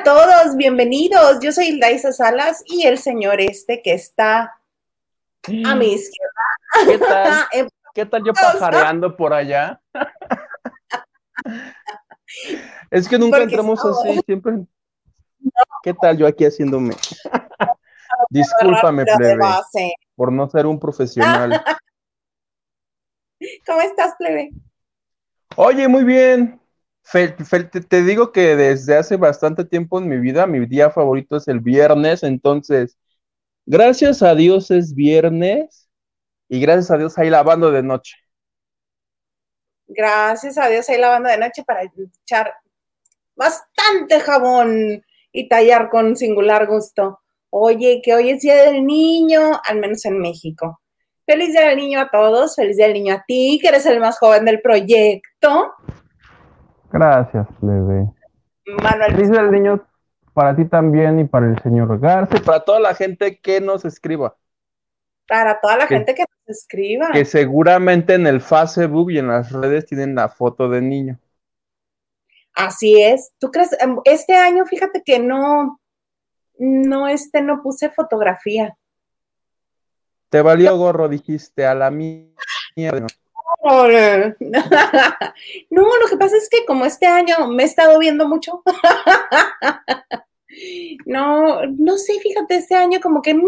A todos, bienvenidos. Yo soy Laisa Salas y el señor este que está a mi izquierda. ¿Qué tal? ¿Qué tal yo pajareando por allá? es que nunca entramos así, siempre. ¿Qué tal yo aquí haciéndome? Discúlpame, plebe, por no ser un profesional. ¿Cómo estás, plebe? Oye, muy bien. Te, digo que desde hace bastante tiempo en mi vida, mi día favorito es el viernes, entonces, gracias a Dios es viernes y gracias a Dios hay lavando de noche. Gracias a Dios hay lavando de noche para echar bastante jabón y tallar con singular gusto. Oye, que hoy es Día del Niño, al menos en México. Feliz Día del Niño a todos, feliz Día del Niño a ti, que eres el más joven del proyecto. Gracias, Leve. Manuel. Día del Niño para ti también y para el señor Garza y para toda la gente que nos escriba. Para toda la gente que nos escriba. Que seguramente en el Facebook y en las redes tienen la foto del niño. Así es. ¿Tú crees? Em, este año, fíjate que no, no, este, no puse fotografía. Te valió gorro, dijiste, a la mía. No, lo que pasa es que como este año me he estado viendo mucho. no, no sé, fíjate, este año como que me,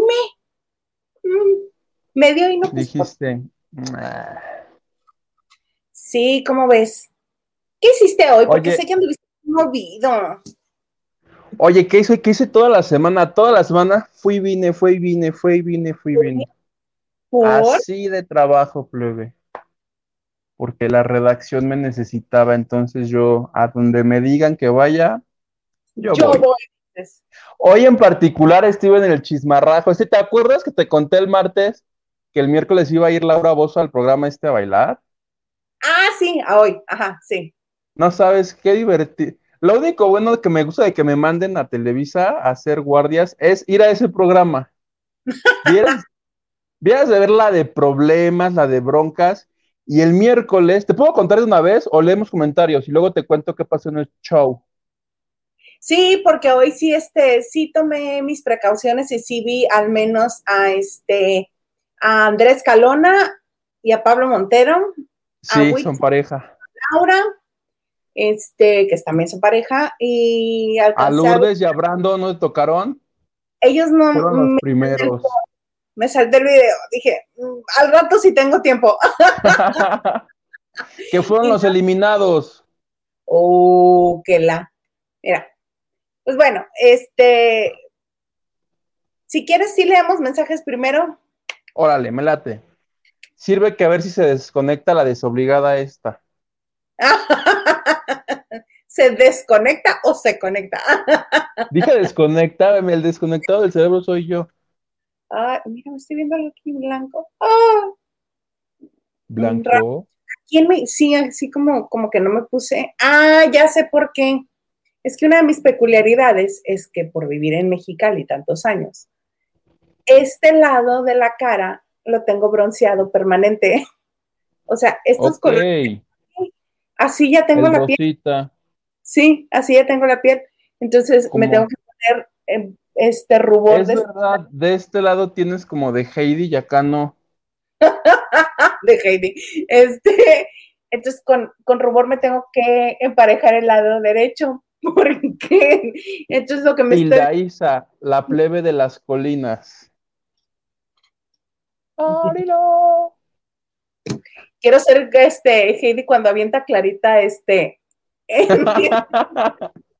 mm, me dio y no Dijiste. Sí, ¿cómo ves? ¿Qué hiciste hoy? Porque sé que anduviste movido. Oye, ¿qué hice? ¿Qué hice toda la semana? Toda la semana fui, vine, fui, vine, fui, vine, fui, vine. Así de trabajo, plebe. Porque la redacción me necesitaba, entonces yo, a donde me digan que vaya, yo, voy. Hoy en particular estuve en el chismarrajo. ¿Sí ¿Te acuerdas que te conté el martes que el miércoles iba a ir Laura Bozo al programa este a bailar? Ah, sí, a hoy, ajá, sí. No sabes qué divertido. Lo único bueno que me gusta de que me manden a Televisa a hacer guardias es ir a ese programa. ¿Vieras? Vieras de ver la de problemas, la de broncas. Y el miércoles, ¿te puedo contar de una vez o leemos comentarios y luego te cuento qué pasó en el show? Sí, porque hoy sí, este, sí tomé mis precauciones y sí vi al menos a este, a Andrés Calona y a Pablo Montero. Sí, son pareja. Laura, este, que también son pareja, y a Lourdes y a Brando no le tocaron. Ellos no. Fueron los primeros. Me salté el video, dije, mm, al rato sí tengo tiempo. que fueron los eliminados. Oh, que la. Mira, pues bueno, este, si quieres, sí leemos mensajes primero. Órale, me late. Sirve que a ver si se desconecta la desobligada esta. ¿Se desconecta o se conecta? Dije desconecta, el desconectado del cerebro soy yo. Ah, mira, me estoy viendo algo aquí blanco. Ah. Blanco. ¿Quién me, sí, así como, como que no me puse. Ah, ya sé por qué. Es que una de mis peculiaridades es que por vivir en Mexicali tantos años, este lado de la cara lo tengo bronceado permanente. O sea, estos colores así ya tengo la piel. Sí, así ya tengo la piel. Entonces me tengo que poner este rubor. Es de verdad, de este lado tienes como de Heidi y acá no. de Heidi. Este, entonces con, con, rubor me tengo que emparejar el lado derecho. Porque entonces lo que me Hilda Isa, la plebe de las colinas. quiero ser este Heidi cuando avienta Clarita este.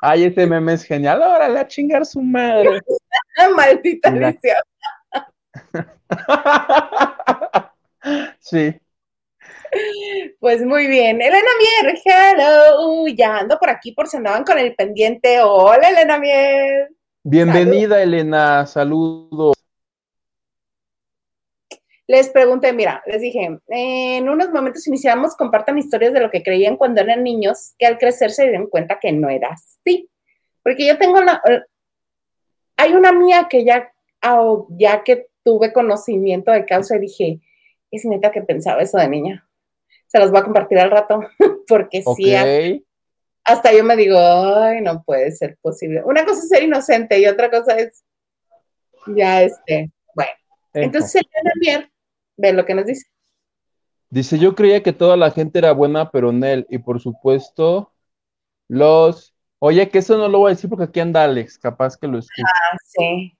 Ay, ese meme es genial. Órale, a chingar su madre. Maldita Alicia. sí. Pues muy bien. Elena Mier, hello. Ya ando por aquí por si andaban con el pendiente. Hola, Elena Mier. Bienvenida, Elena. Saludos les pregunté, mira, les dije, en unos momentos iniciamos, compartan historias de lo que creían cuando eran niños, que al crecer se dieron cuenta que no era así. Porque yo tengo una, eh, hay una mía que ya, ya que tuve conocimiento de causa dije, es neta que pensaba eso de niña. Se los voy a compartir al rato, porque sí, hasta yo me digo, ay, no puede ser posible. Una cosa es ser inocente y otra cosa es ya este, bueno. Entonces Elena Mier, ve lo que nos dice. Dice, yo creía que toda la gente era buena, pero Nel, y por supuesto, los... Oye, que eso no lo voy a decir porque aquí anda Alex, capaz que lo escucha. Ah, sí.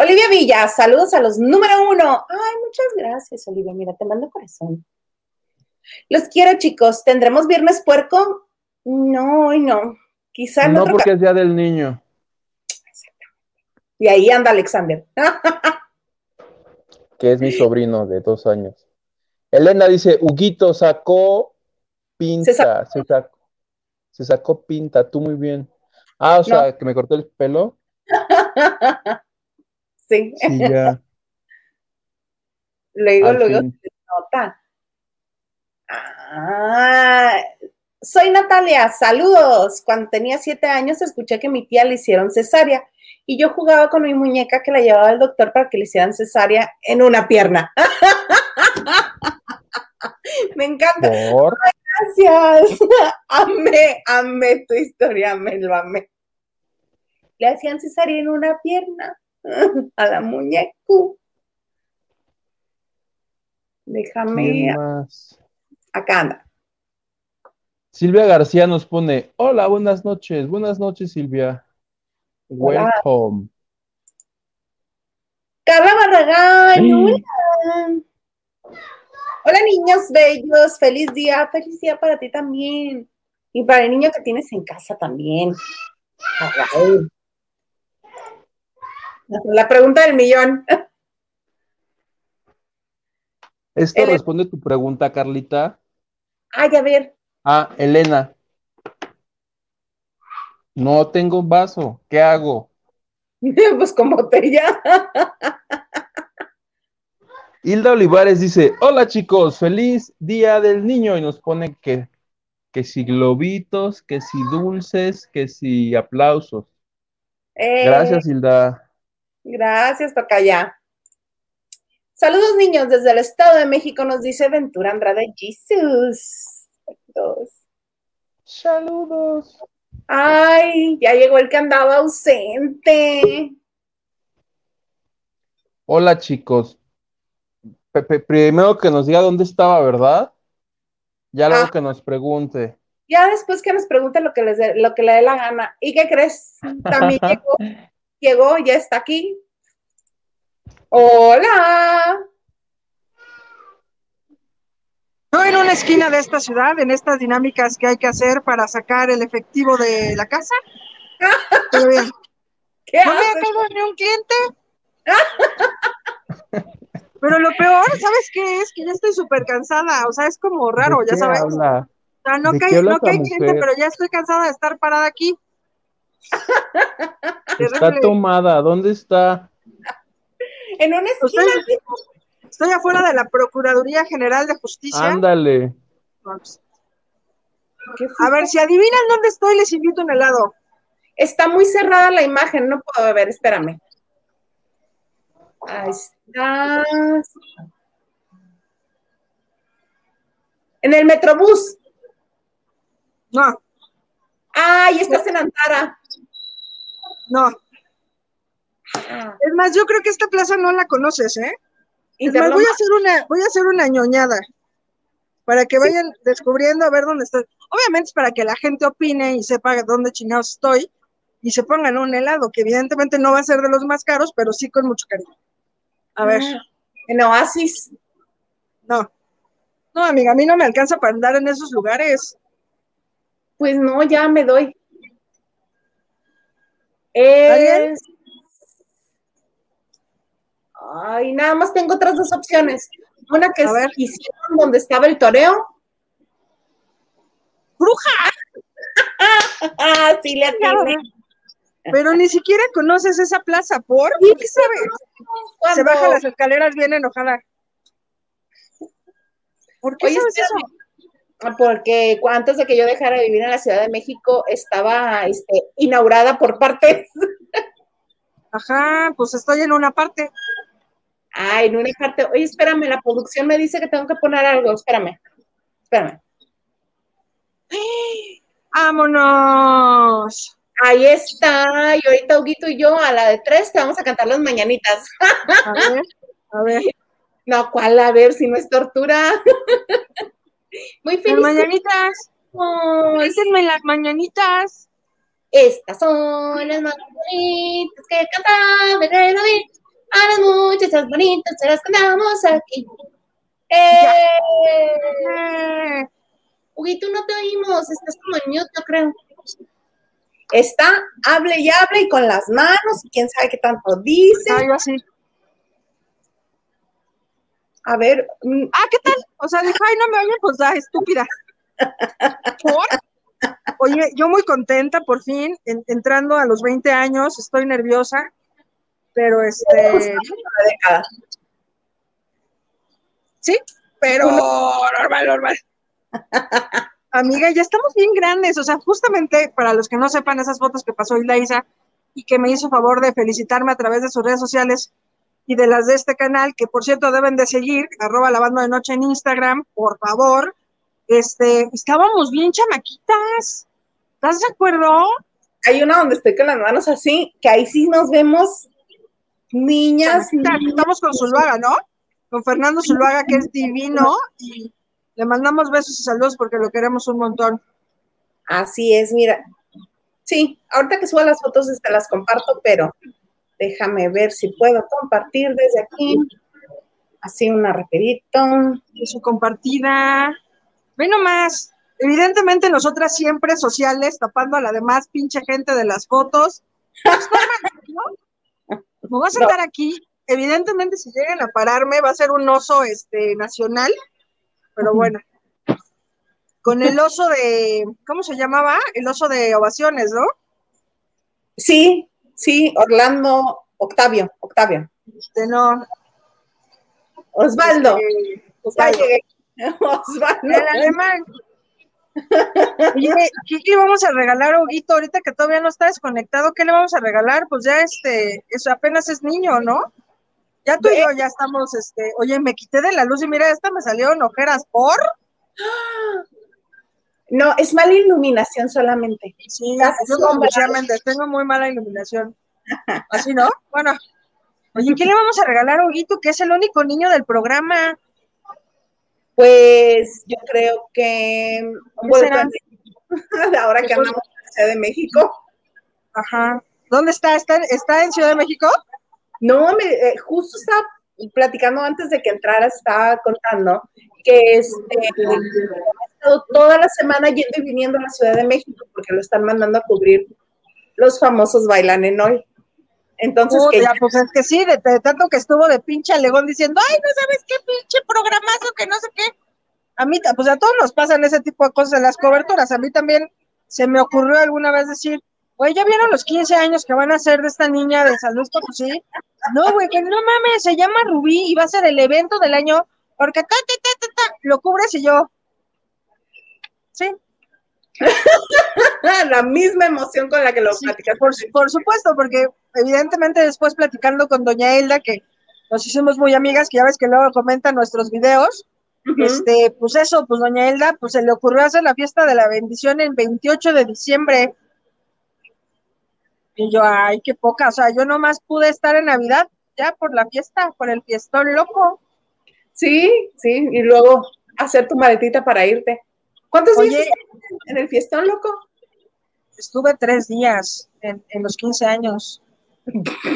Olivia Villa, saludos a los número uno. Ay, muchas gracias, Olivia. Mira, te mando corazón. Los quiero, chicos. ¿Tendremos viernes puerco? No, hoy no. Quizá no. No, porque es día del niño. Y ahí anda Alexander. que es mi sobrino de dos años. Elena dice, Huguito sacó pinta, se sacó, se sacó, pinta, tú muy bien. Ah, o sea, que me corté el pelo. sí. Sí, ya. Luego, luego se nota. Ah, soy Natalia, saludos. Cuando tenía siete años escuché que mi tía le hicieron cesárea y yo jugaba con mi muñeca que la llevaba al doctor para que le hicieran cesárea en una pierna. Me encanta. gracias. Amé, amé tu historia, me lo amé. Le hacían cesárea en una pierna a la muñeca. Déjame. Acá anda. Silvia García nos pone, hola, buenas noches, buenas noches Silvia. Welcome. Carla Barragán, hola. Hola niños bellos, feliz día, feliz día para ti también. Y para el niño que tienes en casa también. La pregunta del millón. Esto responde tu pregunta, Carlita. Ay, a ver. Ah, Elena. No tengo un vaso. ¿Qué hago? pues con botella. Hilda Olivares dice, hola chicos, feliz día del niño y nos pone que, que si globitos, que si dulces, que si aplausos. Eh, Gracias, Hilda. Gracias, Tocaya. Saludos niños, desde el Estado de México nos dice Ventura Andrade Jesus. Saludos. Ay, ya llegó el que andaba ausente. Hola chicos, primero que nos diga dónde estaba, ¿verdad? Ya luego ah. que nos pregunte. Ya después que nos pregunte lo que, les lo que le dé la gana. ¿Y qué crees? También llegó, llegó, ya está aquí. Hola. No en una esquina de esta ciudad, en estas dinámicas que hay que hacer para sacar el efectivo de la casa. Pero bien. ¿Qué no me ni un cliente. Pero lo peor, ¿sabes qué es? Que ya estoy súper cansada, o sea, es como raro, ya sabes. O sea, no que, no hay cliente, pero ya estoy cansada de estar parada aquí. Está tomada, ¿dónde está? En una esquina. Estoy, afuera de la Procuraduría General de Justicia. Ándale. A ver, si adivinan dónde estoy, les invito un helado. Está muy cerrada la imagen, no puedo ver, espérame. Ahí estás. En el Metrobús. No. Ay, estás en Antara. No. Ah. Es más, yo creo que esta plaza no la conoces, ¿eh? Más, voy a hacer una, voy a hacer una ñoñada para que vayan descubriendo a ver dónde estoy. Obviamente es para que la gente opine y sepa dónde chingados estoy y se pongan un helado, que evidentemente no va a ser de los más caros, pero sí con mucho cariño. A ver. En Oasis. No. No, amiga, a mí no me alcanza para andar en esos lugares. Pues no, ya me doy. Es... Ay, nada más tengo otras dos opciones. Una que es hicieron donde estaba el toreo. ¡Bruja! sí, le atiné. Pero ni siquiera conoces esa plaza, ¿por? qué sabes? Se baja las escaleras bien enojada. ¿Por qué sabes eso? Ah, porque antes de que yo dejara de vivir en la Ciudad de México, estaba este, inaugurada por partes. Ajá, pues estoy en una parte. Ah, en una parte. Oye, espérame, la producción me dice que tengo que poner algo. Espérame. Espérame. ¡Vámonos! Ahí está. Y ahorita Huguito y yo a la de tres te vamos a cantar las mañanitas. A ver, a ver. No, ¿cuál? A ver, si no es tortura. Muy feliz. Las mañanitas. Oh, las mañanitas. Estas son las mañanitas que cantaba el A las muchachas bonitas se las cantamos aquí. ¡Eh! Huguito, no te oímos. Estás como en mute, yo creo está, hable y hable y con las manos, y quién sabe qué tanto dice. Algo así. A ver. Mm, ah, ¿qué tal? O sea, dije, ay, no me oye, pues da, estúpida. Oye, yo muy contenta, por fin, entrando a los 20 años, estoy nerviosa, pero este. Sí, pero normal, normal. Amiga, ya estamos bien grandes, o sea, justamente para los que no sepan esas fotos que pasó Isa y que me hizo favor de felicitarme a través de sus redes sociales y de las de este canal, que por cierto deben de seguir, arroba lavando de noche en Instagram, por favor. Este, estábamos bien chamaquitas. ¿Estás de acuerdo? Hay una donde estoy con las manos así, que ahí sí nos vemos niñas. Estamos con Zuluaga, ¿no? Con Fernando Zuluaga, que es divino, y le mandamos besos y saludos porque lo queremos un montón. Así es, mira. Sí, ahorita que suba las fotos te las comparto, pero déjame ver si puedo compartir desde aquí. Así una rapidito. Su compartida. Ve nomás. Evidentemente nosotras siempre sociales, tapando a la demás pinche gente de las fotos. Me voy a sentar aquí. Evidentemente, si llegan a pararme, va a ser un oso este, nacional pero bueno. Con el oso de, ¿cómo se llamaba? El oso de ovaciones, ¿no? Sí, sí, Orlando, Octavio, Octavio. Este no. Osvaldo. Osvaldo. Osvaldo. El alemán. Oye, ¿qué le vamos a regalar a Huguito ahorita que todavía no está desconectado? ¿Qué le vamos a regalar? Pues ya este, eso apenas es niño, ¿no? Ya tú y yo ya estamos, este, oye, me quité de la luz y mira, esta me salieron ojeras por. No, es mala iluminación solamente. Sí, yo tengo muy mala iluminación. Así, ¿no? Bueno. Oye, ¿qué le vamos a regalar a Huguito, que es el único niño del programa? Pues yo creo que ahora que andamos en la Ciudad de México. Ajá. ¿Dónde está? ¿Está, está en Ciudad de México? No, me, eh, justo estaba platicando antes de que entraras, estaba contando que este, ha estado toda la semana yendo y viniendo a la Ciudad de México porque lo están mandando a cubrir los famosos bailan en hoy. Entonces, que ya, pues es que sí, de, tanto que estuvo de pinche alegón diciendo, ay, no sabes qué pinche programazo, que no sé qué. A mí, pues a todos nos pasan ese tipo de cosas en las coberturas. A mí también se me ocurrió alguna vez decir, Oye, ¿ya vieron los 15 años que van a ser de esta niña de San Luis Potosí? No, güey, que no mames, se llama Rubí y va a ser el evento del año, porque ta, ta, ta, ta, lo cubres y yo. Sí. la misma emoción con la que lo sí, Por, por, supuesto, porque evidentemente después platicando con doña Elda, que nos hicimos muy amigas, que ya ves que luego comenta nuestros videos, este, pues eso, pues doña Elda, pues se le ocurrió hacer la fiesta de la bendición el 28 de diciembre y yo, ay, qué poca, o sea, yo nomás pude estar en Navidad ya por la fiesta, por el fiestón loco. Sí, sí, y luego hacer tu maletita para irte. ¿Cuántos días en el fiestón loco? Estuve tres días en, los 15 años.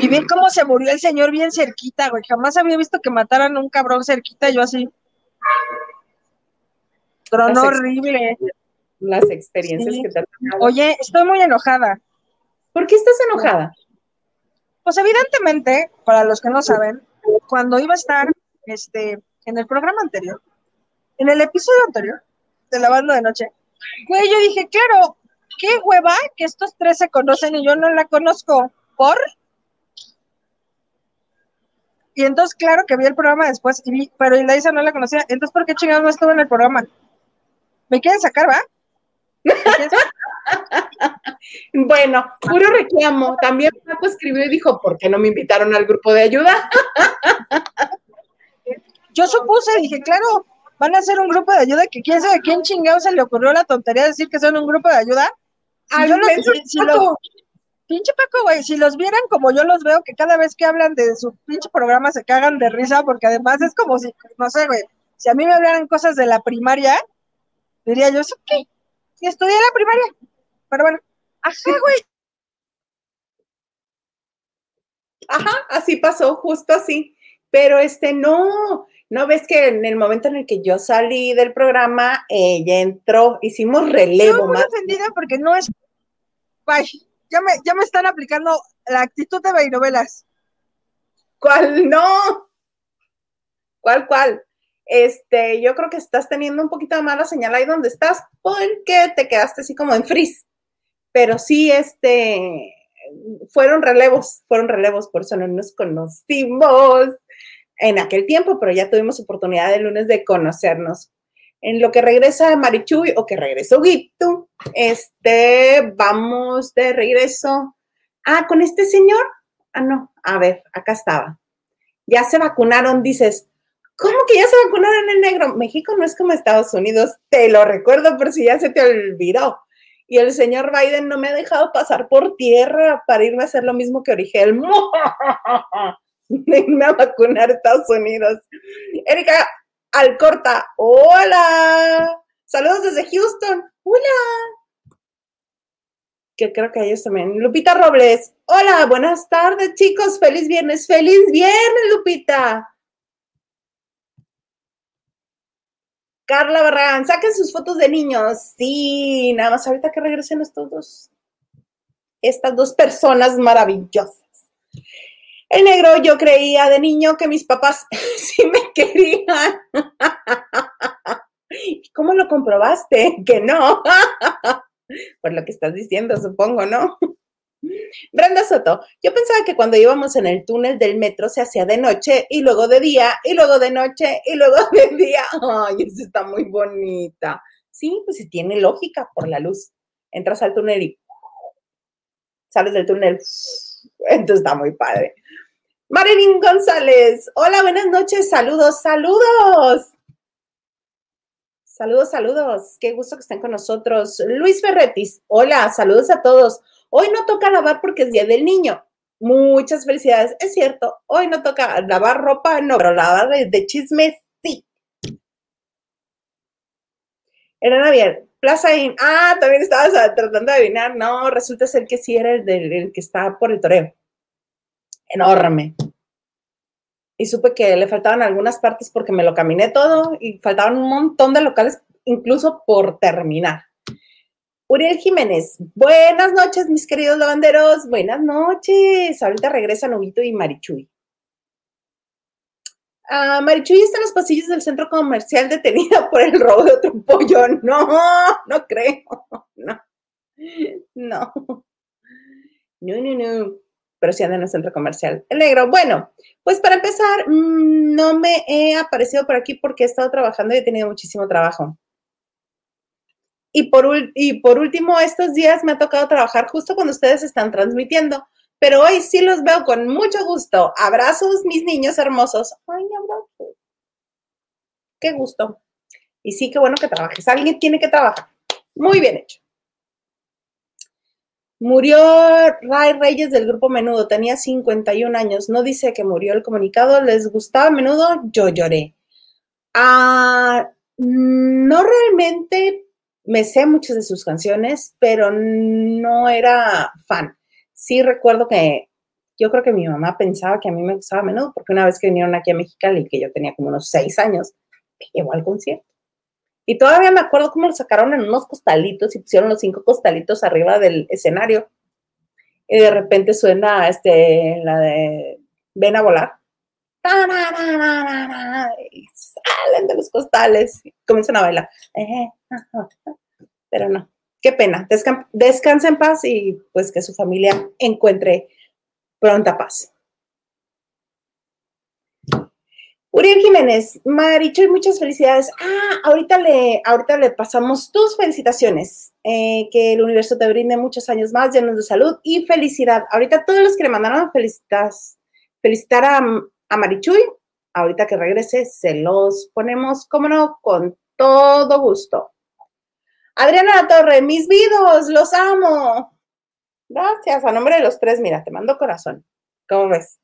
Y vi cómo se murió el señor bien cerquita, güey. Jamás había visto que mataran a un cabrón cerquita, yo así. Trono horrible. Las experiencias que te han Oye, estoy muy enojada. ¿Por qué estás enojada? Pues evidentemente, para los que no saben, cuando iba a estar este, en el programa anterior, en el episodio anterior de la banda de noche, güey, yo dije, claro, qué hueva que estos tres se conocen y yo no la conozco. ¿Por? Y entonces, claro que vi el programa después, y vi, pero no la conocía. Entonces, ¿por qué chingados no estuvo en el programa? ¿Me quieren sacar, va? bueno, puro reclamo. También Paco escribió y dijo, ¿por qué no me invitaron al grupo de ayuda? Yo supuse, dije, claro, van a ser un grupo de ayuda que quién sabe quién chingado se le ocurrió la tontería de decir que son un grupo de ayuda. Si yo los, si los, pinche Paco, güey, si los vieran como yo los veo, que cada vez que hablan de su pinche programa se cagan de risa, porque además es como si, no sé, güey, si a mí me hablaran cosas de la primaria, diría yo, ¿eso qué? Si estudié la primaria. Pero bueno, ajá, güey. Ajá, así pasó, justo así. Pero este, no, no ves que en el momento en el que yo salí del programa, ella entró, hicimos relevo. Estoy muy ofendida porque no es. Bye. Ya me, ya me están aplicando la actitud de novelas. ¿Cuál no? ¿Cuál, cuál? Este, yo creo que estás teniendo un poquito de mala señal ahí donde estás porque te quedaste así como en frizz. Pero sí, este, fueron relevos, fueron relevos, por eso no nos conocimos en aquel tiempo, pero ya tuvimos oportunidad el lunes de conocernos. En lo que regresa Marichuy o que regresó Guito, este, vamos de regreso. Ah, con este señor. Ah, no, a ver, acá estaba. Ya se vacunaron, dices, ¿cómo que ya se vacunaron en negro? México no es como Estados Unidos, te lo recuerdo por si ya se te olvidó. Y el señor Biden no me ha dejado pasar por tierra para irme a hacer lo mismo que Origel. irme a vacunar a Estados Unidos. Erika Alcorta, hola. Saludos desde Houston. Hola. Que creo que ellos también. Lupita Robles, hola, buenas tardes, chicos. Feliz viernes. Feliz viernes, Lupita. Carla Barragán, saquen sus fotos de niños. Sí, nada más ahorita que regresen estos dos, estas dos personas maravillosas. El negro, yo creía de niño que mis papás sí me querían. ¿Cómo lo comprobaste? Que no. Por lo que estás diciendo, supongo, ¿no? Brenda Soto, yo pensaba que cuando íbamos en el túnel del metro se hacía de noche y luego de día y luego de noche y luego de día. Ay, eso está muy bonita. Sí, pues sí tiene lógica por la luz. Entras al túnel y sales del túnel. Entonces está muy padre. Marilyn González, hola, buenas noches, saludos, saludos. Saludos, saludos. Qué gusto que estén con nosotros. Luis Ferretis, hola, saludos a todos. Hoy no toca lavar porque es Día del Niño. Muchas felicidades. Es cierto, hoy no toca lavar ropa, no, pero lavar de, chismes, sí. Era bien. Plaza In. Ah, también estabas tratando de adivinar. No, resulta ser que sí era el, del, que está por el toreo. Enorme. Y supe que le faltaban algunas partes porque me lo caminé todo y faltaban un montón de locales, incluso por terminar. Uriel Jiménez, buenas noches, mis queridos lavanderos, buenas noches. Ahorita regresan Huguito y Marichuy. Ah, Marichuy está en los pasillos del centro comercial detenida por el robo de otro pollo. No, no creo. No. No, no, no. Pero sí anda en el centro comercial. El negro. Bueno, pues para empezar, mm, no me he aparecido por aquí porque he estado trabajando y he tenido muchísimo trabajo. Y por, y por último, estos días me ha tocado trabajar justo cuando ustedes están transmitiendo, pero hoy sí los veo con mucho gusto. Abrazos, mis niños hermosos. Ay, abrazos. Qué gusto. Y sí, qué bueno que trabajes. Alguien tiene que trabajar. Muy bien hecho. Murió Ray Reyes del grupo Menudo, tenía 51 años. No dice que murió el comunicado. ¿Les gustaba Menudo? Yo lloré. Ah, no realmente, me sé muchas de sus canciones, pero no era fan. Sí recuerdo que yo creo que mi mamá pensaba que a mí me gustaba menudo, porque una vez que vinieron aquí a Mexicali, que yo tenía como unos seis años, me llevó al concierto. Y todavía me acuerdo cómo lo sacaron en unos costalitos y pusieron los cinco costalitos arriba del escenario. Y de repente suena este, la de Ven a volar. Y salen de los costales comienzan a bailar. Pero no, qué pena. descansa en paz y pues que su familia encuentre pronta paz. Uriel Jiménez, Maricho, muchas felicidades. Ah, ahorita le, ahorita le pasamos tus felicitaciones. Eh, que el universo te brinde muchos años más llenos de salud y felicidad. Ahorita todos los que le mandaron felicitas, felicitar a, a Marichuy, ahorita que regrese, se los ponemos, como no, con todo gusto. Adriana Torre, mis vidos, los amo. Gracias, a nombre de los tres, mira, te mando corazón. ¿Cómo ves?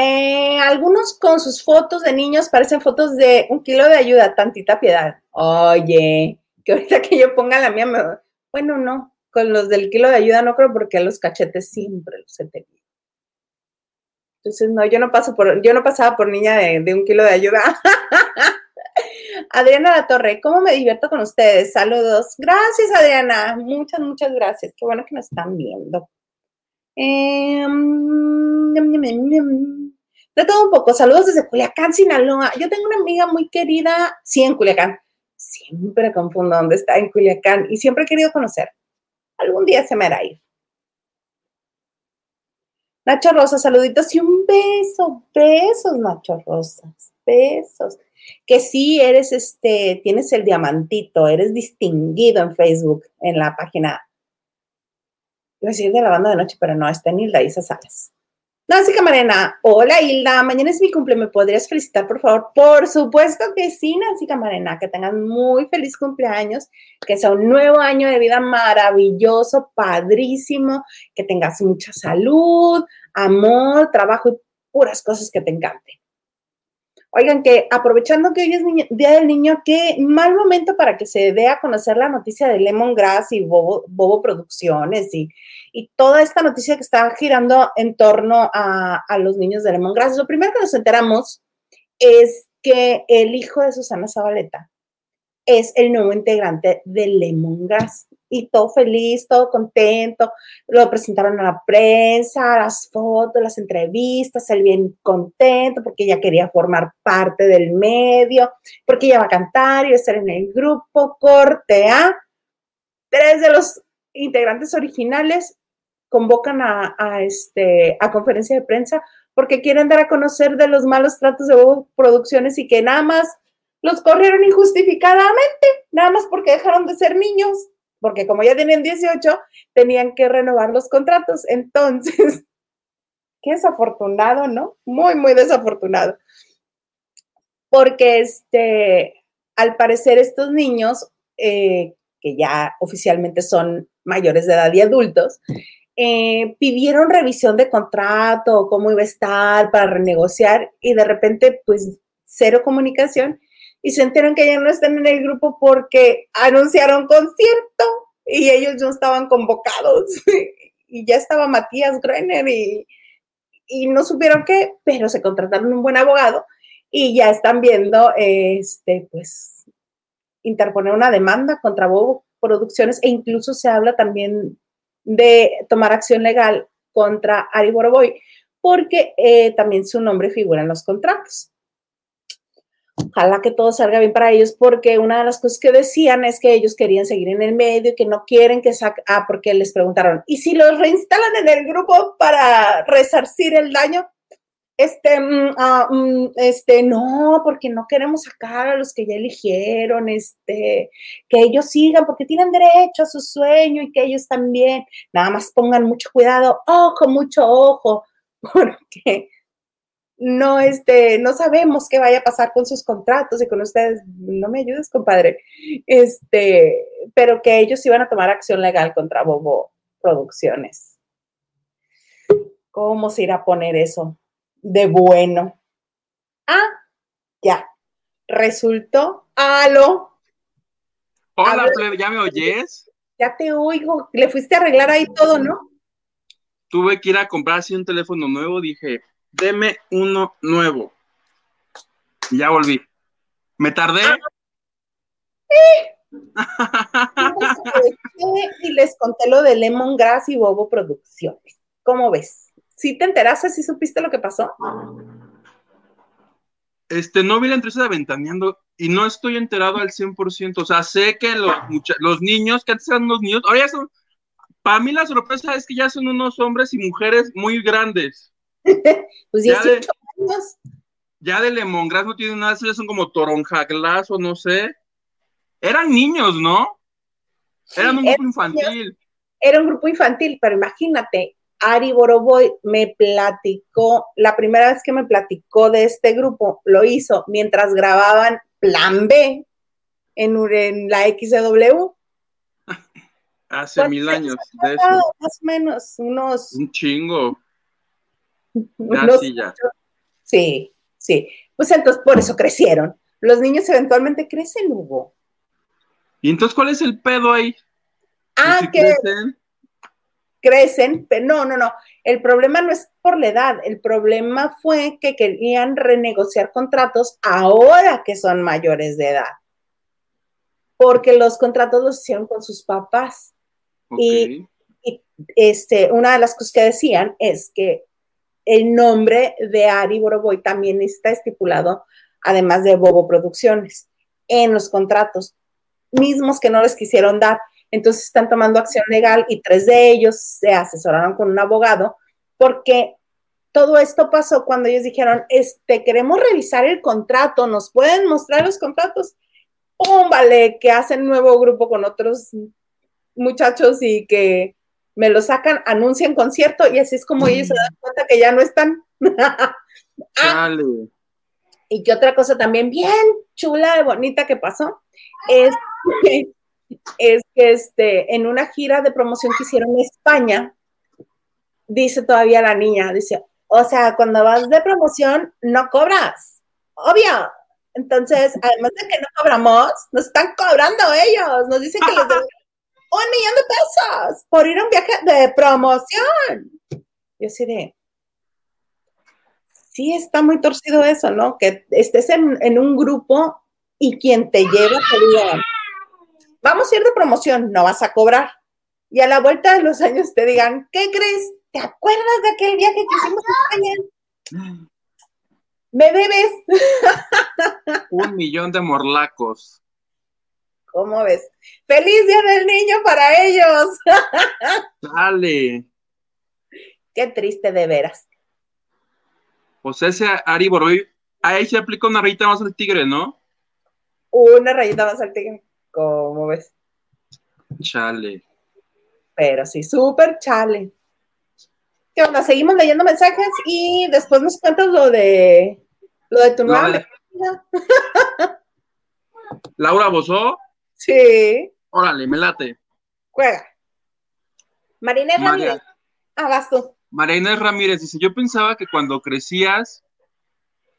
Eh, algunos con sus fotos de niños parecen fotos de un kilo de ayuda, tantita piedad. Oye, que ahorita que yo ponga la mía, me... bueno, no, con los del kilo de ayuda no creo porque los cachetes siempre los he tenido. Entonces, no, yo no paso por, yo no pasaba por niña de, un kilo de ayuda. Adriana La Torre, ¿cómo me divierto con ustedes? Saludos. Gracias, Adriana. Muchas, muchas gracias. Qué bueno que nos están viendo. Eh, de todo un poco. Saludos desde Culiacán, Sinaloa. Yo tengo una amiga muy querida, sí, en Culiacán. Siempre confundo dónde está en Culiacán y siempre he querido conocer. Algún día se me hará ir. Nacho Rosa, saluditos y un beso, besos, Nacho Rosas, besos. Que sí eres este, tienes el diamantito, eres distinguido en Facebook, en la página. Iba a decir de la banda de noche, pero no, está en Hilda Isa Salas. Nancy Camarena, hola Hilda, mañana es mi cumple, ¿me podrías felicitar por favor? Por supuesto que sí, Nancy Camarena, que tengan muy feliz cumpleaños, que sea un nuevo año de vida maravilloso, padrísimo, que tengas mucha salud, amor, trabajo y puras cosas que te encanten. Oigan, que aprovechando que hoy es Día del Niño, qué mal momento para que se dé a conocer la noticia de Lemongrass y Bobo, Producciones y, toda esta noticia que está girando en torno a, a los niños de Lemongrass. Lo primero que nos enteramos es que el hijo de Susana Zabaleta es el nuevo integrante de Lemongrass y todo feliz, todo contento. Lo presentaron a la prensa, las fotos, las entrevistas, él bien contento porque ella quería formar parte del medio, porque ella va a cantar y va a estar en el grupo Corte A. Tres de los integrantes originales convocan a, este, a conferencia de prensa porque quieren dar a conocer de los malos tratos de Producciones y que nada más los corrieron injustificadamente, nada más porque dejaron de ser niños porque como ya tienen 18, tenían que renovar los contratos. Entonces, qué desafortunado, ¿no? Muy, muy desafortunado. Porque este, al parecer estos niños, eh, que ya oficialmente son mayores de edad y adultos, eh, pidieron revisión de contrato, cómo iba a estar para renegociar y de repente, pues, cero comunicación y se enteran que ya no están en el grupo porque anunciaron concierto y ellos no estaban convocados. y ya estaba Matías Greiner y, no supieron qué, pero se contrataron un buen abogado y ya están viendo, este, pues, interponer una demanda contra Bobo Producciones e incluso se habla también de tomar acción legal contra Ari Boroboy, porque eh, también su nombre figura en los contratos. Ojalá que todo salga bien para ellos, porque una de las cosas que decían es que ellos querían seguir en el medio, que no quieren que saquen, ah, porque les preguntaron, ¿y si los reinstalan en el grupo para resarcir el daño? Este, mm, ah, mm, este, no, porque no queremos sacar a los que ya eligieron, este, que ellos sigan, porque tienen derecho a su sueño y que ellos también, nada más pongan mucho cuidado, ojo, mucho ojo, porque no, este, no sabemos qué vaya a pasar con sus contratos y con ustedes. No me ayudes, compadre. Este, pero que ellos iban a tomar acción legal contra Bobo Producciones. ¿Cómo se irá a poner eso de bueno? Ah, ya. Resultó. ¡Halo! Hola, ¿ya me oyes? Ya te oigo. Le fuiste a arreglar ahí todo, ¿no? Tuve que ir a comprar así un teléfono nuevo. Dije, deme uno nuevo. ya volví. Me tardé. y les conté lo de Lemongrass y Bobo Producciones. ¿Cómo ves? ¿Sí te enteraste? ¿Sí supiste lo que pasó? Este, no vi la entrevista de Ventaneando y no estoy enterado al 100%. O sea, sé que los, los niños, que antes eran unos niños, ahora ya son. Para mí la sorpresa es que ya son unos hombres y mujeres muy grandes. pues 18 años. Ya de Lemongrass no tienen nada, son como toronjaglas o no sé. Eran niños, ¿no? Eran un grupo infantil. Era un grupo infantil, pero imagínate, Ari Boroboy me platicó, la primera vez que me platicó de este grupo, lo hizo mientras grababan Plan B en, la XW. Hace mil años de eso. Más o menos, unos. Un chingo. sí, sí. Pues entonces por eso crecieron. Los niños eventualmente crecen, Hugo. ¿Y entonces cuál es el pedo ahí? Ah, que crecen, pero no, no, no. El problema no es por la edad, el problema fue que querían renegociar contratos ahora que son mayores de edad. Porque los contratos los hicieron con sus papás. Y, este, una de las cosas que decían es que el nombre de Ari Boroboy también está estipulado, además de Bobo Producciones, en los contratos mismos que no les quisieron dar. Entonces están tomando acción legal y tres de ellos se asesoraron con un abogado porque todo esto pasó cuando ellos dijeron, este, queremos revisar el contrato, ¿nos pueden mostrar los contratos? ¡Pum! Vale, que hacen nuevo grupo con otros muchachos y que me lo sacan, anuncian concierto y así es como ellos se dan cuenta que ya no están. ah, y que otra cosa también bien chula y bonita que pasó es que es que este, en una gira de promoción que hicieron en España, dice todavía la niña, dice, o sea, cuando vas de promoción no cobras, obvio. Entonces, además de que no cobramos, nos están cobrando ellos, nos dicen que les deben un millón de pesos por ir a un viaje de promoción. Yo sí de, sí está muy torcido eso, ¿no? Que estés en, en un grupo y quien te lleva te diga, vamos a ir de promoción, no vas a cobrar. Y a la vuelta de los años te digan, ¿qué crees? ¿Te acuerdas de aquel viaje que hicimos a España? ¿Me debes? Un millón de morlacos. ¿Cómo ves? ¡Feliz Día del Niño para ellos! Dale. Qué triste de veras. Pues ese Ari Boroy, ahí se aplica una rayita más al tigre, ¿no? Una rayita más al tigre. ¿Cómo ves? Chale. Pero sí, súper chale. ¿Qué onda? Seguimos leyendo mensajes y después nos cuentas lo de lo de tu nueva Laura Bozó. Sí. Órale, me late. Juega. Marina Ramírez. Ah, vas tú. Marina Ramírez dice, yo pensaba que cuando crecías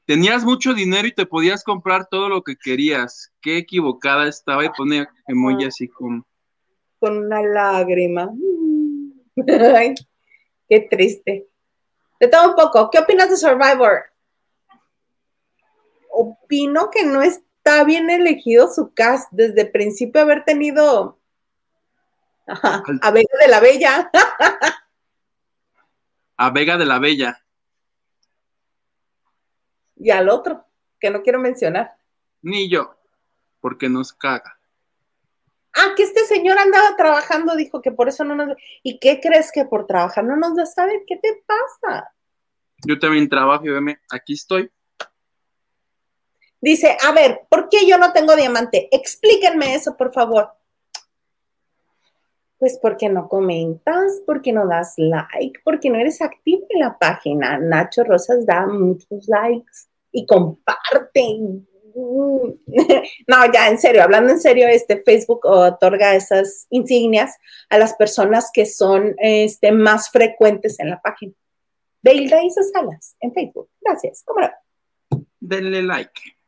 tenías mucho dinero y te podías comprar todo lo que querías. Qué equivocada estaba y ponía emoji así como. Con una lágrima. Ay, qué triste. De todo un poco, ¿qué opinas de Survivor? Opino que no está bien elegido su cast desde el principio haber tenido a Vega de la Bella. a Vega de la Bella y al otro, que no quiero mencionar. Ni yo, porque nos caga. Ah, que este señor andaba trabajando, dijo que por eso no nos... ¿Y qué crees que por trabajar no nos da saber? ¿Qué te pasa? Yo también trabajo y veme, aquí estoy. Dice, a ver, ¿por qué yo no tengo diamante? Explíquenme eso, por favor. Pues porque no comentas, porque no das like, porque no eres activo en la página. Nacho Rosas da muchos likes y comparten. No, ya en serio, hablando en serio, este Facebook otorga esas insignias a las personas que son este, más frecuentes en la página. Beilda y Salas en Facebook. Gracias. ¿Cómo no? Denle like.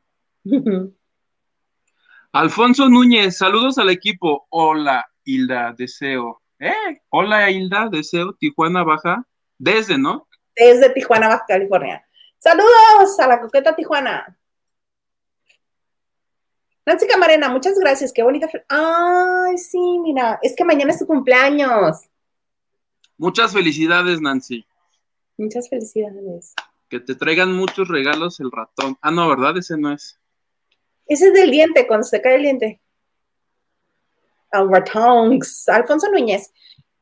Alfonso Núñez, saludos al equipo. Hola, Hilda, deseo. Eh, hola Hilda, deseo, Tijuana Baja, desde, ¿no? Desde Tijuana, Baja California. Saludos a la coqueta Tijuana. Nancy Camarena, muchas gracias, qué bonita. Ay, sí, mira, es que mañana es tu cumpleaños. Muchas felicidades, Nancy. Muchas felicidades. Que te traigan muchos regalos el ratón. Ah, no, ¿verdad? Ese no es. Ese es del diente, cuando se cae el diente. Ratongs. Alfonso Núñez.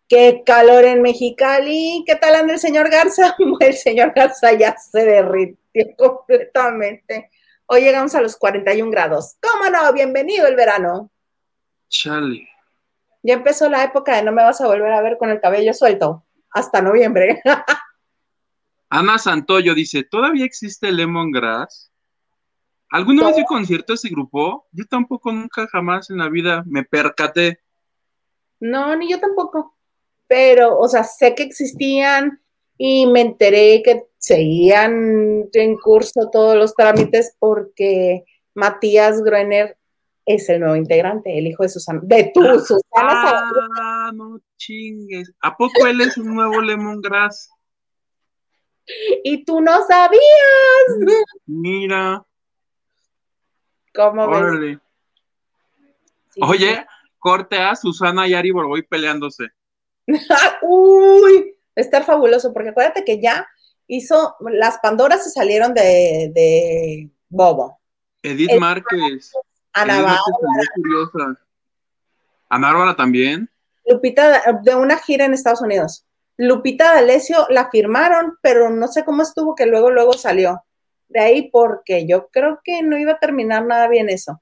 Qué calor en Mexicali. ¿Qué tal anda el señor Garza? El señor Garza ya se derritió completamente. Hoy llegamos a los 41 grados. ¿Cómo no? Bienvenido el verano. Chale. Ya empezó la época de no me vas a volver a ver con el cabello suelto. hasta noviembre. Ana Santoyo dice, ¿todavía existe Lemongrass? ¿Alguna vez vi concierto ese grupo? Yo tampoco, nunca, jamás en la vida me percaté. No, ni yo tampoco. Pero, o sea, sé que existían y me enteré que seguían en curso todos los trámites porque Matías Gruener es el nuevo integrante, el hijo de Susana, de tu ah, Susana. Ah, no chingues. ¿A poco él es un nuevo Lemongrass? Y tú no sabías. Mira. ¿Cómo ves? Oye, corte a Susana y Ari Borboy peleándose. Uy, estar fabuloso, porque acuérdate que ya hizo, las Pandoras se salieron de, de Bobo. Edith Márquez. Ana Bárbara. Ana Bárbara también. Lupita, de una gira en Estados Unidos. Lupita D'Alessio la firmaron, pero no sé cómo estuvo que luego, luego salió. De ahí porque yo creo que no iba a terminar nada bien eso.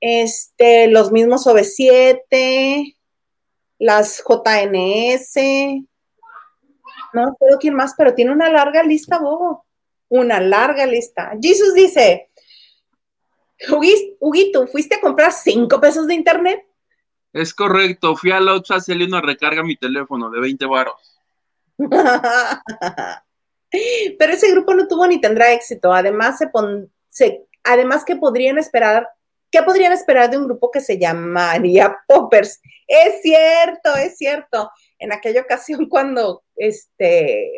Este, los mismos OV7, las JNS, no sé quién más, pero tiene una larga lista, Bobo. Una larga lista. Jesus dice, Huguito, ¿fuiste a comprar cinco pesos de internet? Es correcto, fui a la otra a hacerle una recarga a mi teléfono de 20 varos. Pero ese grupo no tuvo ni tendrá éxito. Además, se, además que podrían esperar, ¿qué podrían esperar de un grupo que se llamaría Poppers? Es cierto, es cierto. En aquella ocasión cuando este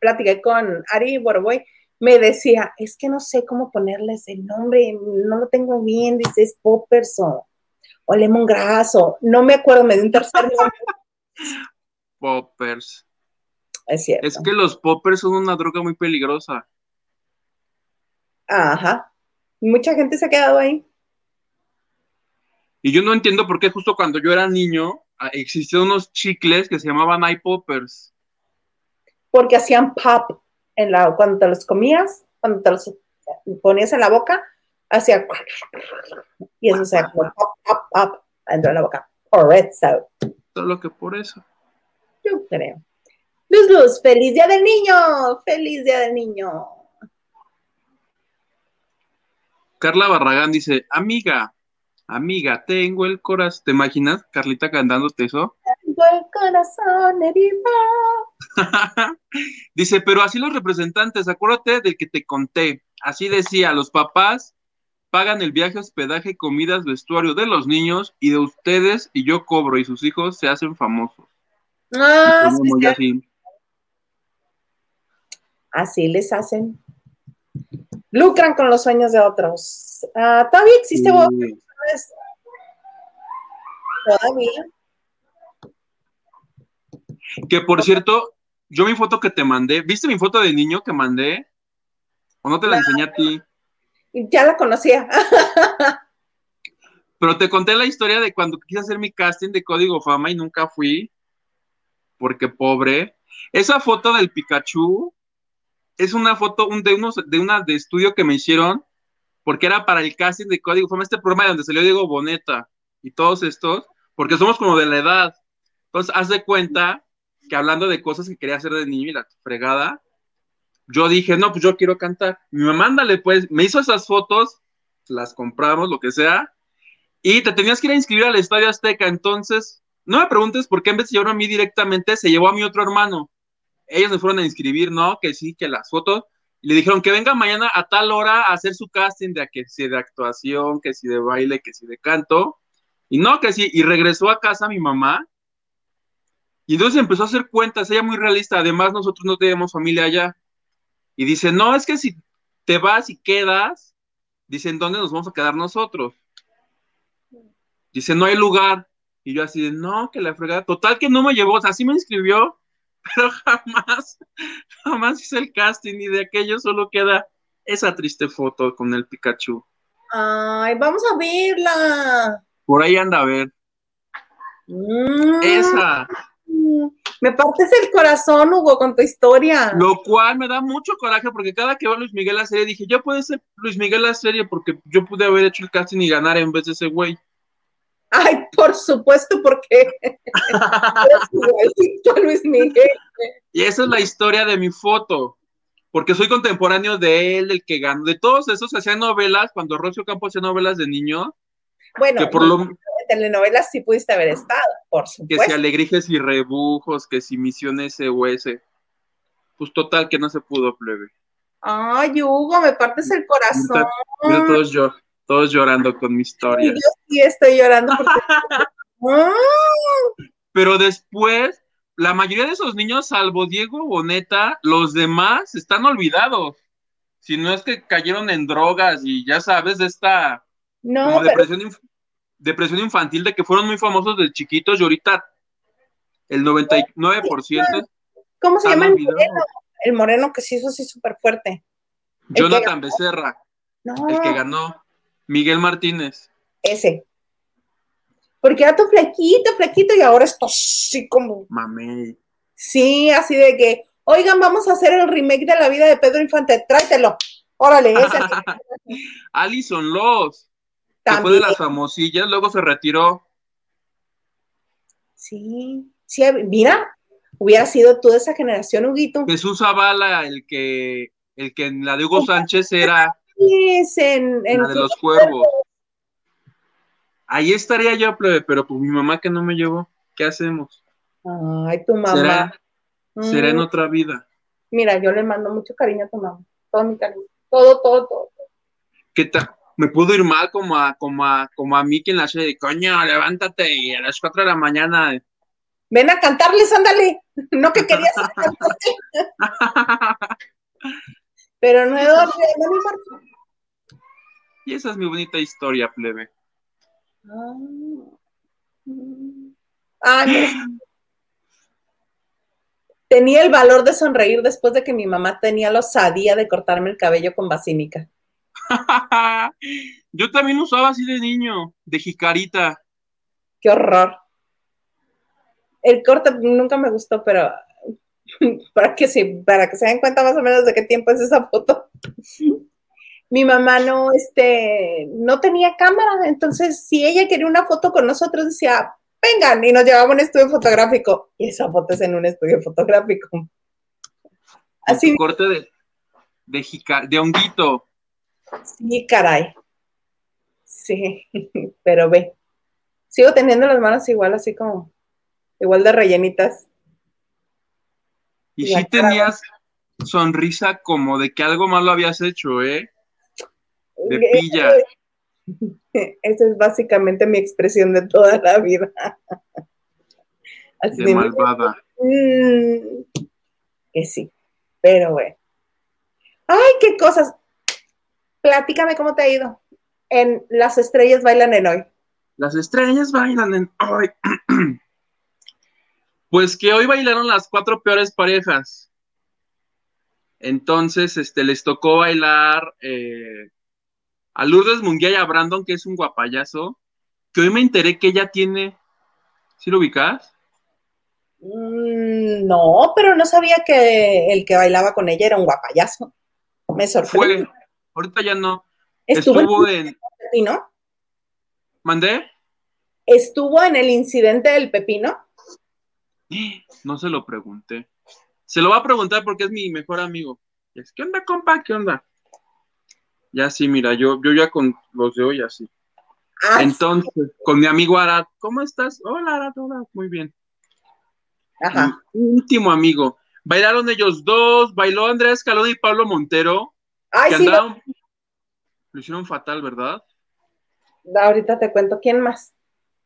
platiqué con Ari Borboy, me decía, es que no sé cómo ponerles el nombre, no lo tengo bien, dice, Poppers o, o Lemongrass o no me acuerdo, me dio un tercer nombre. Poppers. Es cierto. Es que los poppers son una droga muy peligrosa. Ajá. Mucha gente se ha quedado ahí. Y yo no entiendo por qué justo cuando yo era niño ah, existían unos chicles que se llamaban iPoppers. Porque hacían pop en la, cuando te los comías, cuando te los ponías en la boca, hacía y eso se como pop, pop, pop dentro de la boca. Por eso. Solo que por eso. Yo creo. Luz Luz, feliz día del niño, feliz día del niño. Carla Barragán dice, amiga, amiga, tengo el corazón. ¿Te imaginas, Carlita, cantándote eso? Tengo el corazón herido. dice, pero así los representantes, acuérdate del que te conté. Así decía, los papás pagan el viaje, hospedaje, comidas, vestuario de los niños y de ustedes y yo cobro y sus hijos se hacen famosos. Ah, sí, así les hacen. Lucran con los sueños de otros. Ah, ¿Todavía existe Todavía. Que por cierto, yo mi foto que te mandé, ¿viste mi foto de niño que mandé? ¿O no te la enseñé a ti? Ya la conocía. Pero te conté la historia de cuando quise hacer mi casting de Código Fama y nunca fui, porque pobre. Esa foto del Pikachu es una foto de, unos, de una de estudio que me hicieron, porque era para el casting de Código Fama, este programa donde salió Diego Boneta y todos estos, porque somos como de la edad. Entonces, haz de cuenta que hablando de cosas que quería hacer de niño y la fregada, yo dije, no, pues yo quiero cantar. Mi mamá, ándale, pues, me hizo esas fotos, las compramos, lo que sea, y te tenías que ir a inscribir al Estadio Azteca. Entonces, no me preguntes por qué en vez de llevarme a mí directamente, se llevó a mi otro hermano ellos me fueron a inscribir, ¿no? Que sí, que las fotos. Le dijeron que venga mañana a tal hora a hacer su casting de que si de actuación, que si de baile, que si de canto. Y no, que sí. Y regresó a casa mi mamá. Y entonces empezó a hacer cuentas, ella muy realista. Además, nosotros no tenemos familia allá. Y dice, no, es que si te vas y quedas, dicen, ¿dónde nos vamos a quedar nosotros? Dice, no hay lugar. Y yo así de, no, que la fregada. Total que no me llevó, o sea, sí me inscribió, pero jamás, jamás hice el casting y de aquello solo queda esa triste foto con el Pikachu. Ay, vamos a verla. Por ahí anda a ver. Mm. Esa. Me partes el corazón, Hugo, con tu historia. Lo cual me da mucho coraje porque cada que veo a Luis Miguel la serie dije, yo puede ser Luis Miguel la serie porque yo pude haber hecho el casting y ganar en vez de ese güey. Ay, por supuesto, porque Luis Miguel. Y esa es la historia de mi foto, porque soy contemporáneo de él, el que ganó. De todos esos hacían novelas, cuando Rocio Campos hacía novelas de niño. Bueno, por lo... telenovelas sí pudiste haber estado, por supuesto. Que si Alegrijes y Rebujos, que si Misiones SOS. Pues total, que no se pudo, plebe. Ay, Hugo, me partes el corazón. Mira, todos, yo, todos llorando con mi historia. Yo sí estoy llorando porque... Pero después, la mayoría de esos niños, salvo Diego Boneta, los demás están olvidados. Si no es que cayeron en drogas y ya sabes, de esta no, depresión, depresión infantil de que fueron muy famosos de chiquitos y ahorita el 99%. ¿Cómo se llama el moreno? El moreno que se hizo así súper fuerte. Jonathan Becerra. El que ganó. Miguel Martínez. Ese. Porque era tu flequito, flequito, y ahora esto así como. Mamey. Sí, así de que, oigan, vamos a hacer el remake de la vida de Pedro Infante, tráetelo. Órale, ese. Alison Loss. Después de las famosillas, luego se retiró. Sí, sí, mira, hubiera sido toda esa generación, Huguito. Jesús Zavala, el que, el que en la de Hugo Sánchez era en, la de los cuervos. Ahí estaría yo, pero pues mi mamá que no me llevó, ¿qué hacemos? Ay, tu mamá. Será, en mm. otra vida. Mira, yo le mando mucho cariño a tu mamá, todo mi cariño, todo, todo, todo. ¿Qué tal? Me pudo ir mal como a, como a, como a mí quien la hace de coño, levántate y a las 4 de la mañana Ven a cantarles, ándale. No que querías Pero no, no, no me importa. Y esa es mi bonita historia, plebe. Ah, Tenía el valor de sonreír después de que mi mamá tenía la osadía de cortarme el cabello con basínica. Yo también usaba así de niño, de jicarita. Qué horror. El corte nunca me gustó, pero para que, sí, para que se den cuenta más o menos de qué tiempo es esa foto. Mi mamá no, este, no tenía cámara, entonces si ella quería una foto con nosotros, decía, vengan, y nos llevaba a un estudio fotográfico. Y esa foto es en un estudio fotográfico. Así. corte de, de, de honguito. Sí, caray. Sí, pero ve. Sigo teniendo las manos igual, así como igual de rellenitas. Y si tenías sonrisa como de que algo malo habías hecho, ¿eh? De eh, pilla. Esa es básicamente mi expresión de toda la vida. Así de, malvada. Mm, que sí, pero bueno. Ay, qué cosas. Platícame cómo te ha ido en Las estrellas bailan en hoy. Las estrellas bailan en hoy. Pues que hoy bailaron las cuatro peores parejas. Entonces, este, les tocó bailar eh, a Lourdes Munguía y a Brandon, que es un guapayazo, que hoy me enteré que ella tiene. ¿Sí lo ubicas? Mm, no, pero no sabía que el que bailaba con ella era un guapayazo. Me sorprendió. Fue, ahorita ya no. Estuvo, en, en... Pepino. ¿Mandé? ¿Estuvo en el incidente del Pepino? No se lo pregunté. Se lo va a preguntar porque es mi mejor amigo. ¿Qué onda, compa? ¿Qué onda? Ya sí, mira, yo, yo ya con los de hoy así. Ah, Entonces, con mi amigo Arad, ¿cómo estás? Hola, Arad, hola, muy bien. Ajá. último amigo. Bailaron ellos dos, bailó Andrés Calón y Pablo Montero. Ay, sí, lo... hicieron fatal, ¿verdad? Ahorita te cuento quién más.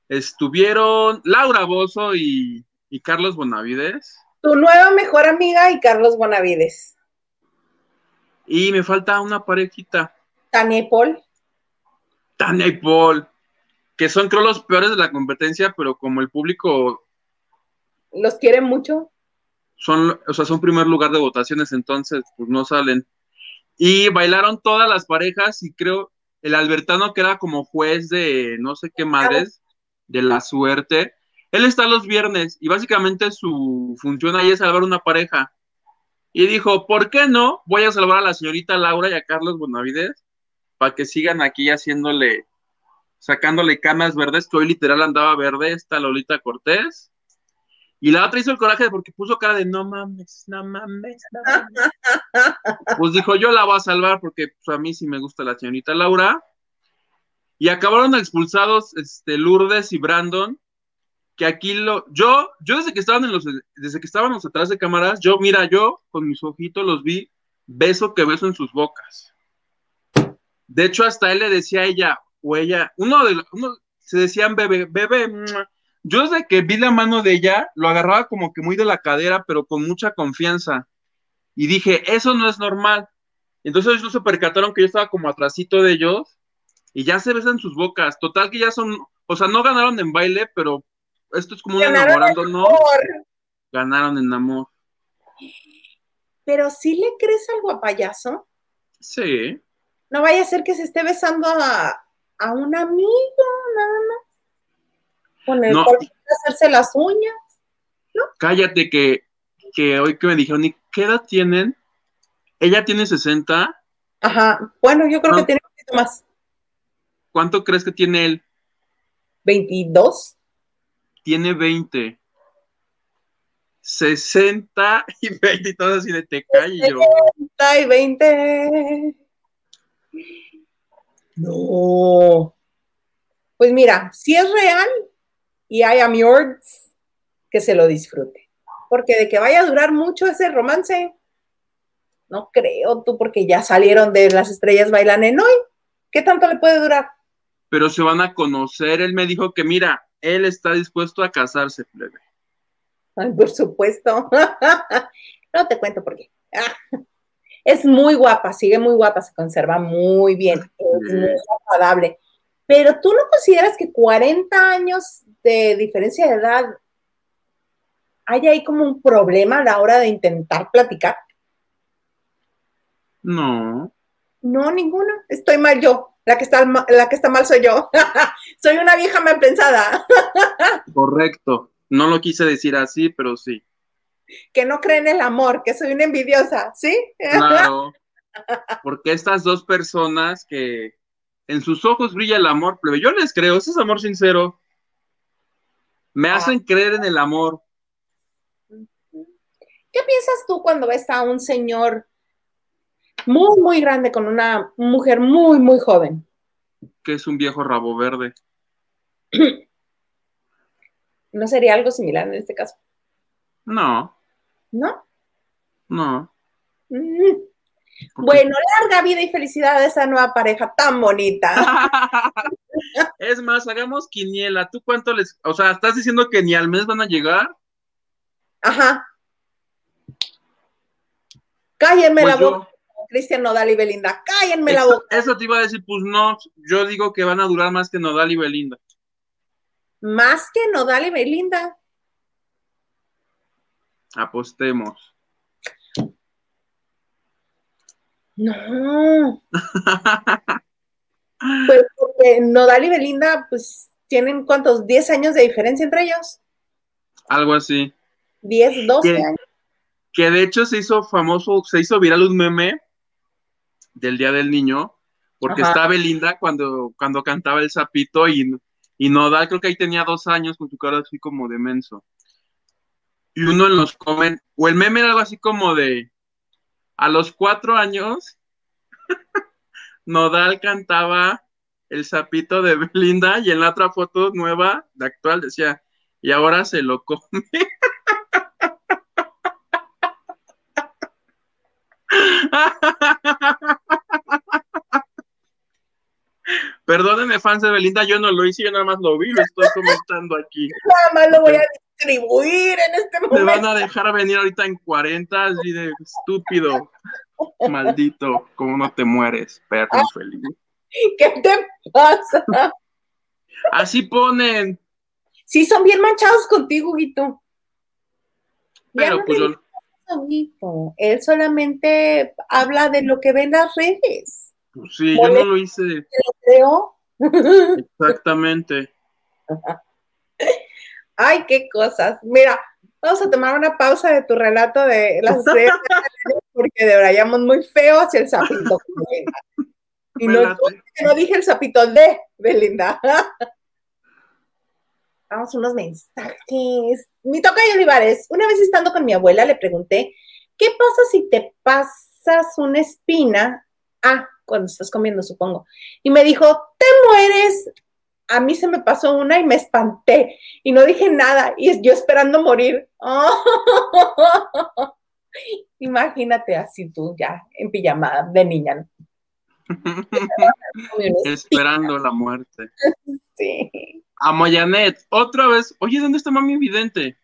Estuvieron Laura Bozo y ¿Y Carlos Bonavides? Tu nueva mejor amiga y Carlos Bonavides. Y me falta una parejita. Tania y Paul. Tania y Paul. Que son, creo, los peores de la competencia, pero como el público. ¿Los quiere mucho? Son, o sea, son primer lugar de votaciones, entonces, pues no salen. Y bailaron todas las parejas, y creo, el Albertano, que era como juez de no sé qué madres, de la suerte, él está los viernes y básicamente su función ahí es salvar una pareja. Y dijo, ¿por qué no? Voy a salvar a la señorita Laura y a Carlos Bonavides para que sigan aquí haciéndole sacándole camas verdes, que hoy literal andaba verde, esta Lolita Cortés. Y la otra hizo el coraje porque puso cara de no mames, no mames, no mames. Pues dijo, yo la voy a salvar porque pues, a mí sí me gusta la señorita Laura. Y acabaron expulsados este, Lourdes y Brandon, que aquí lo, yo, yo desde que estaban en los, desde que estábamos atrás de cámaras, yo, mira, yo con mis ojitos los vi beso que beso en sus bocas. De hecho, hasta él le decía a ella, o ella, uno de uno se decían bebé, bebé, yo desde que vi la mano de ella, lo agarraba como que muy de la cadera, pero con mucha confianza. Y dije, eso no es normal. Entonces ellos se percataron que yo estaba como atrásito de ellos y ya se besan sus bocas. Total que ya son, o sea, no ganaron en baile, pero esto es como un enamorando, ¿no? Ganaron en amor. Pero sí le crees algo a payaso. Sí. No vaya a ser que se esté besando a, a un amigo, nada más. Con el no. hacerse las uñas. ¿no? Cállate que, que hoy que me dijeron, ¿y qué edad tienen? Ella tiene 60. Ajá, bueno, yo creo que tiene un poquito más. ¿Cuánto crees que tiene él? 22. Tiene 20. 60 y 20 y todo así de te callo. 60 y 20. No. Pues mira, si es real y hay a yours, que se lo disfrute. Porque de que vaya a durar mucho ese romance, no creo tú, porque ya salieron de las estrellas bailan en hoy. ¿Qué tanto le puede durar? Pero se van a conocer. Él me dijo que, mira, él está dispuesto a casarse, plebe. Ay, por supuesto. no te cuento por qué. Es muy guapa, sigue muy guapa, se conserva muy bien, es muy agradable. Pero tú no consideras que 40 años de diferencia de edad hay ahí como un problema a la hora de intentar platicar? No. No, ninguno. Estoy mal yo. La que está, la que está mal soy yo. soy una vieja mal pensada. Correcto. No lo quise decir así, pero sí. Que no creen el amor, que soy una envidiosa, ¿sí? Claro. Porque estas dos personas que en sus ojos brilla el amor, pero yo les creo, ese es amor sincero. Me ah. hacen creer en el amor. ¿Qué piensas tú cuando ves a un señor muy, muy grande con una mujer muy, muy joven? Que es un viejo rabo verde. ¿No sería algo similar en este caso? No. ¿No? No. Mm. Bueno, larga vida y felicidad a esa nueva pareja tan bonita. es más, hagamos quiniela. ¿Tú cuánto les, o sea, estás diciendo que ni al mes van a llegar? Ajá. Cállenme pues la boca, Cristian Nodal y Belinda. Cállenme la boca. Eso te iba a decir, pues no, yo digo que van a durar más que Nodal y Belinda. Más que Nodal y Belinda. Apostemos. No. pues porque Nodal y Belinda, pues, tienen cuántos, 10 años de diferencia entre ellos. Algo así. 10, 12 años. Que de hecho se hizo famoso, se hizo viral un meme del Día del Niño, porque está Belinda cuando, cuando cantaba el sapito y y Nodal creo que ahí tenía dos años con su cara así como de menso. Y uno en los comen, o el meme era algo así como de, a los cuatro años, Nodal cantaba el sapito de Belinda y en la otra foto nueva, de actual, decía, y ahora se lo come. Perdónenme, fans de Belinda, yo no lo hice, yo nada más lo vi, lo estoy comentando aquí. Nada más lo voy a distribuir en este momento. Te van a dejar venir ahorita en 40, así de estúpido, maldito, como no te mueres, perro infeliz. ¿Qué te pasa? Así ponen. Sí, son bien manchados contigo, Guito. Pero pues yo... Él solamente habla de lo que ven las redes. Pues sí, yo no lo hice. creo? Exactamente. Ay, qué cosas. Mira, vamos a tomar una pausa de tu relato de las porque de verdad muy feo hacia el sapito. Y no, no, dije el sapito de Belinda. Vamos unos mensajes. Mi toca y Olivares, una vez estando con mi abuela le pregunté, ¿qué pasa si te pasas una espina? Ah, cuando estás comiendo, supongo. Y me dijo, te mueres. A mí se me pasó una y me espanté y no dije nada y yo esperando morir. Imagínate así tú ya en pijamada de niña. Esperando la muerte. Sí. A Moyanet, otra vez. Oye, ¿dónde está mami vidente?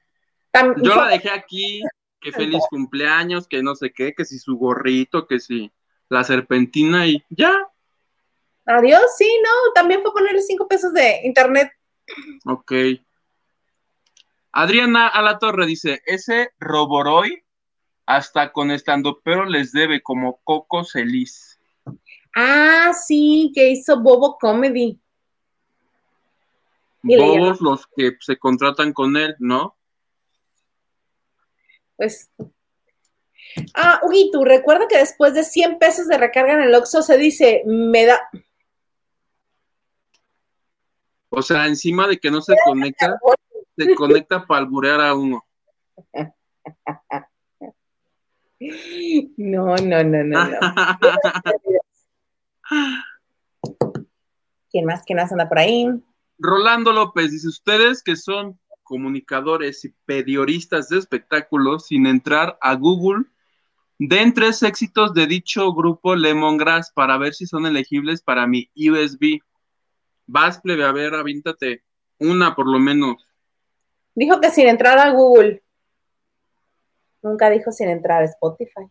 Yo la dejé aquí, que feliz cumpleaños, que no sé qué, que si su gorrito, que si la serpentina y ya. Adiós, sí, no, también fue ponerle cinco pesos de internet. Ok. Adriana Alatorre dice, ese Roboroy hasta con estando pero les debe como Coco Celis. Ah, sí, que hizo Bobo Comedy. Bobos los que se contratan con él, ¿no? Pues. Ah, tú recuerda que después de 100 pesos de recarga en el Oxxo se dice, me da. O sea, encima de que no se conecta, se conecta para alburear a uno. No, no, no, no, no. ¿Quién más? ¿Quién más anda por ahí? Rolando López dice: Ustedes que son comunicadores y pedioristas de espectáculos, sin entrar a Google, den tres éxitos de dicho grupo Lemongrass para ver si son elegibles para mi USB. Vas, plebe, a ver, avíntate una por lo menos. Dijo que sin entrar a Google. Nunca dijo sin entrar a Spotify.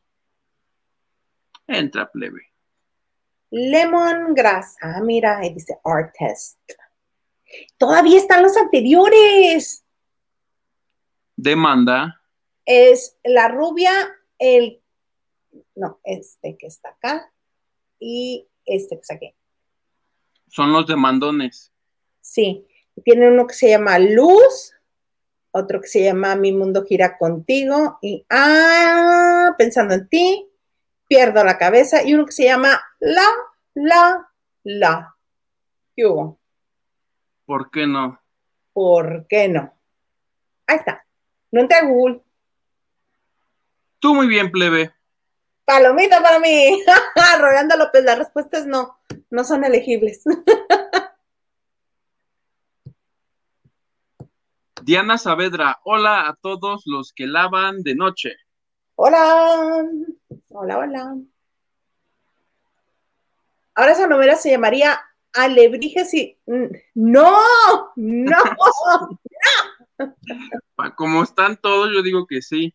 Entra, plebe. Lemongrass. Ah, mira, ahí dice Art Test. Todavía están los anteriores. Demanda. Es la rubia, el. No, este que está acá. Y este que está aquí. Son los demandones. Sí. Tiene uno que se llama Luz, otro que se llama Mi Mundo Gira Contigo y Ah, pensando en ti, pierdo la cabeza y uno que se llama La, La, La. ¿Qué hubo? ¿Por qué no? ¿Por qué no? Ahí está. No entré a Google. Tú muy bien, plebe. Palomita para mí. Rolando López, las respuestas no, no son elegibles. Diana Saavedra, hola a todos los que lavan de noche. Hola, hola, hola. Ahora esa novela se llamaría Alebrijes y... No, no, no. Como están todos, yo digo que sí.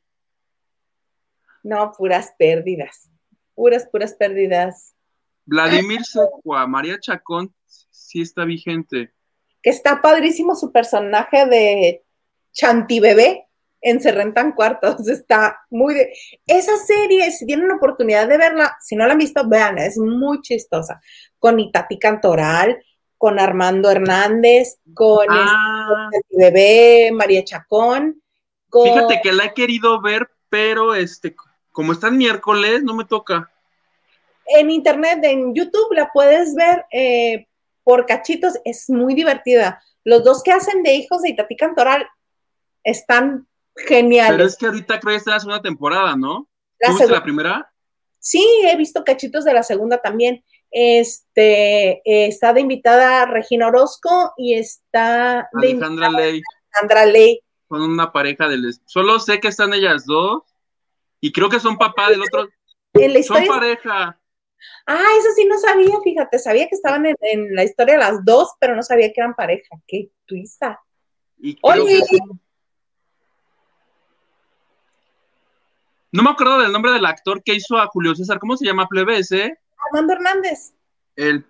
No, puras pérdidas. Puras, puras pérdidas. Vladimir Secua, María Chacón, sí está vigente que está padrísimo su personaje de Chanti Bebé en Se Rentan Cuartos. Está muy de... Esa serie, si tienen la oportunidad de verla, si no la han visto, vean, es muy chistosa. Con Itati Cantoral, con Armando Hernández, con ah. Chanti Bebé, María Chacón. Fíjate que la he querido ver, pero este, como está en miércoles, no me toca. En internet, en YouTube, la puedes ver. Eh, por cachitos, es muy divertida. Los dos que hacen de hijos de Itatí Cantoral están geniales. Pero es que ahorita creo que está la segunda temporada, ¿no? La la primera? Sí, he visto cachitos de la segunda también. Este, está de invitada Regina Orozco y está de Alejandra Ley. Alejandra Ley. Son una pareja del... Solo sé que están ellas dos y creo que son papá del otro. son pareja. Ah, eso sí no sabía, fíjate, sabía que estaban en, la historia las dos, pero no sabía que eran pareja. Qué tuisa. Oye. No me acuerdo del nombre del actor que hizo a Julio César. ¿Cómo se llama Plebes, eh? Armando Hernández. Él.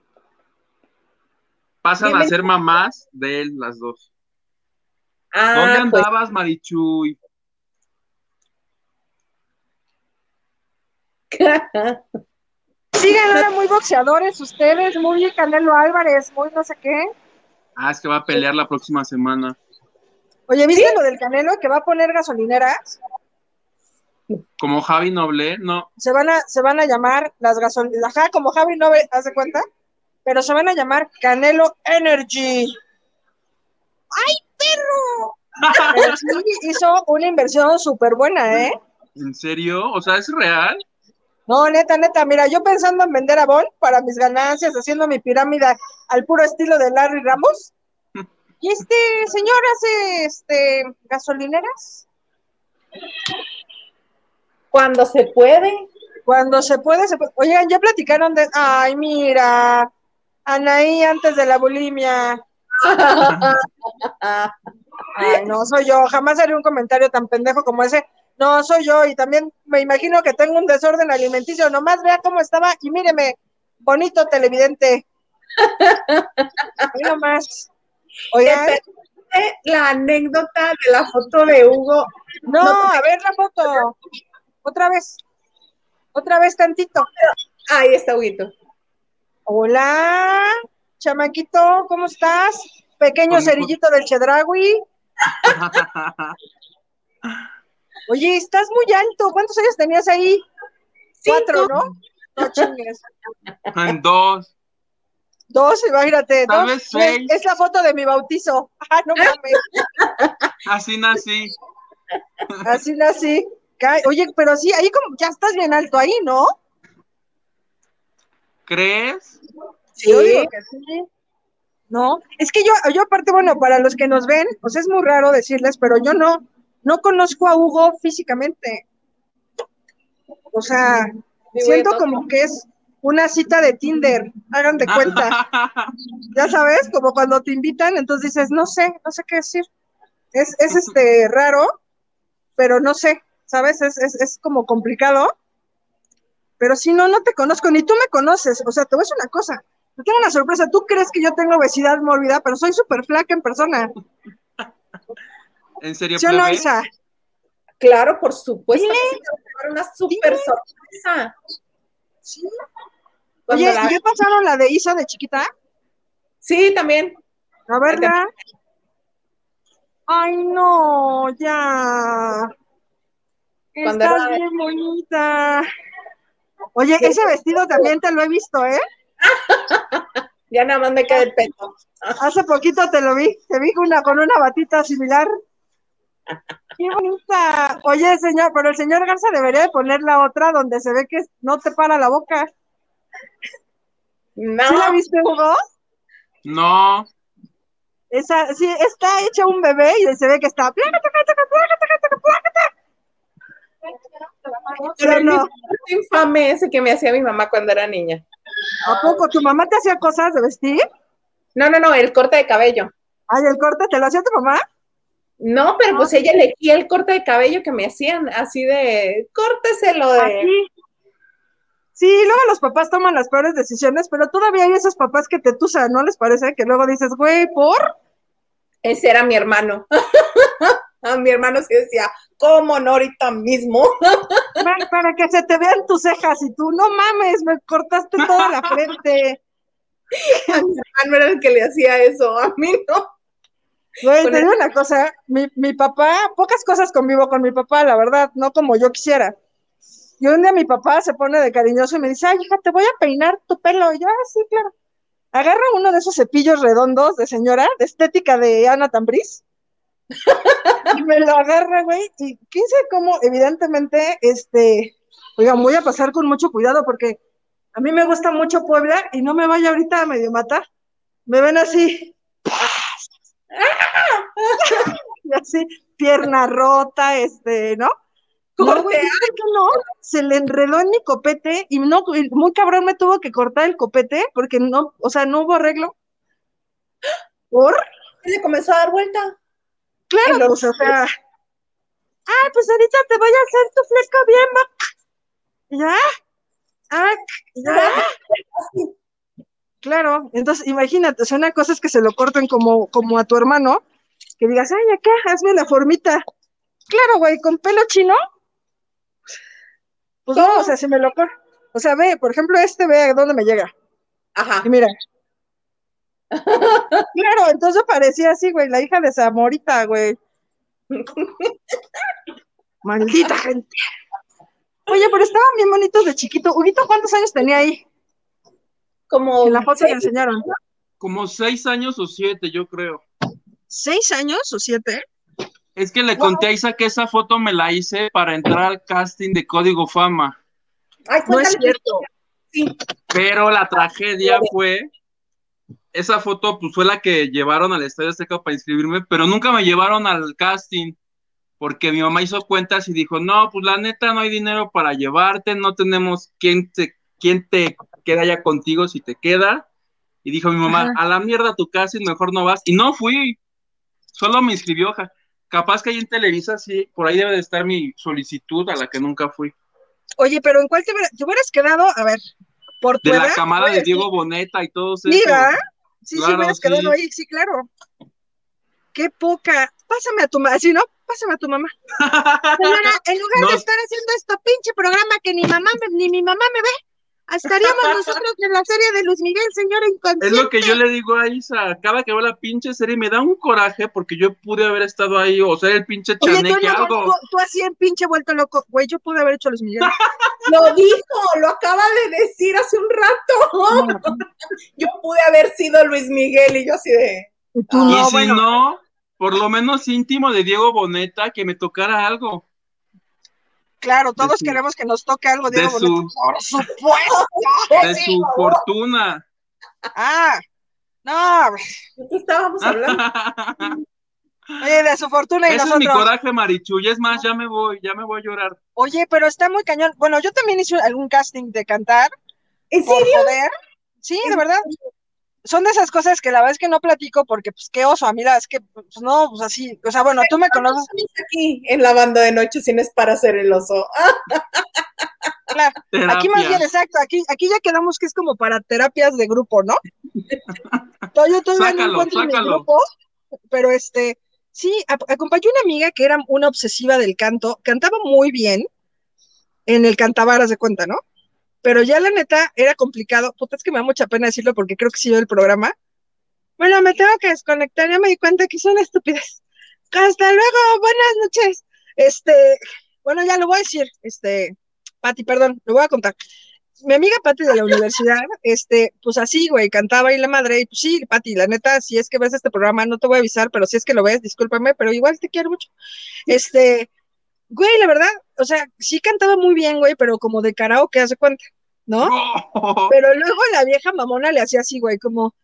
Pasan a ser mamás de él las dos. Ah, ¿Dónde pues. andabas, Marichuy? Sigan ahora muy boxeadores ustedes, muy Canelo Álvarez, muy no sé qué. Ah, es que va a pelear la próxima semana. Oye, ¿viste lo del Canelo que va a poner gasolineras? Como Javi Noble, no. Se van a, se van a llamar las gasolineras, ajá, como Javi Noble, ¿haz de cuenta? Pero se van a llamar Canelo Energy. ¡Ay, perro! Pero sí hizo una inversión súper buena, ¿eh? ¿En serio? O sea, ¿es real? No, neta, neta, mira, yo pensando en vender a Bon para mis ganancias, haciendo mi pirámide al puro estilo de Larry Ramos. Y este señor hace este gasolineras. Cuando se puede. Cuando se puede, se puede. Oigan, ya platicaron de. Ay, mira. Anaí antes de la bulimia. Ay, no, soy yo. Jamás haré un comentario tan pendejo como ese. No, soy yo. Y también me imagino que tengo un desorden alimenticio. Nomás vea cómo estaba y míreme. Bonito televidente. Mira más. Oigan. La anécdota de la foto de Hugo. No, a ver la foto. Otra vez. Otra vez tantito. Ahí está, Huguito. Hola, chamaquito, ¿cómo estás? Pequeño cerillito del Chedragui. Oye, estás muy alto. ¿Cuántos años tenías ahí? Cuatro, ¿no? No chingues. En dos. Dos, imagínate. Dos. Es, la foto de mi bautizo. Ah, no mames. Así nací. Así nací. Oye, pero sí, ahí como ya estás bien alto ahí, ¿no? ¿Crees? Sí. Yo digo que sí. No, es que yo, yo aparte, bueno, para los que nos ven, pues es muy raro decirles, pero yo no, no conozco a Hugo físicamente. O sea, siento como que es una cita de Tinder, hagan de cuenta. ya sabes, como cuando te invitan, entonces dices, no sé, no sé qué decir. Es, es este raro, pero no sé, ¿sabes? Es, es, es como complicado. Pero si no, no te conozco, ni tú me conoces. O sea, te voy a decir una cosa. Te tengo una sorpresa. Tú crees que yo tengo obesidad mórbida, pero soy súper flaca en persona. ¿En serio? ¿Sí no, Isa? Claro, por supuesto. Que una súper sorpresa. Sí. Oye, la... ¿y pasaron la de Isa de chiquita? Sí, también. A verla. Ay, no, ya. Estás bien bonita. Oye, ese vestido también te lo he visto, ¿eh? ya nada más me queda el pelo. Hace poquito te lo vi, te vi una, con una batita similar. Qué bonita. Oye, señor, pero el señor Garza debería de poner la otra donde se ve que no te para la boca. No. ¿Sí la viste, Hugo? No. Esa, sí, está hecha un bebé y se ve que está. Pero no. infame ese que me hacía mi mamá cuando era niña. ¿A poco? ¿Tu mamá te hacía cosas de vestir? No, no, no, el corte de cabello. Ay, ¿el corte te lo hacía tu mamá? No, pero pues ella elegía el corte de cabello que me hacían, así de, córteselo de... Así. Sí, luego los papás toman las peores decisiones, pero todavía hay esos papás que te tusan, ¿no les parece? Que luego dices, güey, ¿por? Ese era mi hermano. A mi hermano sí decía, ¿cómo no ahorita mismo? Para que se te vean tus cejas y tú, no mames, me cortaste toda la frente. A mi hermano era el que le hacía eso, a mí no. Güey, te digo una cosa, mi, mi papá, pocas cosas convivo con mi papá, la verdad, no como yo quisiera. Y un día mi papá se pone de cariñoso y me dice, ay, hija, te voy a peinar tu pelo. Y yo, ah, sí, claro. Agarra uno de esos cepillos redondos de señora, de estética de Ana Tambriz, y me lo agarra, güey, y quién sabe cómo, evidentemente, este, oigan, voy a pasar con mucho cuidado porque a mí me gusta mucho Puebla y no me vaya ahorita a medio matar. Me ven así. y así, pierna rota, este, ¿no? No, güey, no, se le enredó en mi copete y no, muy cabrón me tuvo que cortar el copete porque no, o sea, no hubo arreglo. ¿Por? Y le comenzó a dar vuelta. Claro, pues, o sea, ah, pues ahorita te voy a hacer tu fleco bien, ¿Ya? Ah, ya. Claro, entonces imagínate, o sea, una cosa es que se lo corten como, como a tu hermano, que digas, ay, acá, hazme la formita. Claro, güey, con pelo chino. Pues no, o sea, si me lo corto. O sea, ve, por ejemplo, este ve a dónde me llega. Ajá. Y mira, claro, entonces parecía así, güey, la hija de Zamorita, güey. Maldita gente. Oye, pero estaban bien bonitos de chiquito. Huguito, ¿cuántos años tenía ahí? Como. En la foto le enseñaron. Como seis años o siete, yo creo. ¿Seis años o siete? Es que le conté a Isa que esa foto me la hice para entrar al casting de Código Fama. Ay, no es cierto. Sí. Pero la tragedia fue, esa foto pues fue la que llevaron al Estadio Azteca para inscribirme, pero nunca me llevaron al casting porque mi mamá hizo cuentas y dijo, no, pues la neta no hay dinero para llevarte, no tenemos quien te, quién te queda ya contigo si te queda. Y dijo mi mamá, a la mierda tu casting, mejor no vas. Y no fui, solo me inscribió. Capaz que ahí en Televisa, sí, por ahí debe de estar mi solicitud a la que nunca fui. Oye, pero ¿en cuál te, hubieras quedado? A ver, por De la camada de Diego Boneta y todos esos. Mira, sí, sí, hubieras quedado ahí, sí, claro. Qué poca. Pásame a tu mamá, ¿sí no? Pásame a tu mamá. Señora, en lugar de estar haciendo esto pinche programa que ni mamá ni mi mamá me ve, Estaríamos nosotros en la serie de Luis Miguel, señora inconsciente. Es lo que yo le digo a Isa, cada que veo la pinche serie me da un coraje porque yo pude haber estado ahí o ser el pinche chaneque algo. Tú, tú así en pinche vuelto loco, güey, yo pude haber hecho Luis Miguel. lo dijo, lo acaba de decir hace un rato. yo pude haber sido Luis Miguel y yo así de... y si no, por lo menos íntimo de Diego Boneta, que me tocara algo. Claro, todos queremos que nos toque algo de, su, Por supuesto. De su fortuna. Ah, no. ¿De qué estábamos hablando? Oye, de su fortuna y Ese es mi coraje, Marichu. Y es más, ya me voy, ya me voy a llorar. Oye, pero está muy cañón. Bueno, yo también hice algún casting de cantar. ¿En serio? Sí, de verdad son de esas cosas que la verdad es que no platico porque, pues, qué oso, a mí la es que, pues, no, pues así, o sea, bueno, tú me conoces. Aquí en la banda de noche si no es para hacer el oso. Claro, aquí más bien, exacto, aquí, aquí ya quedamos que es como para terapias de grupo, ¿no? yo todavía no encuentro mi grupo, pero este, sí, acompañé una amiga que era una obsesiva del canto, cantaba muy bien en el cantabaras de cuenta, ¿no? Pero ya la neta era complicado. Puta, es que me da mucha pena decirlo porque creo que siguió el programa. Bueno, me tengo que desconectar, ya me di cuenta que son estúpidas. Hasta luego, buenas noches. Este, bueno, ya lo voy a decir, este, Pati, perdón, lo voy a contar. Mi amiga Pati de la universidad, este, pues así, güey, cantaba y la madre, y pues sí, Pati, la neta, si es que ves este programa, no te voy a avisar, pero si es que lo ves, discúlpame, pero igual te quiero mucho. Este, güey, la verdad, o sea, sí cantaba muy bien, güey, pero como de karaoke, hace cuenta, ¿no? Pero luego la vieja mamona le hacía así, güey, como,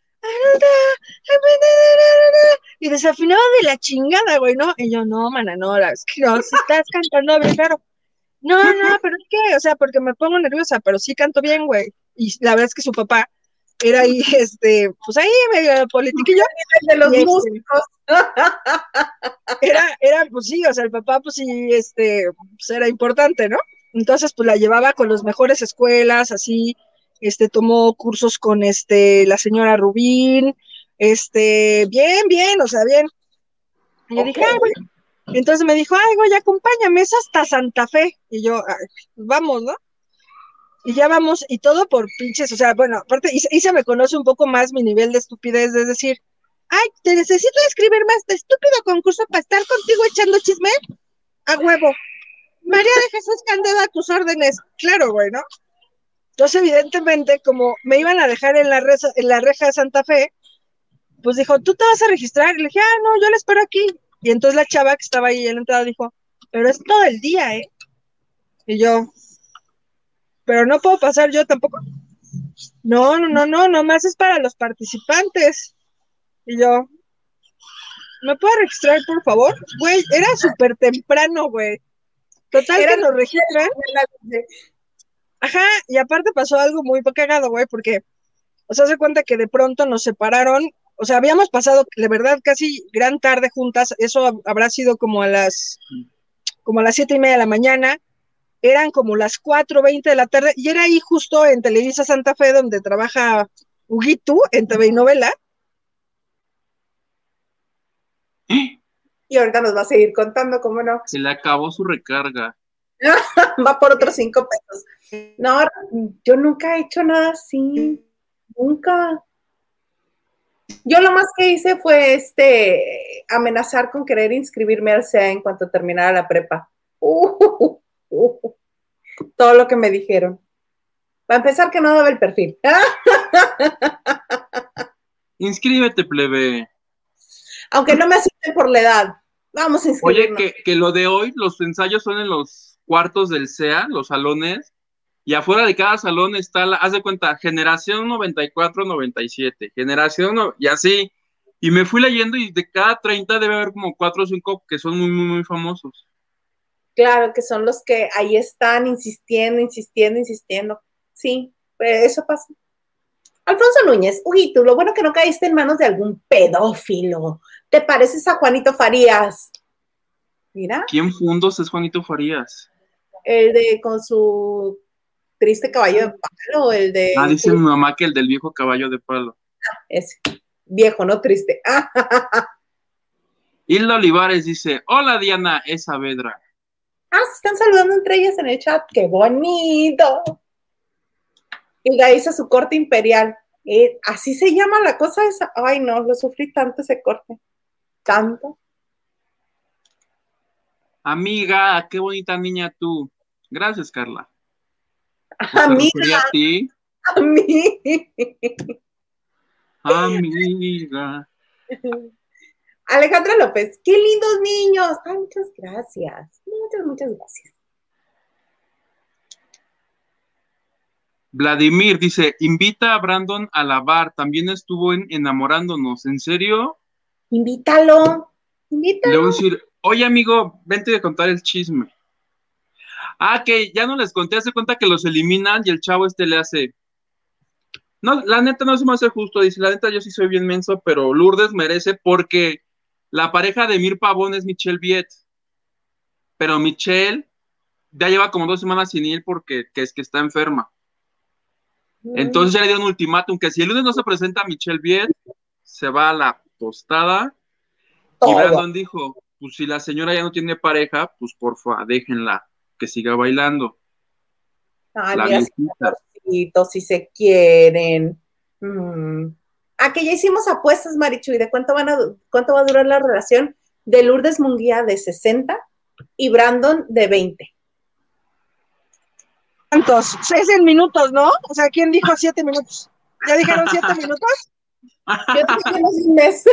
y desafinaba de la chingada, güey, ¿no? Y yo, no, mana, no, la es que no, si estás cantando bien, claro. No, no, pero es que, o sea, porque me pongo nerviosa, pero sí canto bien, güey. Y la verdad es que su papá era ahí, este, pues ahí medio politiquillo. De los este, músicos. Era, era, pues sí, o sea, el papá, pues sí, este, pues era importante, ¿no? Entonces, pues la llevaba con las mejores escuelas, así, este, tomó cursos con este, la señora Rubín, este, bien, bien, o sea, bien. Y yo dije, Entonces me dijo, ay, güey, acompáñame, es hasta Santa Fe. Y yo, vamos, ¿no? Y ya vamos, y todo por pinches, o sea, bueno, aparte, y, se me conoce un poco más mi nivel de estupidez, es decir, ay, te necesito escribir más de estúpido concurso para estar contigo echando chisme a huevo. María de Jesús Candela, a tus órdenes. Claro, güey, ¿no? Entonces, evidentemente, como me iban a dejar en la, en la reja de Santa Fe, pues dijo, ¿tú te vas a registrar? Y le dije, ah, no, yo la espero aquí. Y entonces la chava que estaba ahí en la entrada dijo, pero es todo el día, ¿eh? Y yo, pero no puedo pasar yo tampoco. No, no, no, no, nomás es para los participantes. Y yo, ¿me puedo registrar, por favor? Güey, era súper temprano, güey. Total que nos registran. Ajá, y aparte pasó algo muy cagado, güey, porque, o sea, se cuenta que de pronto nos separaron, o sea, habíamos pasado, de verdad, casi gran tarde juntas, eso habrá sido como a las, como a las siete y media de la mañana, eran como las cuatro veinte de la tarde, y era ahí justo en Televisa Santa Fe, donde trabaja Huguito en TV y novela. ¿Eh? Y ahorita nos va a seguir contando, ¿cómo no? Se le acabó su recarga. va por otros cinco pesos. No, yo nunca he hecho nada así. Nunca. Yo lo más que hice fue este amenazar con querer inscribirme al CEA en cuanto terminara la prepa. Uh, uh, uh. todo lo que me dijeron. Para empezar, que no daba el perfil. Inscríbete, plebe. Aunque no me por la edad. Vamos a inscribirnos. Oye, que, que lo de hoy, los ensayos son en los cuartos del SEA, los salones, y afuera de cada salón está, la, haz de cuenta, generación 94-97, generación, y así. Y me fui leyendo y de cada 30 debe haber como 4 o 5 que son muy, muy, muy famosos. Claro, que son los que ahí están insistiendo, insistiendo, insistiendo. Sí, pues eso pasa. Alfonso Núñez, tú, lo bueno que no caíste en manos de algún pedófilo. ¿Te pareces a Juanito Farías? Mira. ¿Quién fundos es Juanito Farías? El de con su triste caballo de palo, el de. Ah, dice mi mamá que el del viejo caballo de palo. Ah, ese. Viejo, no triste. Hilda Olivares dice: Hola Diana, es Saavedra. Ah, se están saludando entre ellas en el chat. ¡Qué bonito! Hilda hizo su corte imperial. Eh, así se llama la cosa esa. Ay, no, lo sufrí tanto ese corte. Tanto. Amiga, qué bonita niña tú. Gracias, Carla. Amiga. A ti. A mí. Amiga. Alejandra López, qué lindos niños. Ay, muchas gracias. Muchas, muchas gracias. Vladimir dice, invita a Brandon a la bar, también estuvo en enamorándonos, ¿en serio? Invítalo, invítalo. Le voy a decir, oye amigo, vente a contar el chisme. Ah, que ya no les conté, hace cuenta que los eliminan y el chavo este le hace. No, la neta no se me hace justo, dice, la neta yo sí soy bien menso, pero Lourdes merece porque la pareja de Mir Pavón es Michelle Viet. Pero Michelle ya lleva como dos semanas sin ir porque es que está enferma. Entonces ya le dieron un ultimátum que si el lunes no se presenta Michelle Viet, se va a la tostada. Y Brandon dijo, pues si la señora ya no tiene pareja, pues porfa, déjenla que siga bailando. Ay, mira, si se quieren. Mm. Ah, que ya hicimos apuestas, Marichu, ¿y de cuánto, van a, cuánto va a durar la relación de Lourdes Munguía de 60 y Brandon de 20? ¿Cuántos? Seis en minutos, ¿no? O sea, ¿quién dijo siete minutos? ¿Ya dijeron siete minutos? Yo.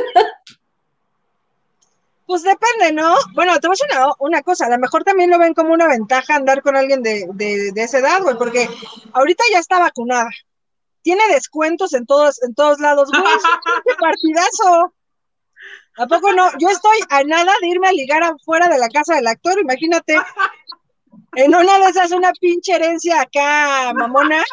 Pues depende, ¿no? Bueno, te voy a decir una, cosa, a lo mejor también lo ven como una ventaja andar con alguien de, de, de esa edad, güey, porque ahorita ya está vacunada. Tiene descuentos en todos, en todos lados, güey, es un partidazo. ¿A poco no? Yo estoy a nada de irme a ligar afuera de la casa del actor, imagínate. En una de esas, una pinche herencia acá, mamona.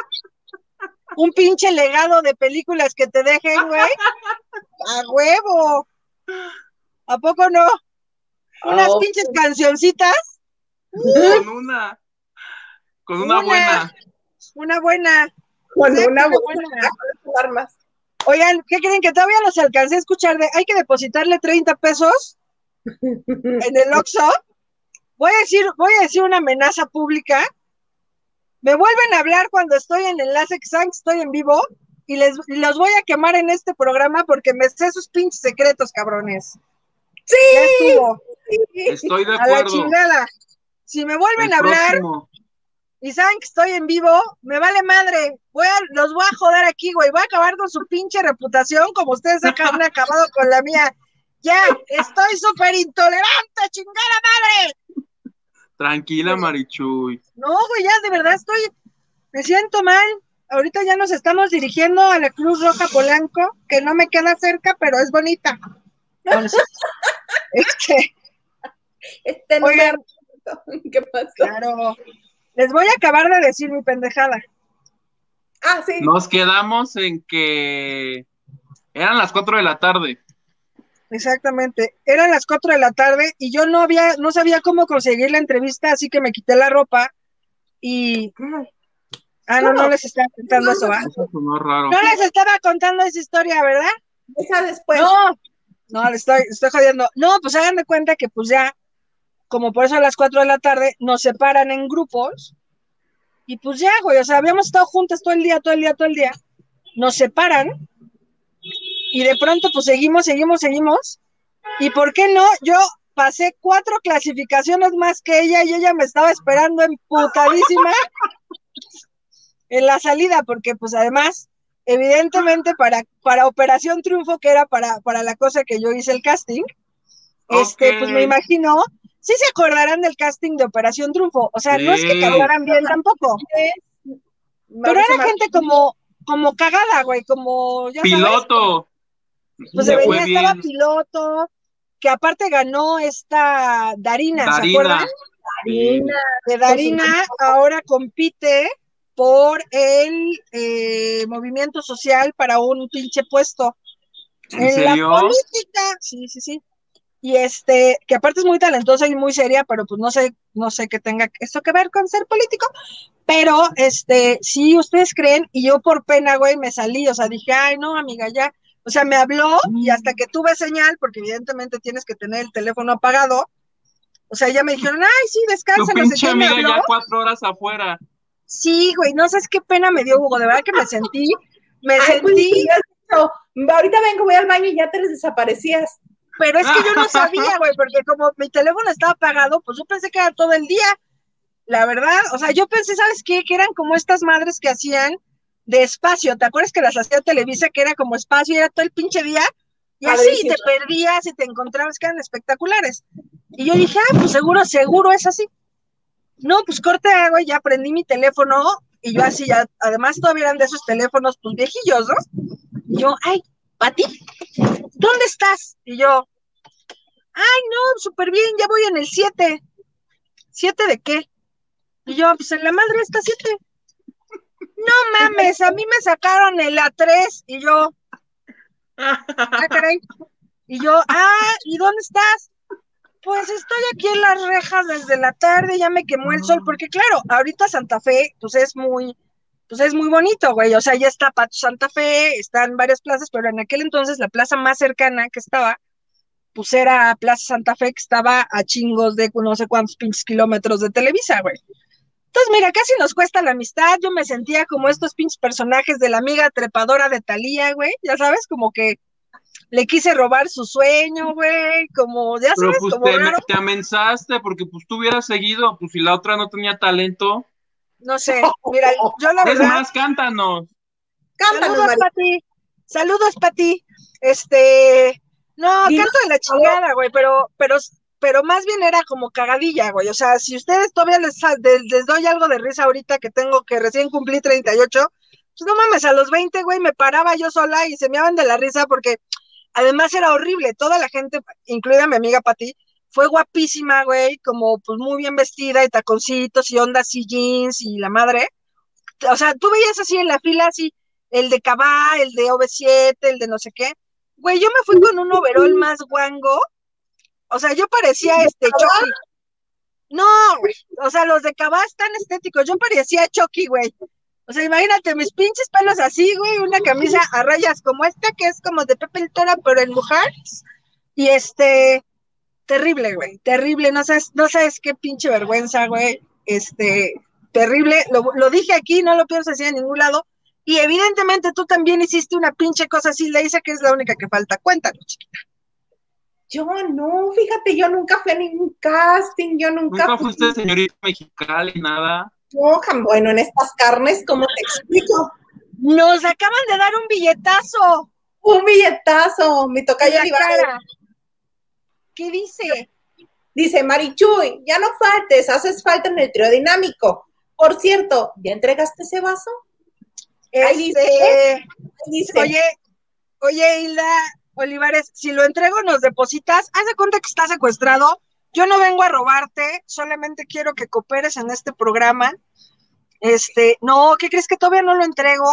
Un pinche legado de películas que te dejen, güey. A huevo. ¿A poco no? Unas ah, pinches cancioncitas. Con una. Con una, buena. Una buena. Con una, buena. Oigan, ¿qué creen? Que todavía los alcancé a escuchar de hay que depositarle 30 pesos en el Oxxo voy a decir, voy a decir una amenaza pública. Me vuelven a hablar cuando estoy en Enlace Xang, estoy en vivo, y les los voy a quemar en este programa porque me sé sus pinches secretos, cabrones. Sí. Estoy de acuerdo. A la chingada. Si me vuelven a hablar y saben que estoy en vivo, me vale madre. Voy a, los voy a joder aquí, güey. Voy a acabar con su pinche reputación como ustedes han acabado con la mía. Ya, estoy súper intolerante, chingada madre. Tranquila, Marichuy. No, güey, ya de verdad estoy, me siento mal. Ahorita ya nos estamos dirigiendo a la Cruz Roja Polanco, que no me queda cerca, pero es bonita. este, este oigan, ¿qué pasó? Claro, les voy a acabar de decir mi pendejada. Ah, sí. Nos quedamos en que eran las cuatro de la tarde. Exactamente. Eran las 4 de la tarde y yo no había, no sabía cómo conseguir la entrevista, así que me quité la ropa y. Ah, no, no les estaba contando eso, ¿ah? No les estaba contando esa historia, ¿verdad? Esa después. No, no, le estoy, estoy jodiendo. No, pues hagan de cuenta que pues ya, como por eso a las 4 de la tarde, nos separan en grupos y pues ya, güey, o sea, habíamos estado juntas todo el día, todo el día, todo el día. Nos separan y de pronto pues seguimos, seguimos, seguimos. ¿Y por qué no? Yo pasé cuatro clasificaciones más que ella y ella me estaba esperando emputadísima en la salida, porque pues además, evidentemente para, para Operación Triunfo, que era para, para la cosa que yo hice el casting, este, pues me imagino, sí se acordarán del casting de Operación Triunfo, o sea, no es que cantaran bien tampoco, pero era gente como, como cagada, güey, como, ya Piloto. Pues de venía, estaba piloto, que aparte ganó esta Darina, ¿se acuerdan? Darina. De Darina ahora compite por el eh, movimiento social para un pinche puesto. ¿En, la política, sí, sí, sí. Y este, que aparte es muy talentosa y muy seria, pero pues no sé, no sé qué tenga esto que ver con ser político. Pero, este, sí, ustedes creen, y yo por pena, güey, me salí, o sea, dije, ay, no, amiga, ya. O sea, me habló y hasta que tuve señal, porque evidentemente tienes que tener el teléfono apagado, o sea, ya me dijeron, ay, sí, descansa. Tu pinche amiga ya cuatro horas afuera. Sí, güey, no sabes qué pena me dio Hugo, de verdad que me sentí, me sentí. ahorita vengo, voy al baño y ya te les desaparecías. Pero es que yo no sabía, güey, porque como mi teléfono estaba apagado, pues yo pensé que era todo el día. La verdad, o sea, yo pensé, ¿sabes qué? Que eran como estas madres que hacían de espacio. ¿Te acuerdas que las hacía Televisa, que era como espacio y era todo el pinche día? Y así te perdías y te encontrabas que eran espectaculares. Y yo dije, ah, pues seguro, seguro es así. No, pues corte agua y ya prendí mi teléfono y yo así ya, además todavía eran de esos teléfonos pues viejillos, ¿no? Y yo, ay, Pati, ¿dónde estás? Y yo, ay, no, súper bien, ya voy en el 7. ¿Siete de qué? Y yo, pues en la madre está 7. No mames, a mí me sacaron el A3 y yo, ah, caray. Y yo, ah, ¿y dónde estás? Pues estoy aquí en las rejas desde la tarde, ya me quemó el sol, mm. porque claro, ahorita Santa Fe, pues es muy, pues es muy bonito, güey, o sea, ya está Pato Santa Fe, están varias plazas, pero en aquel entonces la plaza más cercana que estaba, pues era Plaza Santa Fe, que estaba a chingos de no sé cuántos pinches kilómetros de Televisa, güey. Entonces, mira, casi nos cuesta la amistad, yo me sentía como estos pinches personajes de la amiga trepadora de Talía, güey, ya sabes, como que le quise robar su sueño, güey, como, ya sabes, pues como te, te amenazaste porque pues tú hubieras seguido, pues si la otra no tenía talento. No sé, mira, yo la verdad... Es más, cántanos. Cántanos, Saludos para ti, saludos para ti, este... No, canto de la chingada, güey, pero, pero, pero más bien era como cagadilla, güey. O sea, si ustedes todavía les, les, doy algo de risa ahorita que tengo que recién cumplí 38, pues no mames, a los 20, güey, me paraba yo sola y se me iban de la risa porque Además era horrible, toda la gente, incluida mi amiga Pati, fue guapísima, güey, como pues muy bien vestida y taconcitos y ondas y jeans y la madre. O sea, tú veías así en la fila, así, el de Cabá, el de OV7, el de no sé qué. Güey, yo me fui con un overol más guango. O sea, yo parecía este Chucky. No, o sea, los de Cabá están estéticos. Yo parecía Chucky, güey. O sea, imagínate mis pinches pelos así, güey, una camisa a rayas como esta, que es como de Pepe el Toro, pero en mujeres. Y este, terrible, güey, terrible, no sabes, no sabes qué pinche vergüenza, güey. Este, terrible, lo, lo dije aquí, no lo pienso decir en ningún lado. Y evidentemente tú también hiciste una pinche cosa así, le dice que es la única que falta. Cuéntanos, chiquita. Yo no, fíjate, yo nunca fui a ningún casting, yo nunca. Nunca fuiste señorita mexicana y nada. Bueno, en estas carnes, ¿cómo te explico? Nos acaban de dar un billetazo. Un billetazo, mi tocayo cara. ¿Qué dice? Dice, Marichuy, ya no faltes, haces falta en el trío dinámico. Por cierto, ¿ya entregaste ese vaso? Este, dice, Oye, oye, Hilda Olivares, si lo entrego, nos depositas. Haz de cuenta que está secuestrado yo no vengo a robarte, solamente quiero que cooperes en este programa. Este, no, ¿qué crees que todavía no lo entrego?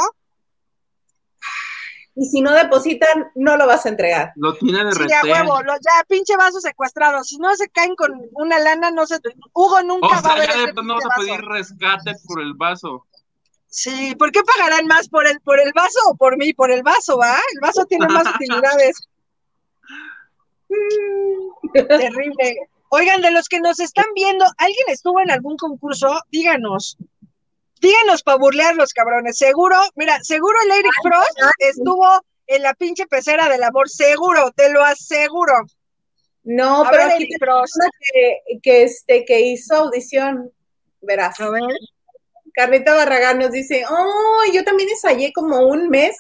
Y si no depositan, no lo vas a entregar. Lo tiene de sí, a huevo, ya, pinche vaso secuestrado. Si no se caen con una lana, no se. Hugo nunca va a ver. Ya no vas a pedir rescate por el vaso. Sí, ¿por qué pagarán más por el, por el vaso o por mí? Por el vaso, ¿va? El vaso tiene más utilidades. Terrible. Oigan, de los que nos están viendo, ¿alguien estuvo en algún concurso? Díganos. Díganos para burlearlos, cabrones. Seguro, mira, seguro el Eric Frost estuvo en la pinche pecera del amor, seguro, te lo aseguro. No, pero aquí que, que, este, que hizo audición, verás. A ver. Carlita Barragán nos dice, oh, yo también ensayé como un mes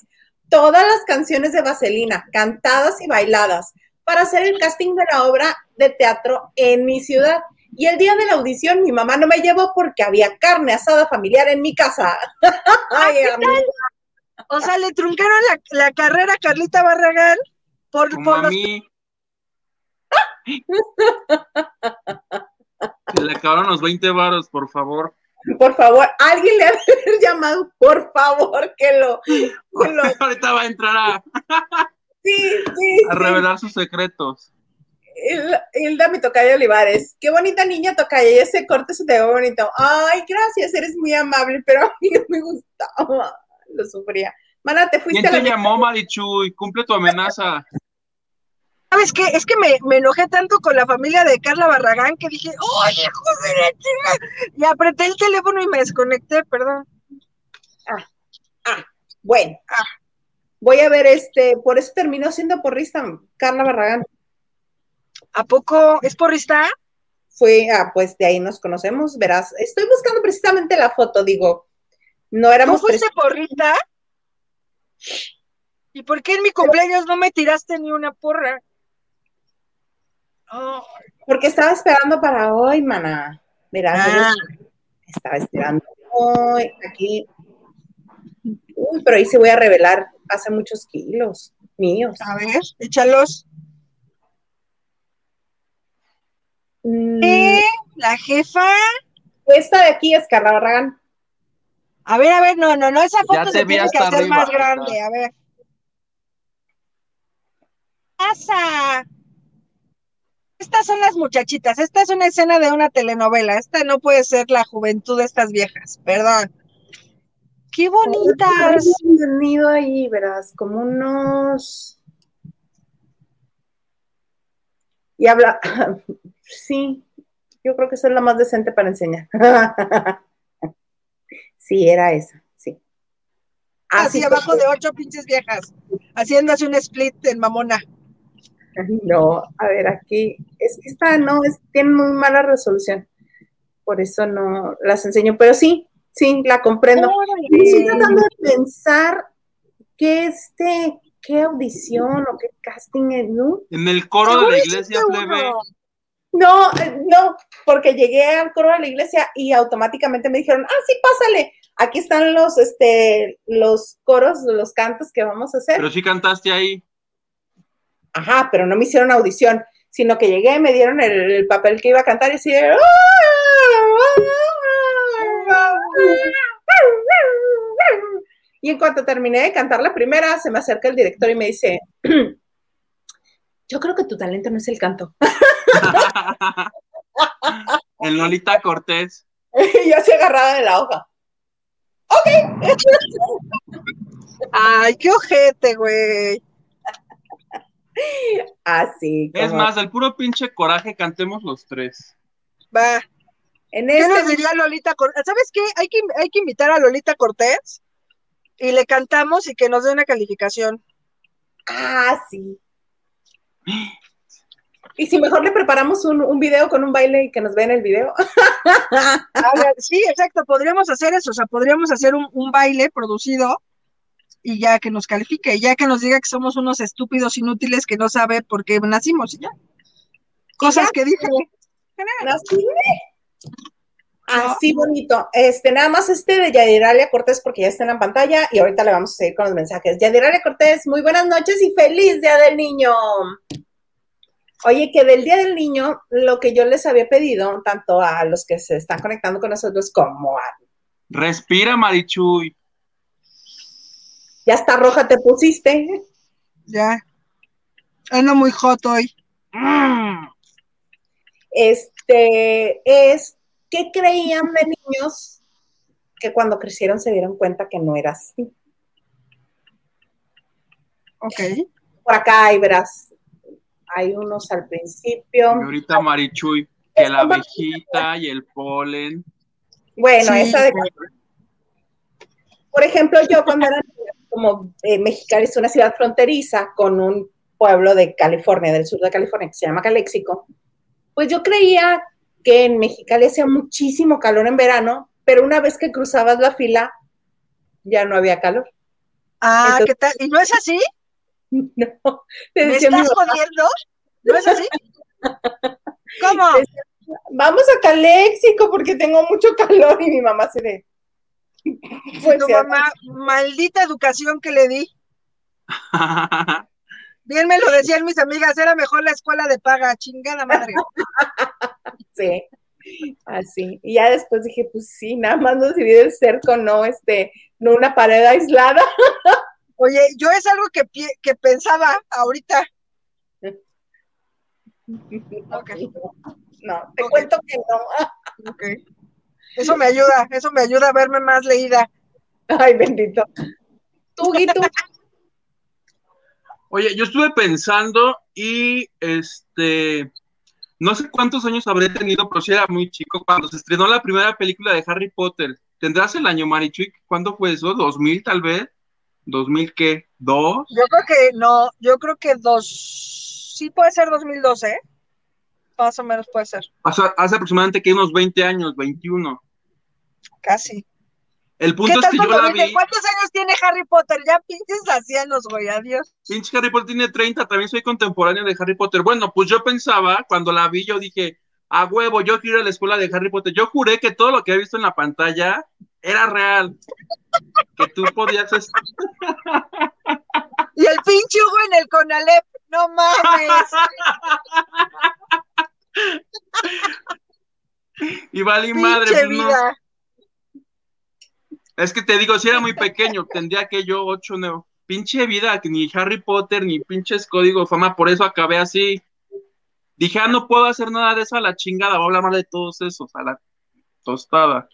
todas las canciones de Vaselina, cantadas y bailadas, para hacer el casting de la obra de teatro en mi ciudad. Y el día de la audición mi mamá no me llevó porque había carne asada familiar en mi casa. Ay, o sea, le truncaron la, carrera a Carlita Barragán por, por los... le acabaron los 20 varos, por favor. Por favor, alguien le ha llamado, por favor, que lo. Ahorita va a entrar a. sí, sí. A revelar sus secretos. Hilda, mi de Olivares. Qué bonita niña toca y ese corte se te ve bonito. Ay, gracias, eres muy amable, pero a mí no me gustaba. Lo sufría. Mana, te fuiste ¿Quién te llamó, Marichuy? Cumple tu amenaza. ¿Sabes qué? Es que me, enojé tanto con la familia de Carla Barragán que dije, ¡oye, joder, Y apreté el teléfono y me desconecté, perdón. Ah, ah, bueno. Ah. Voy a ver, este, por eso terminó siendo porrista Carla Barragán. ¿A poco es porrista? Fue, ah, pues de ahí nos conocemos, verás. Estoy buscando precisamente la foto, digo. No éramos. ¿No fuiste porrista? ¿Y por qué en mi cumpleaños no me tiraste ni una porra? Porque estaba esperando para hoy, mana. Mira, ah. estaba esperando hoy, aquí. Uy, pero ahí se voy a revelar. Hace muchos kilos míos. A ver, échalos. Mm. ¿Eh? ¿La jefa? Esta de aquí es Carla Barragán. A ver, a ver, no, no, no, esa foto se tiene que hacer más grande, a ver. pasa? Estas son las muchachitas, esta es una escena de una telenovela, esta no puede ser la juventud de estas viejas, perdón. ¡Qué bonitas! Venido ahí, verás, como unos... Y habla, sí, yo creo que esa es la más decente para enseñar. sí, era esa, sí. Así abajo de ocho pinches viejas, haciéndose un split en mamona. No, a ver, aquí, es que esta no, es, tiene muy mala resolución. Por eso no las enseño, pero sí, sí, la comprendo. Estoy tratando de pensar qué este, qué audición o qué casting es, ¿no? En el coro de la iglesia plebe. No, eh, no, porque llegué al coro de la iglesia y automáticamente me dijeron, ah, sí, pásale, aquí están los, este, los coros, los cantos que vamos a hacer. Pero sí cantaste ahí. Ajá, pero no me hicieron audición, sino que llegué, me dieron el, papel que iba a cantar y así Y en cuanto terminé de cantar la primera, se me acerca el director y me dice, yo creo que tu talento no es el canto. el Lolita Cortés. y yo así agarrada de la hoja. Ok. Ay, qué ojete, güey. Así. Es más, del puro pinche coraje cantemos los tres. Va. En ¿Qué nos este diría Lolita Cortés? ¿Sabes qué? Hay que, hay que invitar a Lolita Cortés y le cantamos y que nos dé una calificación. Ah, sí. Y si mejor le preparamos un, un, video con un baile y que nos vean el video. sí, exacto, podríamos hacer eso, o sea, podríamos hacer un, un baile producido y ya que nos califique, ya que nos diga que somos unos estúpidos inútiles que no sabe por qué nacimos y ya. Cosas que dice. Así bonito. Este, nada más este de Yadiralia Cortés, porque ya está en la pantalla, y ahorita le vamos a seguir con los mensajes. Yadiralia Cortés, muy buenas noches y feliz Día del Niño. Oye, que del Día del Niño, lo que yo les había pedido, tanto a los que se están conectando con nosotros como a. Respira, Marichuy. Ya está roja te pusiste. Ya. Ando muy hot hoy. Este es, ¿qué creían de niños que cuando crecieron se dieron cuenta que no era así? Ok. Por acá hay, verás, hay unos al principio. ahorita Marichuy, que la abejita y el polen. Bueno, esa de... Por ejemplo, yo cuando era como eh, Mexicali es una ciudad fronteriza con un pueblo de California, del sur de California, que se llama Calexico, pues yo creía que en Mexicali hacía muchísimo calor en verano, pero una vez que cruzabas la fila, ya no había calor. Ah, ¿qué tal? ¿Y no es así? No. ¿Me estás jodiendo? ¿No es así? ¿Cómo? Vamos a Calexico porque tengo mucho calor y mi mamá se ve. Pues tu mamá, maldita educación que le di. Bien me lo decían mis amigas, era mejor la escuela de paga, chingada madre. Sí, así. Y ya después dije, pues sí, nada más nos divide el cerco, no, este, no una pared aislada. Oye, yo es algo que, que pensaba ahorita. No, te cuento que no. Eso me ayuda, eso me ayuda a verme más leída. Ay, bendito. Tú, Guito. Oye, yo estuve pensando y este, no sé cuántos años habré tenido, pero sí era muy chico cuando se estrenó la primera película de Harry Potter. ¿Tendrás el año, Marichuy? ¿Cuándo fue eso? ¿2000 tal vez? ¿2000 qué? ¿Dos? Yo creo que no, yo creo que dos, sí puede ser 2012, ¿eh? Más o menos puede ser. Hace, hace aproximadamente que unos 20 años, 21. Casi. El punto es que yo la vi. ¿Cuántos años tiene Harry Potter? Ya pinches ancianos, güey, adiós. Pinche Harry Potter tiene 30, también soy contemporáneo de Harry Potter. Bueno, pues yo pensaba, cuando la vi, yo dije, a huevo, yo quiero ir a la escuela de Harry Potter. Yo juré que todo lo que había visto en la pantalla era real. que tú podías. y el pinche Hugo en el Conalep, no mames. y vale madre. Pues, vida. Es que te digo, si era muy pequeño, tendría que yo ocho, no. Pinche vida, que ni Harry Potter, ni pinches código fama, por eso acabé así. Dije, ah, no puedo hacer nada de eso a la chingada, voy a hablar mal de todos esos, a la tostada.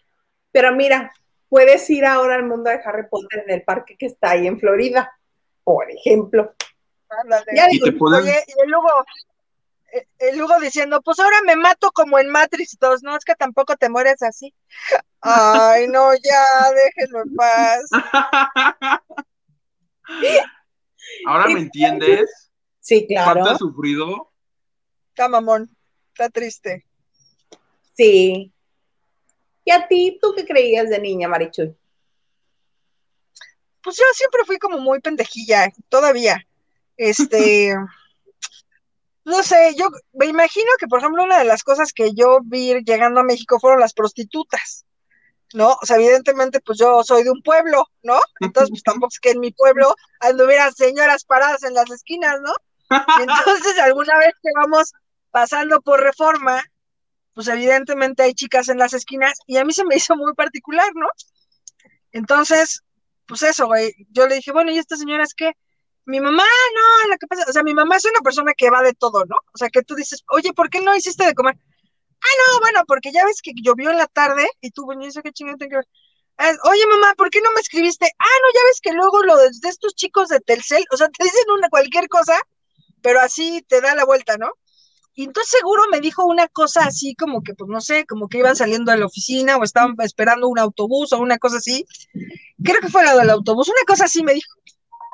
Pero mira, puedes ir ahora al mundo de Harry Potter en el parque que está ahí en Florida, por ejemplo. Ya digo, oye, y luego, el Hugo diciendo, pues ahora me mato como en Matrix 2, no es que tampoco te mueres así. Ay, no, ya, déjenlo en paz. ¿Ahora me entiendes? Sí, claro. ¿Cuánto has sufrido? Está mamón, está triste. Sí. ¿Y a ti, tú qué creías de niña, Marichuy? Pues yo siempre fui como muy pendejilla, todavía. Este, no sé, yo me imagino que, por ejemplo, una de las cosas que yo vi llegando a México fueron las prostitutas, ¿no? O sea, evidentemente, pues yo soy de un pueblo, ¿no? Entonces, pues tampoco es que en mi pueblo anduvieran señoras paradas en las esquinas, ¿no? entonces, alguna vez que vamos pasando por reforma, pues evidentemente hay chicas en las esquinas y a mí se me hizo muy particular, ¿no? Entonces, pues eso, güey, yo le dije, bueno, ¿y estas señoras qué? Mi mamá, no, lo que pasa, o sea, mi mamá es una persona que va de todo, ¿no? O sea, que tú dices, oye, ¿por qué no hiciste de comer? Ah, no, bueno, porque ya ves que llovió en la tarde y tú, bueno, sé qué chingada tengo que ver. Oye, mamá, ¿por qué no me escribiste? Ah, no, ya ves que luego lo de, estos chicos de Telcel, o sea, te dicen una cualquier cosa, pero así te da la vuelta, ¿no? Y entonces seguro me dijo una cosa así como que, pues no sé, como que iban saliendo de la oficina o estaban esperando un autobús o una cosa así. Creo que fue la del autobús, una cosa así me dijo.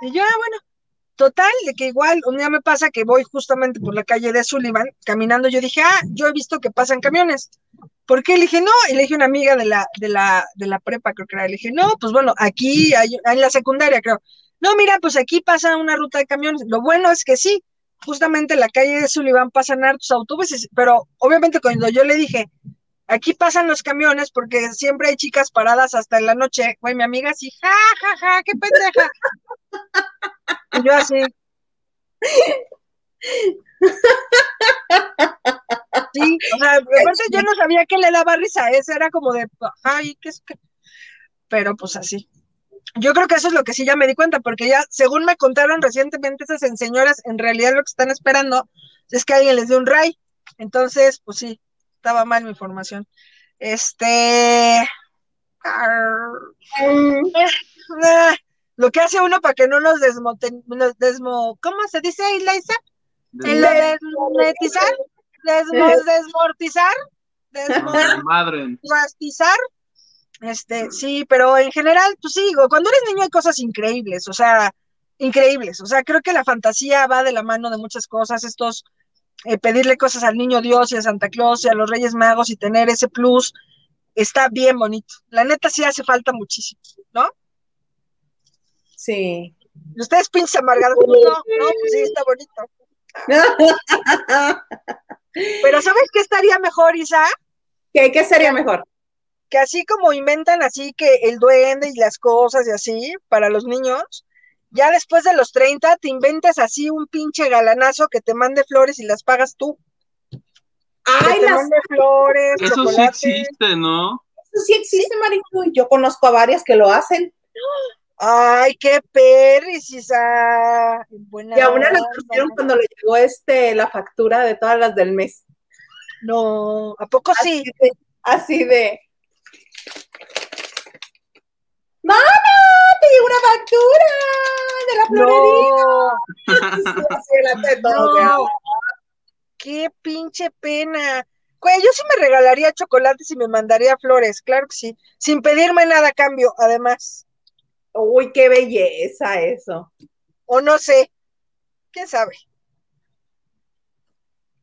Y yo, ah, bueno, Total, de que igual un día me pasa que voy justamente por la calle de Sullivan caminando, yo dije, ah, yo he visto que pasan camiones. ¿Por qué? Le dije, no, y le dije una amiga de la, de la, de la prepa, creo que era, le dije, no, pues bueno, aquí, hay, en la secundaria, creo. No, mira, pues aquí pasa una ruta de camiones. Lo bueno es que sí, justamente en la calle de Sullivan pasan hartos autobuses, pero obviamente cuando yo le dije, aquí pasan los camiones porque siempre hay chicas paradas hasta en la noche, güey, mi amiga así, ja, ja, ja, qué pendeja. Y yo así. Sí, o sea, aparte yo no sabía que le daba risa, ese era como de, ay, ¿qué es que? Pero pues así. Yo creo que eso es lo que sí ya me di cuenta, porque ya, según me contaron recientemente esas señoras, en realidad lo que están esperando es que alguien les dé un ray. Entonces, pues sí, estaba mal mi información. Este. Mm. Eh, lo que hace uno para que no nos desmoten, nos desmo, ¿cómo se dice, Ilaisa? En lo desmonetizar, desmortizar, desmortizar, este, sí, pero en general, pues sí, cuando eres niño hay cosas increíbles, o sea, increíbles. O sea, creo que la fantasía va de la mano de muchas cosas. Estos, eh, pedirle cosas al niño Dios y a Santa Claus y a los Reyes Magos y tener ese plus, está bien bonito. La neta sí hace falta muchísimo, ¿no? Sí. ¿Y ustedes pinches amargados? No, no, pues sí, está bonito. Pero ¿sabes qué estaría mejor, Isa? ¿Qué, qué sería mejor? Que así como inventan así que el duende y las cosas y así para los niños, ya después de los 30 te inventes así un pinche galanazo que te mande flores y las pagas tú. Ay, las flores. Eso sí existe, ¿no? Eso sí existe, Marichu. Yo conozco a varias que lo hacen. Ay, qué perris, Isa. y a una la pusieron cuando le llegó este la factura de todas las del mes. No, ¿a poco así sí? De, así de. ¡Mamá! ¡Te llegó una factura de la florería! no. ¡Qué pinche pena! Güey, yo sí me regalaría chocolates y me mandaría flores, claro que sí, sin pedirme nada a cambio, además. Uy, qué belleza eso. O no sé, quién sabe.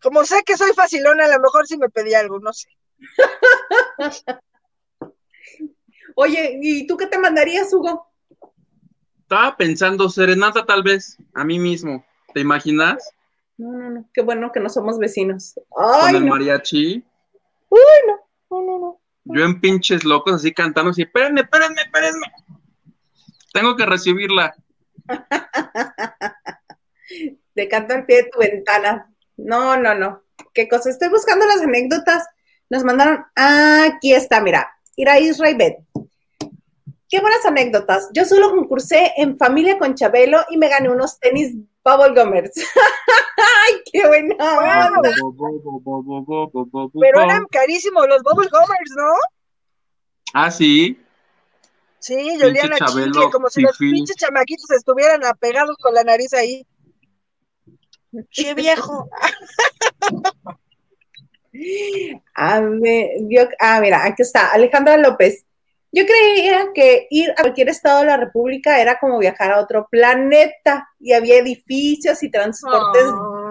Como sé que soy facilona, a lo mejor sí me pedí algo, no sé. Oye, ¿y tú qué te mandarías, Hugo? Estaba pensando serenata tal vez, a mí mismo. ¿Te imaginas? No, no, no. Qué bueno que no somos vecinos. Con el mariachi. Uy, no, no, no, no. Yo en pinches locos así cantando así, espérenme, espérenme, espérenme. Tengo que recibirla. Te canto al pie de tu ventana. No, no, no. ¿Qué cosa? Estoy buscando las anécdotas. Nos mandaron. Aquí está, mira. Ira Israel Qué buenas anécdotas. Yo solo concursé en familia con Chabelo y me gané unos tenis Bubble Gummers. ¡Ay, qué buena onda! Pero eran carísimos los Bubble Gummers, ¿no? Ah, sí. Sí, yo olían a chicle, como si los pinches chamaquitos estuvieran apegados con la nariz ahí. ¡Qué viejo! a ver, ah, mira, aquí está, Alejandra López. Yo creía que ir a cualquier estado de la República era como viajar a otro planeta y había edificios y transportes oh.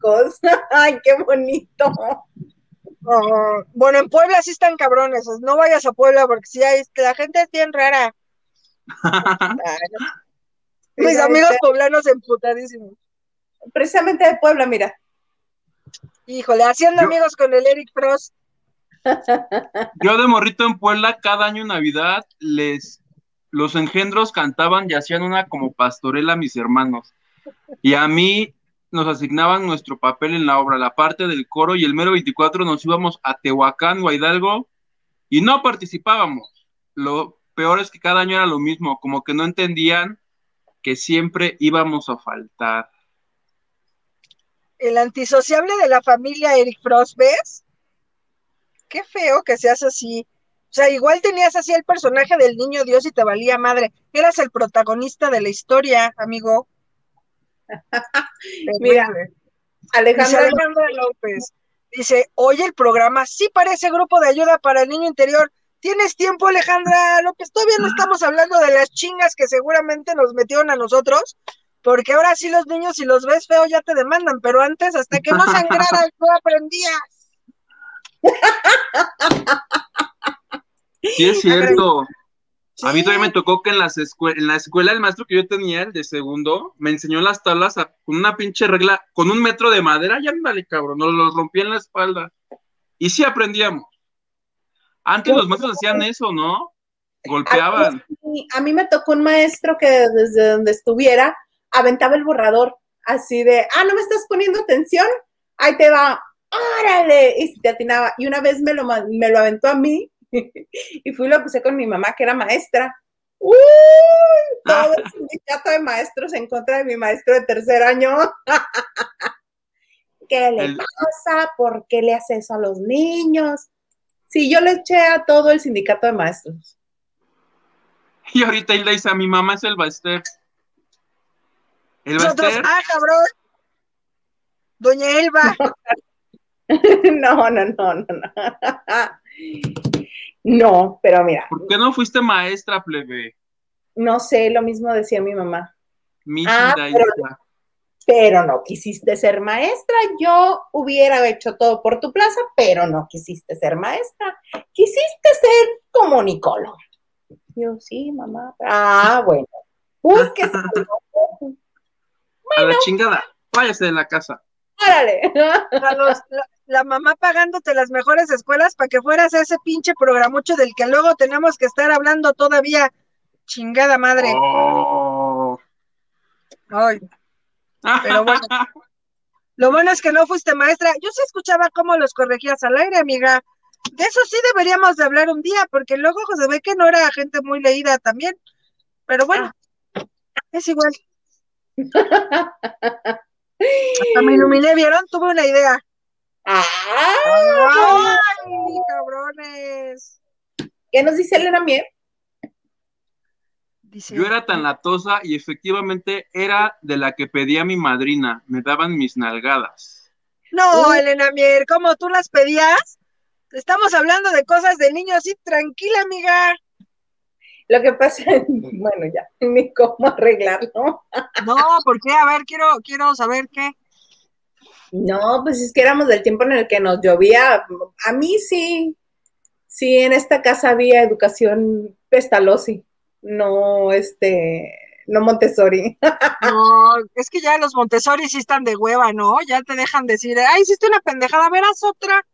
¡Ay, qué bonito! Bueno, en Puebla sí están cabrones. No vayas a Puebla porque sí hay, la gente es bien rara. Mis amigos poblanos emputadísimos. Precisamente de Puebla, mira. Híjole, haciendo amigos con el Eric Frost. Yo de morrito en Puebla, cada año Navidad, les los engendros cantaban y hacían una como pastorela a mis hermanos. Y a mí nos asignaban nuestro papel en la obra, la parte del coro, y el mero 24 nos íbamos a Tehuacán o a Hidalgo y no participábamos. Lo peor es que cada año era lo mismo, como que no entendían que siempre íbamos a faltar. El antisociable de la familia Eric Frost, ¿ves? Qué feo que seas así. O sea, igual tenías así el personaje del niño Dios y te valía madre. Eras el protagonista de la historia, amigo. Mira, Alejandra, López dice, oye, el programa sí parece grupo de ayuda para el niño interior. ¿Tienes tiempo, Alejandra López? Todavía no estamos hablando de las chingas que seguramente nos metieron a nosotros, porque ahora sí los niños, si los ves feo, ya te demandan, pero antes, hasta que no sangraras, no aprendías. Sí, es cierto. A mí todavía me tocó que en, las en la escuela el maestro que yo tenía, el de segundo, me enseñó las tablas con una pinche regla, con un metro de madera, ya ándale, cabrón, nos los rompía en la espalda. Y sí aprendíamos. Antes los maestros hacían eso, ¿no? Golpeaban. A mí, me tocó un maestro que desde donde estuviera aventaba el borrador, así de, ah, no me estás poniendo atención, ahí te va, órale, y se te atinaba. Y una vez me lo, me lo aventó a mí y fui y lo puse con mi mamá, que era maestra. ¡Uy! Todo el sindicato de maestros en contra de mi maestro de tercer año. ¿Qué le pasa? ¿Por qué le hace eso a los niños? Sí, yo le eché a todo el sindicato de maestros. Y ahorita Hilda dice, mi mamá es el Baester. ¿El Baester? Ah, cabrón. Doña Elba. no, no, no, no, no. No, pero mira. ¿Por qué no fuiste maestra, plebe? No sé, lo mismo decía mi mamá. Mi ah, pero, no quisiste ser maestra. Yo hubiera hecho todo por tu plaza, pero no quisiste ser maestra. Quisiste ser comunicóloga. Yo, sí, mamá. Ah, bueno. Búsquese. A la chingada, váyase de la casa. Árale. La, mamá pagándote las mejores escuelas para que fueras a ese pinche programucho del que luego tenemos que estar hablando todavía. Chingada madre. Oh. Ay. Pero bueno. Lo bueno es que no fuiste maestra. Yo sí escuchaba cómo los corregías al aire, amiga. De eso sí deberíamos de hablar un día, porque luego se ve que no era gente muy leída también. Pero bueno, ah. es igual. Hasta me iluminé, ¿vieron? Tuve una idea. ¡Ay, cabrones! ¿Qué nos dice Elena Mier? Yo era tan latosa y efectivamente era de la que pedía mi madrina. Me daban mis nalgadas. No, Elena Mier, ¿cómo tú las pedías? Estamos hablando de cosas de niños, así tranquila, amiga. Lo que pasa, bueno, ya, ni cómo arreglarlo. No, ¿por qué? A ver, quiero, quiero saber qué. No, pues es que éramos del tiempo en el que nos llovía. A mí sí, sí, en esta casa había educación Pestalozzi, no este, no Montessori. No, es que ya los Montessori sí están de hueva, ¿no? Ya te dejan decir, ay, hiciste una pendejada, verás otra.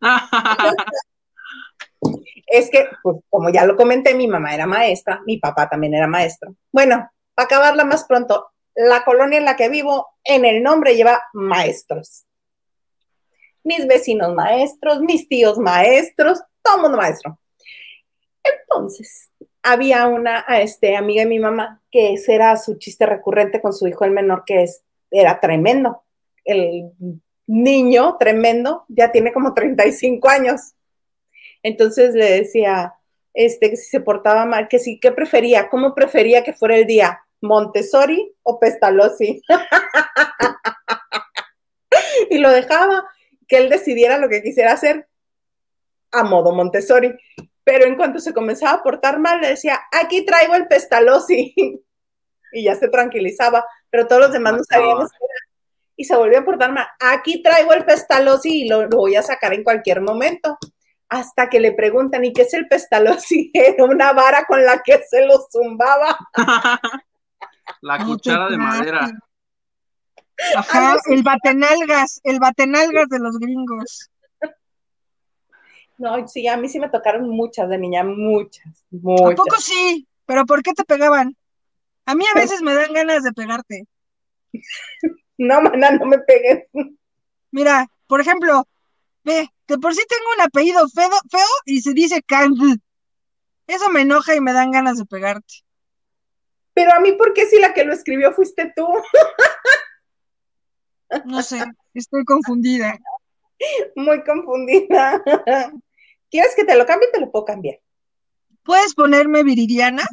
es que, pues, como ya lo comenté, mi mamá era maestra, mi papá también era maestro. Bueno, para acabarla más pronto, la colonia en la que vivo, en el nombre lleva maestros. Mis vecinos maestros, mis tíos maestros, todo mundo maestro. Entonces, había una este, amiga de mi mamá que ese era su chiste recurrente con su hijo el menor, que es, era tremendo. El niño tremendo ya tiene como 35 años. Entonces le decía, este, que si se portaba mal, que sí, ¿qué prefería? ¿Cómo prefería que fuera el día? ¿Montessori o Pestalozzi? y lo dejaba que él decidiera lo que quisiera hacer a modo Montessori. Pero en cuanto se comenzaba a portar mal, le decía, aquí traigo el Pestalozzi. y ya se tranquilizaba, pero todos los demás no sabíamos Y se volvió a portar mal. Aquí traigo el Pestalozzi y lo voy a sacar en cualquier momento hasta que le preguntan, ¿y qué es el pestalozzi? Era una vara con la que se lo zumbaba. La cuchara de madera. Ajá, el batenalgas, el batenalgas de los gringos. No, sí, a mí sí me tocaron muchas de niña, muchas, muchas. ¿A poco sí? ¿Pero por qué te pegaban? A mí a veces me dan ganas de pegarte. no, maná, no me pegues. Mira, por ejemplo, ve, que por sí tengo un apellido feo, feo y se dice Kang. Eso me enoja y me dan ganas de pegarte. Pero a mí, ¿por qué si la que lo escribió fuiste tú? No sé, estoy confundida. Muy confundida. ¿Quieres que te lo cambie? Te lo puedo cambiar. ¿Puedes ponerme Viridiana?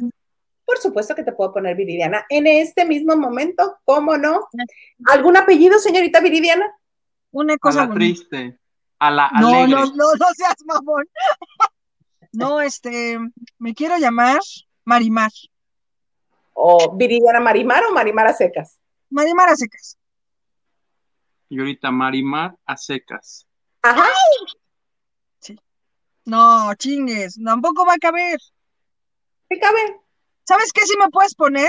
Por supuesto que te puedo poner Viridiana. En este mismo momento, ¿cómo no? ¿Algún apellido, señorita Viridiana? Una cosa. triste a la no, No, no, no seas mamón. No, este, me quiero llamar Marimar. ¿O Viridiana Marimar o Marimar a secas? Marimar a secas. Y ahorita Marimar a secas. Ajá. Sí. No, chingues, tampoco va a caber. ¿Qué cabe? ¿Sabes qué si me puedes poner?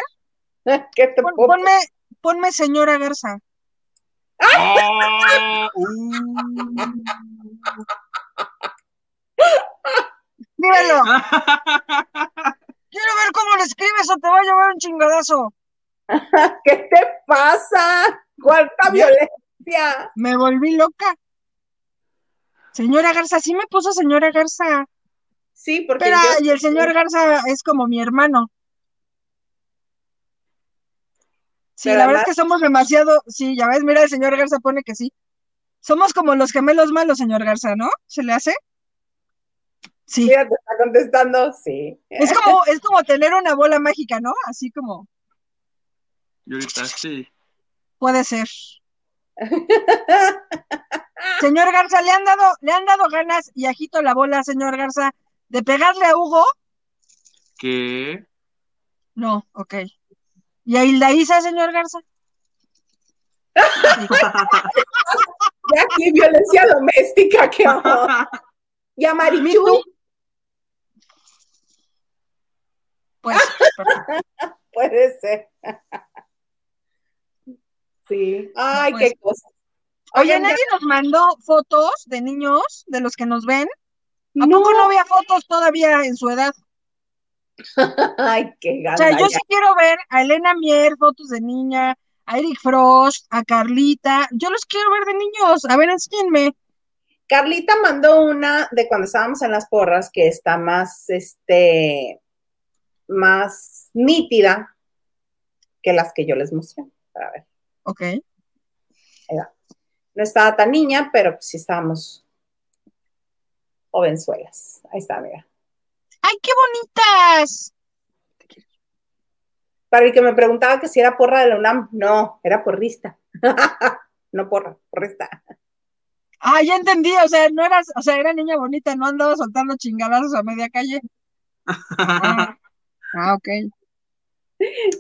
¿Qué te ponme, ponme señora Garza. ¡Ah! Dímelo. Quiero ver cómo lo escribes o te va a llevar un chingadazo. ¿Qué te pasa? ¿Cuánta violencia? Me volví loca. Señora Garza, sí me puso señora Garza. Sí, porque. Pero, y el señor Garza es como mi hermano. Sí, la verdad es que somos demasiado, sí, ya ves, mira, el señor Garza pone que sí. Somos como los gemelos malos, señor Garza, ¿no? ¿Se le hace? Sí. Mira, te está contestando, sí. Es como, es como tener una bola mágica, ¿no? Así como. Y ahorita sí. Puede ser. señor Garza, ¿le han dado, le han dado ganas y agito la bola, señor Garza, de pegarle a Hugo? ¿Qué? No, ok. ¿Y a Hilda Isa, señor Garza? ya aquí violencia doméstica, qué amor. ¿Y a Marichu? Pues, puede ser. sí. Ay, qué pues, cosa. Oye, nadie nos mandó fotos de niños, de los que nos ven. ¿A no. poco no había fotos todavía en su edad? Ay, qué gana. O sea, yo sí quiero ver a Elena Mier, fotos de niña, a Eric Frost, a Carlita. Yo los quiero ver de niños. A ver, enséñenme. Carlita mandó una de cuando estábamos en las porras que está más, este, más nítida que las que yo les mostré. A ver. Ok. No estaba tan niña, pero pues sí estábamos jovenzuelas. Ahí está, mira. ¡Ay, qué bonitas! Para el que me preguntaba que si era porra de la UNAM, no, era porrista. no porra, porrista. Ah, ya entendí, o sea, no eras, o sea, era niña bonita, no andaba soltando chingadazos a media calle. ah, ah, ok.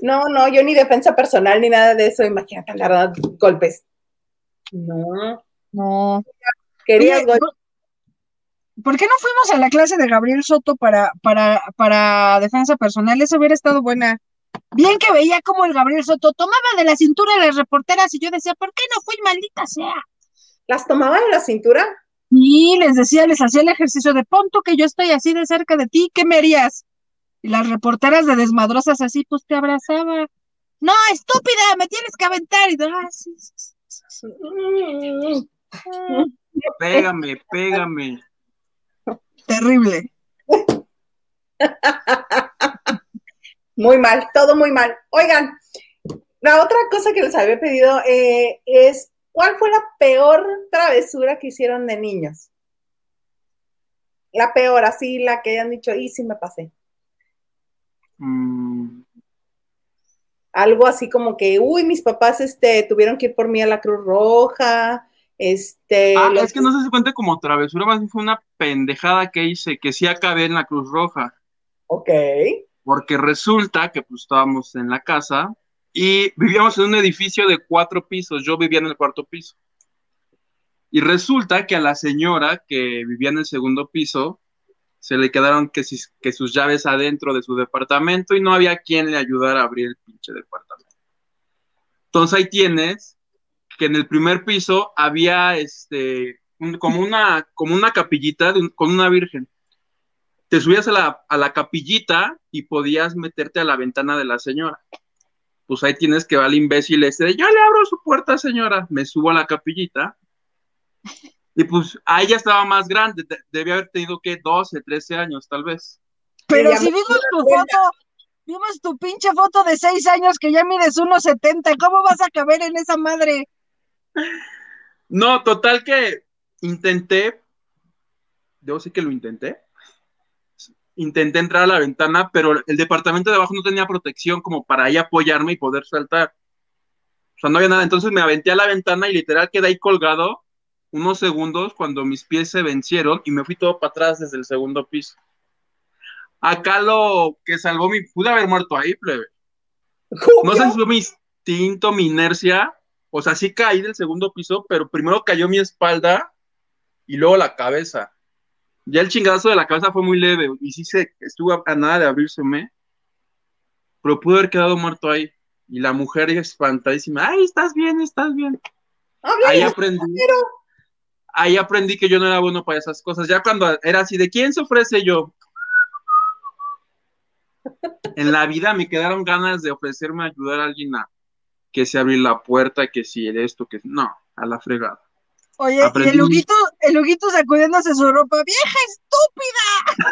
No, no, yo ni defensa personal ni nada de eso, imagínate andar golpes. No. No. Querías golpes. ¿Por qué no fuimos a la clase de Gabriel Soto para, para, para defensa personal? Eso hubiera estado buena. Bien que veía como el Gabriel Soto tomaba de la cintura de las reporteras y yo decía, ¿por qué no fui maldita sea? ¿Las tomaba de la cintura? Y les decía, les hacía el ejercicio de punto que yo estoy así de cerca de ti, ¿qué me harías? Y las reporteras de desmadrosas así, pues te abrazaba. No, estúpida, me tienes que aventar. Y ah, sí, sí, Pégame, pégame. Terrible. Muy mal, todo muy mal. Oigan, la otra cosa que les había pedido eh, es, ¿cuál fue la peor travesura que hicieron de niños? La peor, así, la que hayan dicho, y sí me pasé. Mm. Algo así como que, uy, mis papás este, tuvieron que ir por mí a la Cruz Roja, este... Ah, es que no si cuenta como travesura, más bien fue una pendejada que hice, que sí acabé en la Cruz Roja. Ok porque resulta que pues estábamos en la casa y vivíamos en un edificio de cuatro pisos, yo vivía en el cuarto piso. Y resulta que a la señora que vivía en el segundo piso se le quedaron que, sus llaves adentro de su departamento y no había quien le ayudara a abrir el pinche departamento. Entonces ahí tienes que en el primer piso había este como una como una capillita con una virgen te subías a la, a la capillita y podías meterte a la ventana de la señora. Pues ahí tienes que va el imbécil ese de, yo le abro su puerta, señora, me subo a la capillita. Y pues ahí ya estaba más grande, debía haber tenido que 12, 13 años tal vez. Pero si vimos tu foto, vimos tu pinche foto de 6 años que ya mides 1,70, ¿cómo vas a caber en esa madre? No, total que intenté, yo sí que lo intenté, intenté entrar a la ventana, pero el departamento de abajo no tenía protección como para ahí apoyarme y poder saltar. O sea, no había nada. Entonces me aventé a la ventana y literal quedé ahí colgado unos segundos cuando mis pies se vencieron y me fui todo para atrás desde el segundo piso. Acá lo que salvó mi. Pude haber muerto ahí, plebe. No sé si fue mi instinto, mi inercia. O sea, sí caí del segundo piso, pero primero cayó mi espalda y luego la cabeza. Ya el chingadazo de la cabeza fue muy leve y sí se estuvo a nada de abrírseme, pero pudo haber quedado muerto ahí. Y la mujer espantadísima, ay, estás bien, estás bien. ahí aprendí. Ahí aprendí que yo no era bueno para esas cosas. Ya cuando era así, ¿de quién se ofrece yo? En la vida me quedaron ganas de ofrecerme a ayudar a alguien a que se abrir la puerta, que si esto, que no, a la fregada. Oye, y el Huguito, el Huguito sacudiéndose su ropa, vieja estúpida.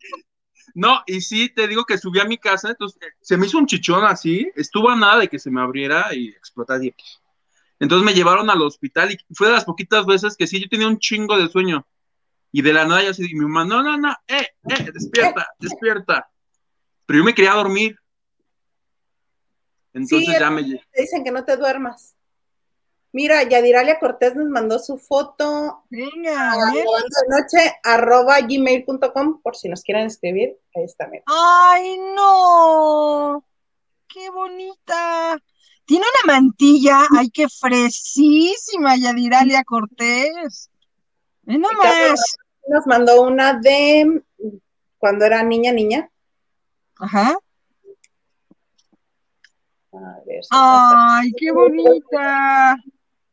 no, y sí, te digo que subí a mi casa, entonces se me hizo un chichón así, estuvo a nada de que se me abriera y explotara. Entonces me llevaron al hospital y fue de las poquitas veces que sí, yo tenía un chingo de sueño. Y de la nada ya así, mi mamá, no, no, no, eh, eh, despierta, despierta. Pero yo me quería dormir. Entonces ya me... Te dicen que no te duermas. Mira, Yadiralia Cortés nos mandó su foto. Venga, de noche, arroba gmail.com, por si nos quieren escribir. Ahí está, mira. ¡Ay, no! ¡Qué Tiene una mantilla, ay, qué fresísima, Yadiralia Cortés. no más. Nos mandó una de cuando era niña, niña. Ajá. Ay, qué bonita.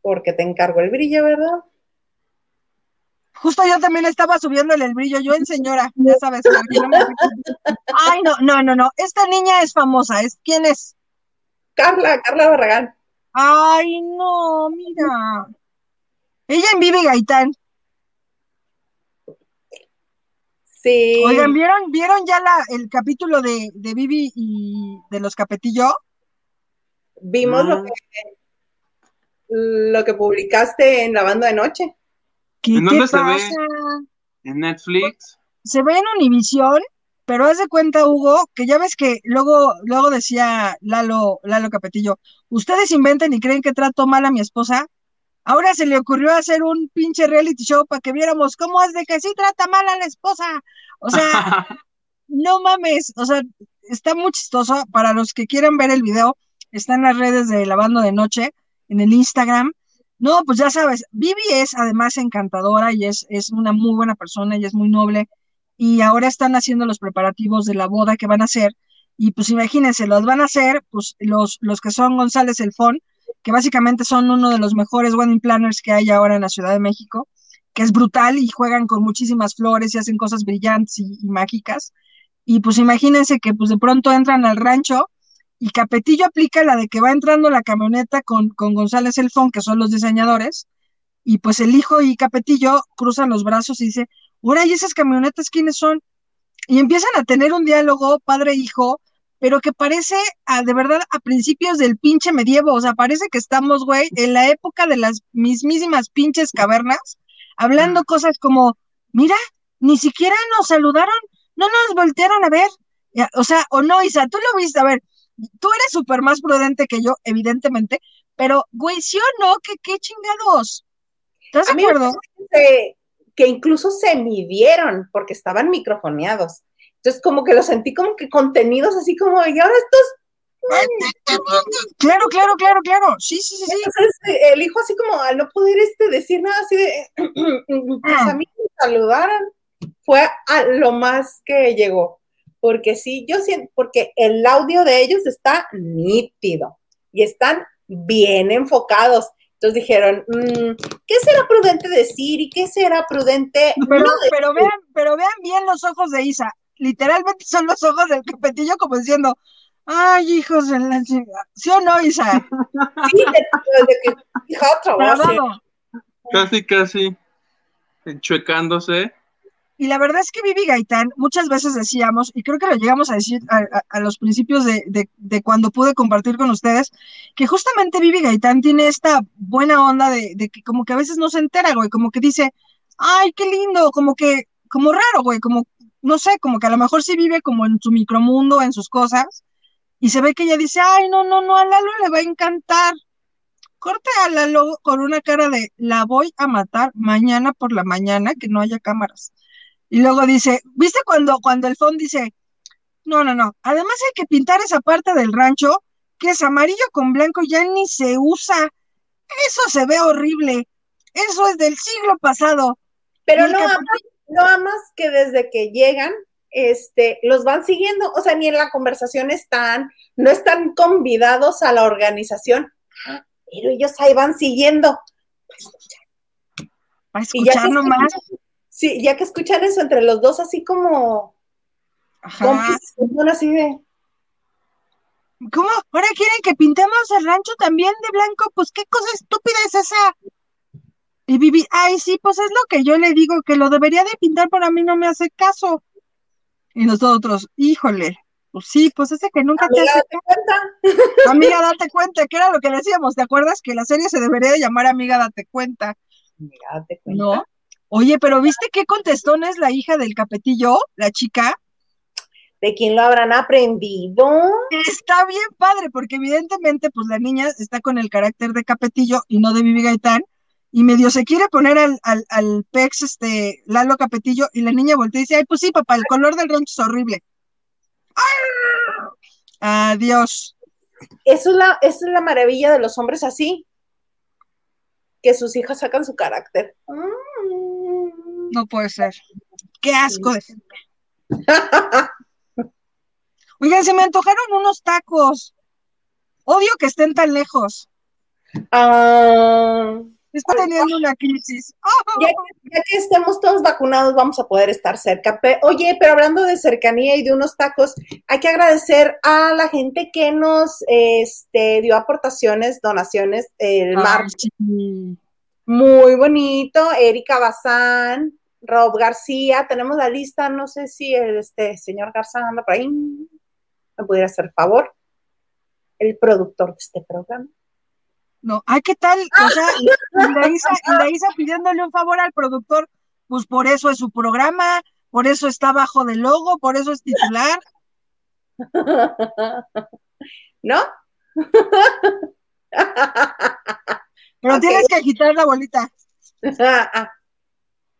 Porque te encargo el brillo, ¿verdad? Justo yo también estaba subiéndole el brillo, yo en señora, ya sabes. Ay, no, no, no, no. Esta niña es famosa. ¿Es quién es? Carla, Carla Barragán. Ay, no, mira. Ella en Vivi Gaitán. Sí. Oigan, ¿vieron, ¿vieron ya la, el capítulo de, de Vivi y de los Capetillo? Vimos lo, que, lo que publicaste en la banda de noche. ¿En dónde se ve? ¿En Netflix? Se ve en Univisión, pero haz de cuenta, Hugo, que ya ves que luego, luego decía Lalo, Lalo Capetillo, ustedes inventan y creen que trato mal a mi esposa. Ahora se le ocurrió hacer un pinche reality show para que viéramos cómo es de que sí trata mal a la esposa. O sea, no mames, o sea, está muy chistoso. Para los que quieran ver el video, está en las redes de Lavando de Noche, en el Instagram. No, pues ya sabes, Vivi es además encantadora y es, es una muy buena persona y es muy noble. Y ahora están haciendo los preparativos de la boda que van a hacer. Y pues imagínense, los van a hacer pues los, los que son González Elfón, que básicamente son uno de los mejores wedding planners que hay ahora en la Ciudad de México, que es brutal y juegan con muchísimas flores y hacen cosas brillantes y, mágicas. Y pues imagínense que pues de pronto entran al rancho y Capetillo aplica la de que va entrando la camioneta con, con González Elfón, que son los diseñadores, y pues el hijo y Capetillo cruzan los brazos y dice, ahora, ¿y esas camionetas quiénes son? Y empiezan a tener un diálogo padre-hijo, pero que parece a, de verdad a principios del pinche medievo, o sea, parece que estamos, güey, en la época de las mismísimas pinches cavernas, hablando cosas como, mira, ni siquiera nos saludaron, no nos voltearon a ver, o sea, o no, Isa, tú lo viste, a ver, tú eres súper más prudente que yo, evidentemente, pero, güey, ¿sí o no? ¿Qué, qué chingados? ¿Estás de acuerdo? Que, que incluso se midieron porque estaban microfoneados. Entonces, como que lo sentí como que contenidos así como, y ahora estos. Claro, claro, claro, claro. Sí, sí, sí, sí. Entonces, el hijo así como al no poder este decir nada así de, pues a mí me saludaron, fue a lo más que llegó porque sí, yo siento, porque el audio de ellos está nítido y están bien enfocados. Entonces dijeron, mm, ¿qué será prudente decir y qué será prudente pero, pero vean, pero vean bien los ojos de Isa. Literalmente son los ojos del capetillo como diciendo, ay, hijos de la chica. ¿Sí o no, Isa? sí, desde que otro, Casi, casi enchuecándose. Y la verdad es que Vivi Gaitán, muchas veces decíamos, y creo que lo llegamos a decir a, los principios de, de, cuando pude compartir con ustedes, que justamente Vivi Gaitán tiene esta buena onda de, de, que como que a veces no se entera, güey, como que dice, ay, qué lindo, como que, como raro, güey, como, no sé, como que a lo mejor sí vive como en su micromundo, en sus cosas, y se ve que ella dice, ay, no, no, no, a Lalo le va a encantar. Corte a Lalo con una cara de, la voy a matar mañana por la mañana, que no haya cámaras. Y luego dice, ¿viste cuando, cuando el fondo dice, no, no, no, además hay que pintar esa parte del rancho que es amarillo con blanco, ya ni se usa. Eso se ve horrible. Eso es del siglo pasado. Pero no amas, no amas que desde que llegan, este, los van siguiendo, o sea, ni en la conversación están, no están convidados a la organización, ah, pero ellos ahí van siguiendo. Para escuchar nomás. Sí, ya que escuchan eso entre los dos, así como. Ajá. así de. ¿Cómo? ¿Ahora quieren que pintemos el rancho también de blanco? Pues qué cosa estúpida es esa. Y Vivi, ay, sí, pues es lo que yo le digo, que lo debería de pintar, pero a mí no me hace caso. Y nosotros, híjole, pues sí, pues ese que nunca te hace date cuenta. Amiga, date cuenta, que era lo que decíamos, ¿te acuerdas? Que la serie se debería de llamar Amiga, date cuenta. Amiga, date cuenta. ¿No? Oye, pero ¿viste qué contestón es la hija del capetillo, la chica? ¿De quién lo habrán aprendido? Está bien padre, porque evidentemente, pues la niña está con el carácter de capetillo y no de Vivi Gaitán, y medio se quiere poner al, al, al pex, este, Lalo Capetillo, y la niña voltea y dice, ay, pues sí, papá, el color del rancho es horrible. Adiós. eso es la, esa es la maravilla de los hombres así, que sus hijas sacan su carácter. No puede ser. Qué asco de. Oigan, se me antojaron unos tacos. Odio que estén tan lejos. Ah, Está teniendo una crisis. ya, ya que estemos todos vacunados, vamos a poder estar cerca. Pe- Oye, pero hablando de cercanía y de unos tacos, hay que agradecer a la gente que nos este, dio aportaciones, donaciones el Ay, martes. sí. Muy bonito. Erika Bazán, Rob García. Tenemos la lista. No sé si el este, señor Garza anda por ahí. ¿Me pudiera hacer favor? El productor de este programa. No, ay, ¿qué tal? O sea, la Isa pidiéndole un favor al productor, pues por eso es su programa, por eso está bajo del logo, por eso es titular. ¿No? Pero tienes que agitar la bolita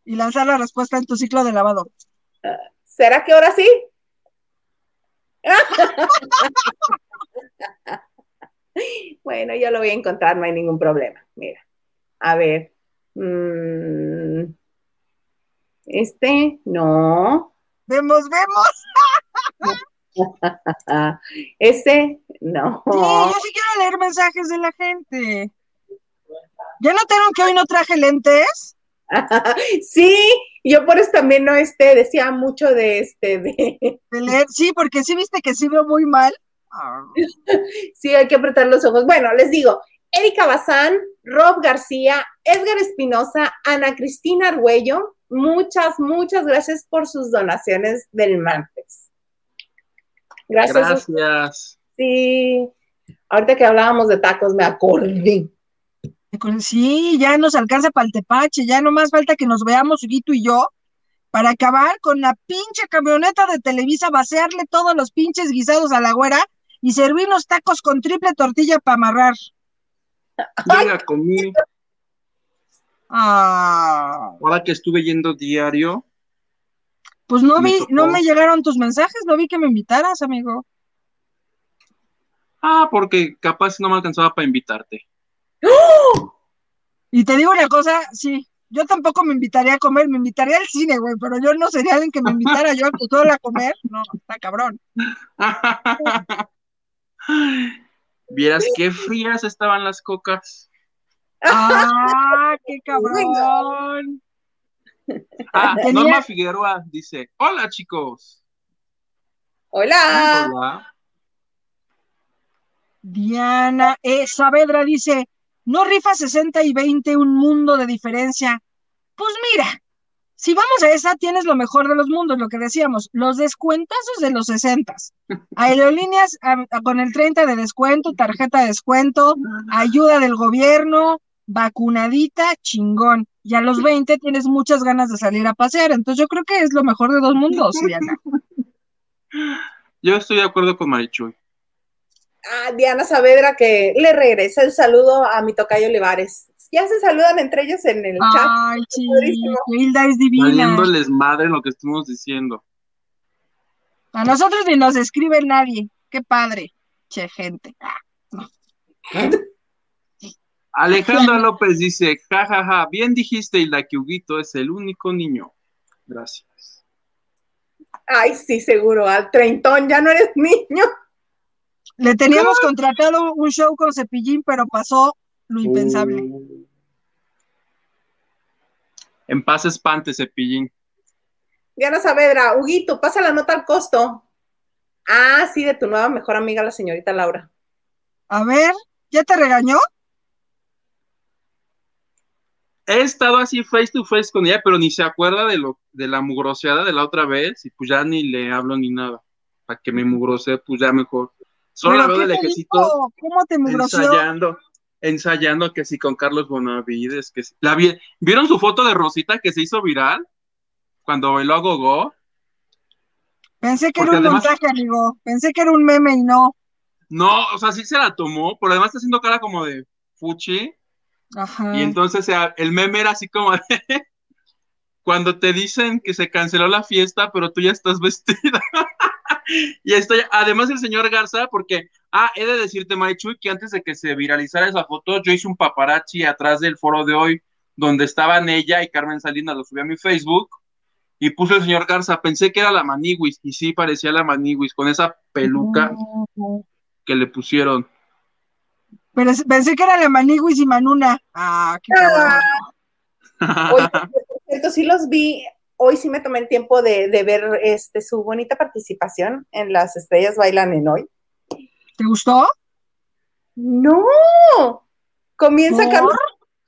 y lanzar la respuesta en tu ciclo de lavado. ¿Será que ahora sí? bueno, yo lo voy a encontrar, no hay ningún problema. Mira, a ver. mm, este, no. Vemos, vemos. Ese, no. Sí, yo sí quiero leer mensajes de la gente. ¿Ya notaron que hoy no traje lentes? sí, yo por eso también no este, decía mucho de este, de, De leer, sí, porque sí viste que sí veo muy mal. Sí, hay que apretar los ojos. Bueno, les digo, Erika Bazán, Rob García, Edgar Espinosa, Ana Cristina Argüello, muchas, muchas gracias por sus donaciones del martes. Gracias. Gracias. Sí. Ahorita que hablábamos de tacos, me acordé. Sí, ya nos alcanza para el tepache, ya no más falta que nos veamos Huguito y yo para acabar con la pinche camioneta de Televisa, vaciarle todos los pinches guisados a la güera y servirnos tacos con triple tortilla para amarrar. Ya comí, Ah, ahora que estuve yendo diario, pues no vi, tocó. no me llegaron tus mensajes, no vi que me invitaras, amigo. ah, porque capaz no me alcanzaba para invitarte. Y te digo una cosa, sí, yo tampoco me invitaría a comer, me invitaría al cine, güey, pero yo no sería alguien que me invitara yo sola a comer, no, está cabrón. Vieras qué frías estaban las cocas. Ah, qué cabrón. Ah, Tenía- Norma Figueroa dice, hola chicos. Hola. Hola. Diana E. Saavedra dice, no rifa 60 y 20 un mundo de diferencia. Pues mira, si vamos a esa, tienes lo mejor de los mundos, lo que decíamos, los descuentazos de los 60. Aerolíneas a- a- con el 30 de descuento, tarjeta de descuento, ayuda del gobierno, vacunadita, chingón. Y a los 20 tienes muchas ganas de salir a pasear. Entonces yo creo que es lo mejor de dos mundos, Diana. Yo estoy de acuerdo con Marichuy. Ah, Diana Saavedra que le regresa el saludo a mi tocayo Olivares. Ya se saludan entre ellos en el chat. Ay, sí. Hilda es divina. Valiéndoles madre en lo que estuvimos diciendo. A nosotros ni nos escribe nadie. Qué padre. Che, gente. Ah, Alejandra López dice, jajaja, ja, ja, bien dijiste, Hilda, que Huguito es el único niño. Gracias. Ay, sí, seguro. Al treintón ya no eres niño. Le teníamos contratado un show con Cepillín, pero pasó lo impensable. Uh. En paz espante, Cepillín. Diana Saavedra, Huguito, pasa la nota al costo. Ah, sí, de tu nueva mejor amiga, la señorita Laura. A ver, ¿ya te regañó? He estado así face to face con ella, pero ni se acuerda de lo de la mugroseada de la otra vez, y pues ya ni le hablo ni nada. Para que me mugrose, pues ya mejor. Solo la ¿Pero veo qué de te lejecito dijo? ¿Cómo te mugroció? ensayando, ensayando que sí con Carlos Bonavides, que sí. La vi- ¿Vieron su foto de Rosita que se hizo viral? Cuando bailó a Gogo. Pensé que Porque era un además- montaje, amigo. Pensé que era un meme y no. No, o sea, sí se la tomó, pero además está haciendo cara como de fuchi. Ajá. Y entonces el meme era así como de cuando te dicen que se canceló la fiesta, pero tú ya estás vestida. y estoy, además el señor Garza, porque, ah, he de decirte, Marichuy, que antes de que se viralizara esa foto, yo hice un paparazzi atrás del foro de hoy, donde estaban ella y Carmen Salinas, lo subí a mi Facebook, y puse el señor Garza, pensé que era la Maniwis, y sí parecía la Maniwis, con esa peluca que le pusieron. Pero pensé que era la Maniwis y Manuna. Ah, qué ah. Oye, cierto, sí los vi. Hoy sí me tomé el tiempo de, ver este, su bonita participación en Las Estrellas Bailan en Hoy. ¿Te gustó? No. Comienza Carlos.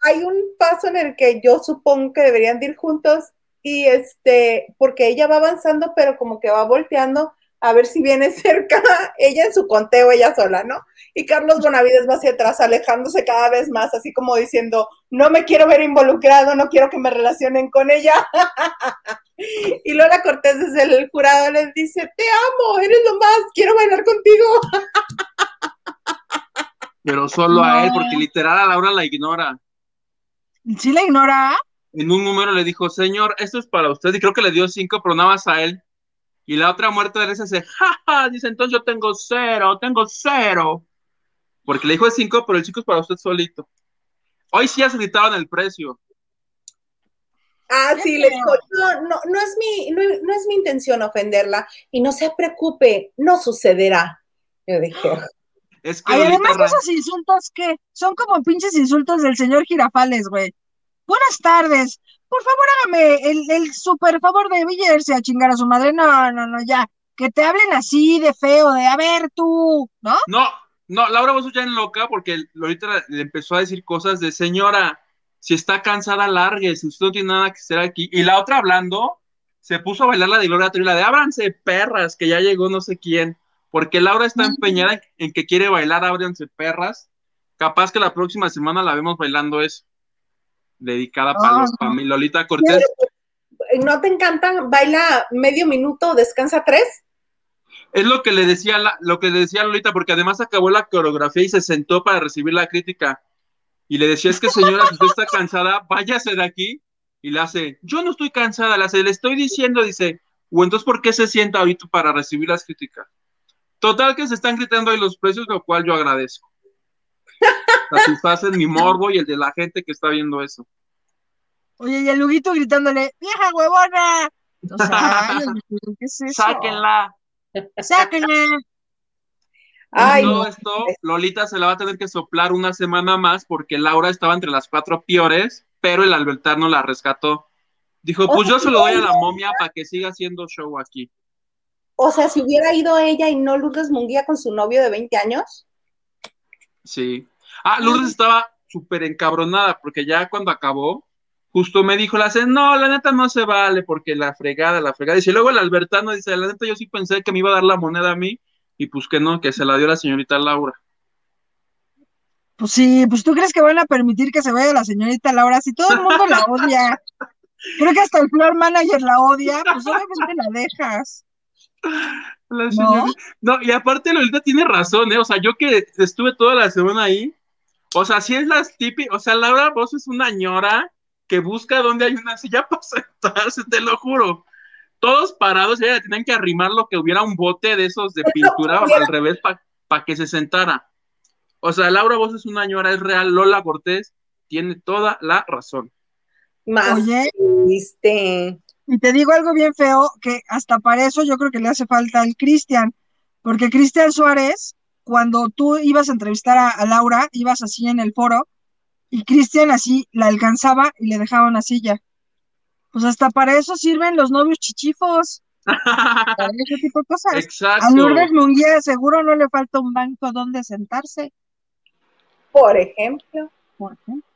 Hay un paso en el que yo supongo que deberían ir juntos y este, porque ella va avanzando, pero como que va volteando a ver si viene cerca, ella en su conteo, ella sola, ¿no? Y Carlos Bonavides va hacia atrás, alejándose cada vez más, así como diciendo, no me quiero ver involucrado, no quiero que me relacionen con ella. y Lola Cortés desde el jurado les dice, te amo, eres lo más, quiero bailar contigo. Pero solo a él, porque literal a Laura la ignora. ¿Sí la ignora? En un número le dijo, señor, esto es para usted, y creo que le dio cinco, pero nada más a él. Y la otra muerta de ese dice, jaja, dice, entonces yo tengo cero, tengo cero. Porque le dijo el cinco, pero el cinco es para usted solito. Hoy sí ya se gritaron el precio. Ah, sí, le dijo, no, no, no es mi, no, es mi intención ofenderla y no se preocupe, no sucederá. Yo dije. Es que además esos insultos que son como pinches insultos del señor Girafales, güey. Buenas tardes, por favor hágame el, el super favor de Villarse a chingar a su madre. No, no, no, ya. Que te hablen así de feo, de a ver tú, ¿no? No, no, Laura vos ya en loca porque ahorita le empezó a decir cosas de señora, si está cansada, largue, si usted no tiene nada que hacer aquí. Y la otra hablando, se puso a bailar la de Gloria Trevi, la de ábranse perras, que ya llegó no sé quién. Porque Laura está empeñada en que quiere bailar ábranse perras. Capaz que la próxima semana la vemos bailando eso dedicada para, los, para mi Lolita Cortés. ¿No te encanta? ¿Baila medio minuto, descansa tres? Es lo que le decía lo que le decía Lolita, porque además acabó la coreografía y se sentó para recibir la crítica. Y le decía, es que señora, si usted está cansada, váyase de aquí. Y le hace, yo no estoy cansada, le hace, le estoy diciendo, dice, o entonces, ¿por qué se sienta ahorita para recibir las críticas? Total que se están gritando ahí los precios, lo cual yo agradezco satisfacen mi morbo y el de la gente que está viendo eso. Oye, y el Luguito gritándole, ¡vieja huevona! ¿qué es eso? Sáquenla. Sáquenla. Ay, todo esto, Lolita se la va a tener que soplar una semana más porque Laura estaba entre las cuatro peores, pero el Albertarno la rescató. Dijo, pues yo se lo doy a la momia para que siga haciendo show aquí. O sea, si hubiera ido ella y no Lourdes Munguía con su novio de 20 años. Sí. Ah, Lourdes estaba súper encabronada porque ya cuando acabó, justo me dijo, la hace, no, la neta no se vale porque la fregada, la fregada. Y luego el Albertano dice, la neta yo sí pensé que me iba a dar la moneda a mí y pues que no, que se la dio la señorita Laura. Pues sí, pues tú crees que van a permitir que se vaya la señorita Laura si todo el mundo la odia. Creo que hasta el floor manager la odia, pues obviamente la dejas. ¿No? ¿No? y aparte Lolita tiene razón, ¿eh? O sea, yo que estuve toda la semana ahí, o sea, si es las típicas, o sea, Laura vos es una ñora que busca donde hay una silla para sentarse, te lo juro. Todos parados, ella tenían que arrimar lo que hubiera un bote de esos de pintura al revés para que se sentara. O sea, Laura vos es una ñora, es real, Lola Cortés tiene toda la razón. Más Oye, y te digo algo bien feo, que hasta para eso yo creo que le hace falta al Cristian, porque Cristian Suárez cuando tú ibas a entrevistar a, Laura, ibas así en el foro y Cristian así la alcanzaba y le dejaba una silla. Pues hasta para eso sirven los novios chichifos. para ese tipo de cosas. Exacto. A Lourdes Munguía seguro no le falta un banco donde sentarse. Por ejemplo. Por ejemplo.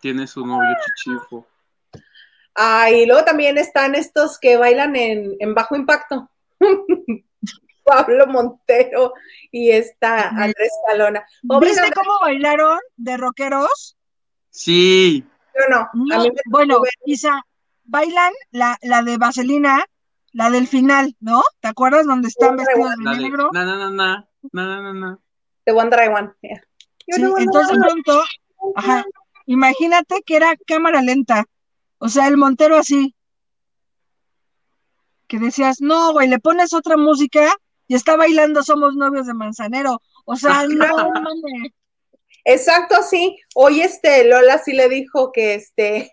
Tiene su novio chichifo. Ah, y luego también están estos que bailan en, en bajo impacto. Pablo Montero y está Andrés Salona. ¿Viste cómo bailaron de rockeros? Sí. Yo no. bueno, Isa, bailan la, la de Vaselina, la del final, ¿no? ¿Te acuerdas donde están vestidos de negro? No, no, no, no, no, no, no. The One Dry One. Sí, entonces pronto, ajá, imagínate que era cámara lenta. O sea, el Montero así. Que decías, no, güey, le pones otra música y está bailando Somos novios de Manzanero. O sea, no mames. Exacto, sí. Hoy este Lola sí le dijo que este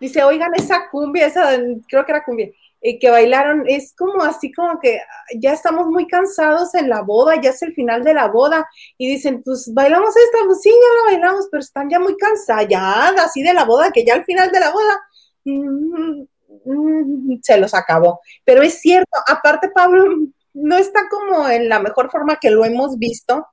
dice, oigan, esa cumbia, esa, creo que era cumbia, y que bailaron, es como así como que ya estamos muy cansados en la boda, ya es el final de la boda, y dicen, pues bailamos esta, pues sí, ya la bailamos, pero están ya muy cansadas, así de la boda, que ya al final de la boda mm, mm, se los acabó. Pero es cierto, aparte Pablo no está como en la mejor forma que lo hemos visto,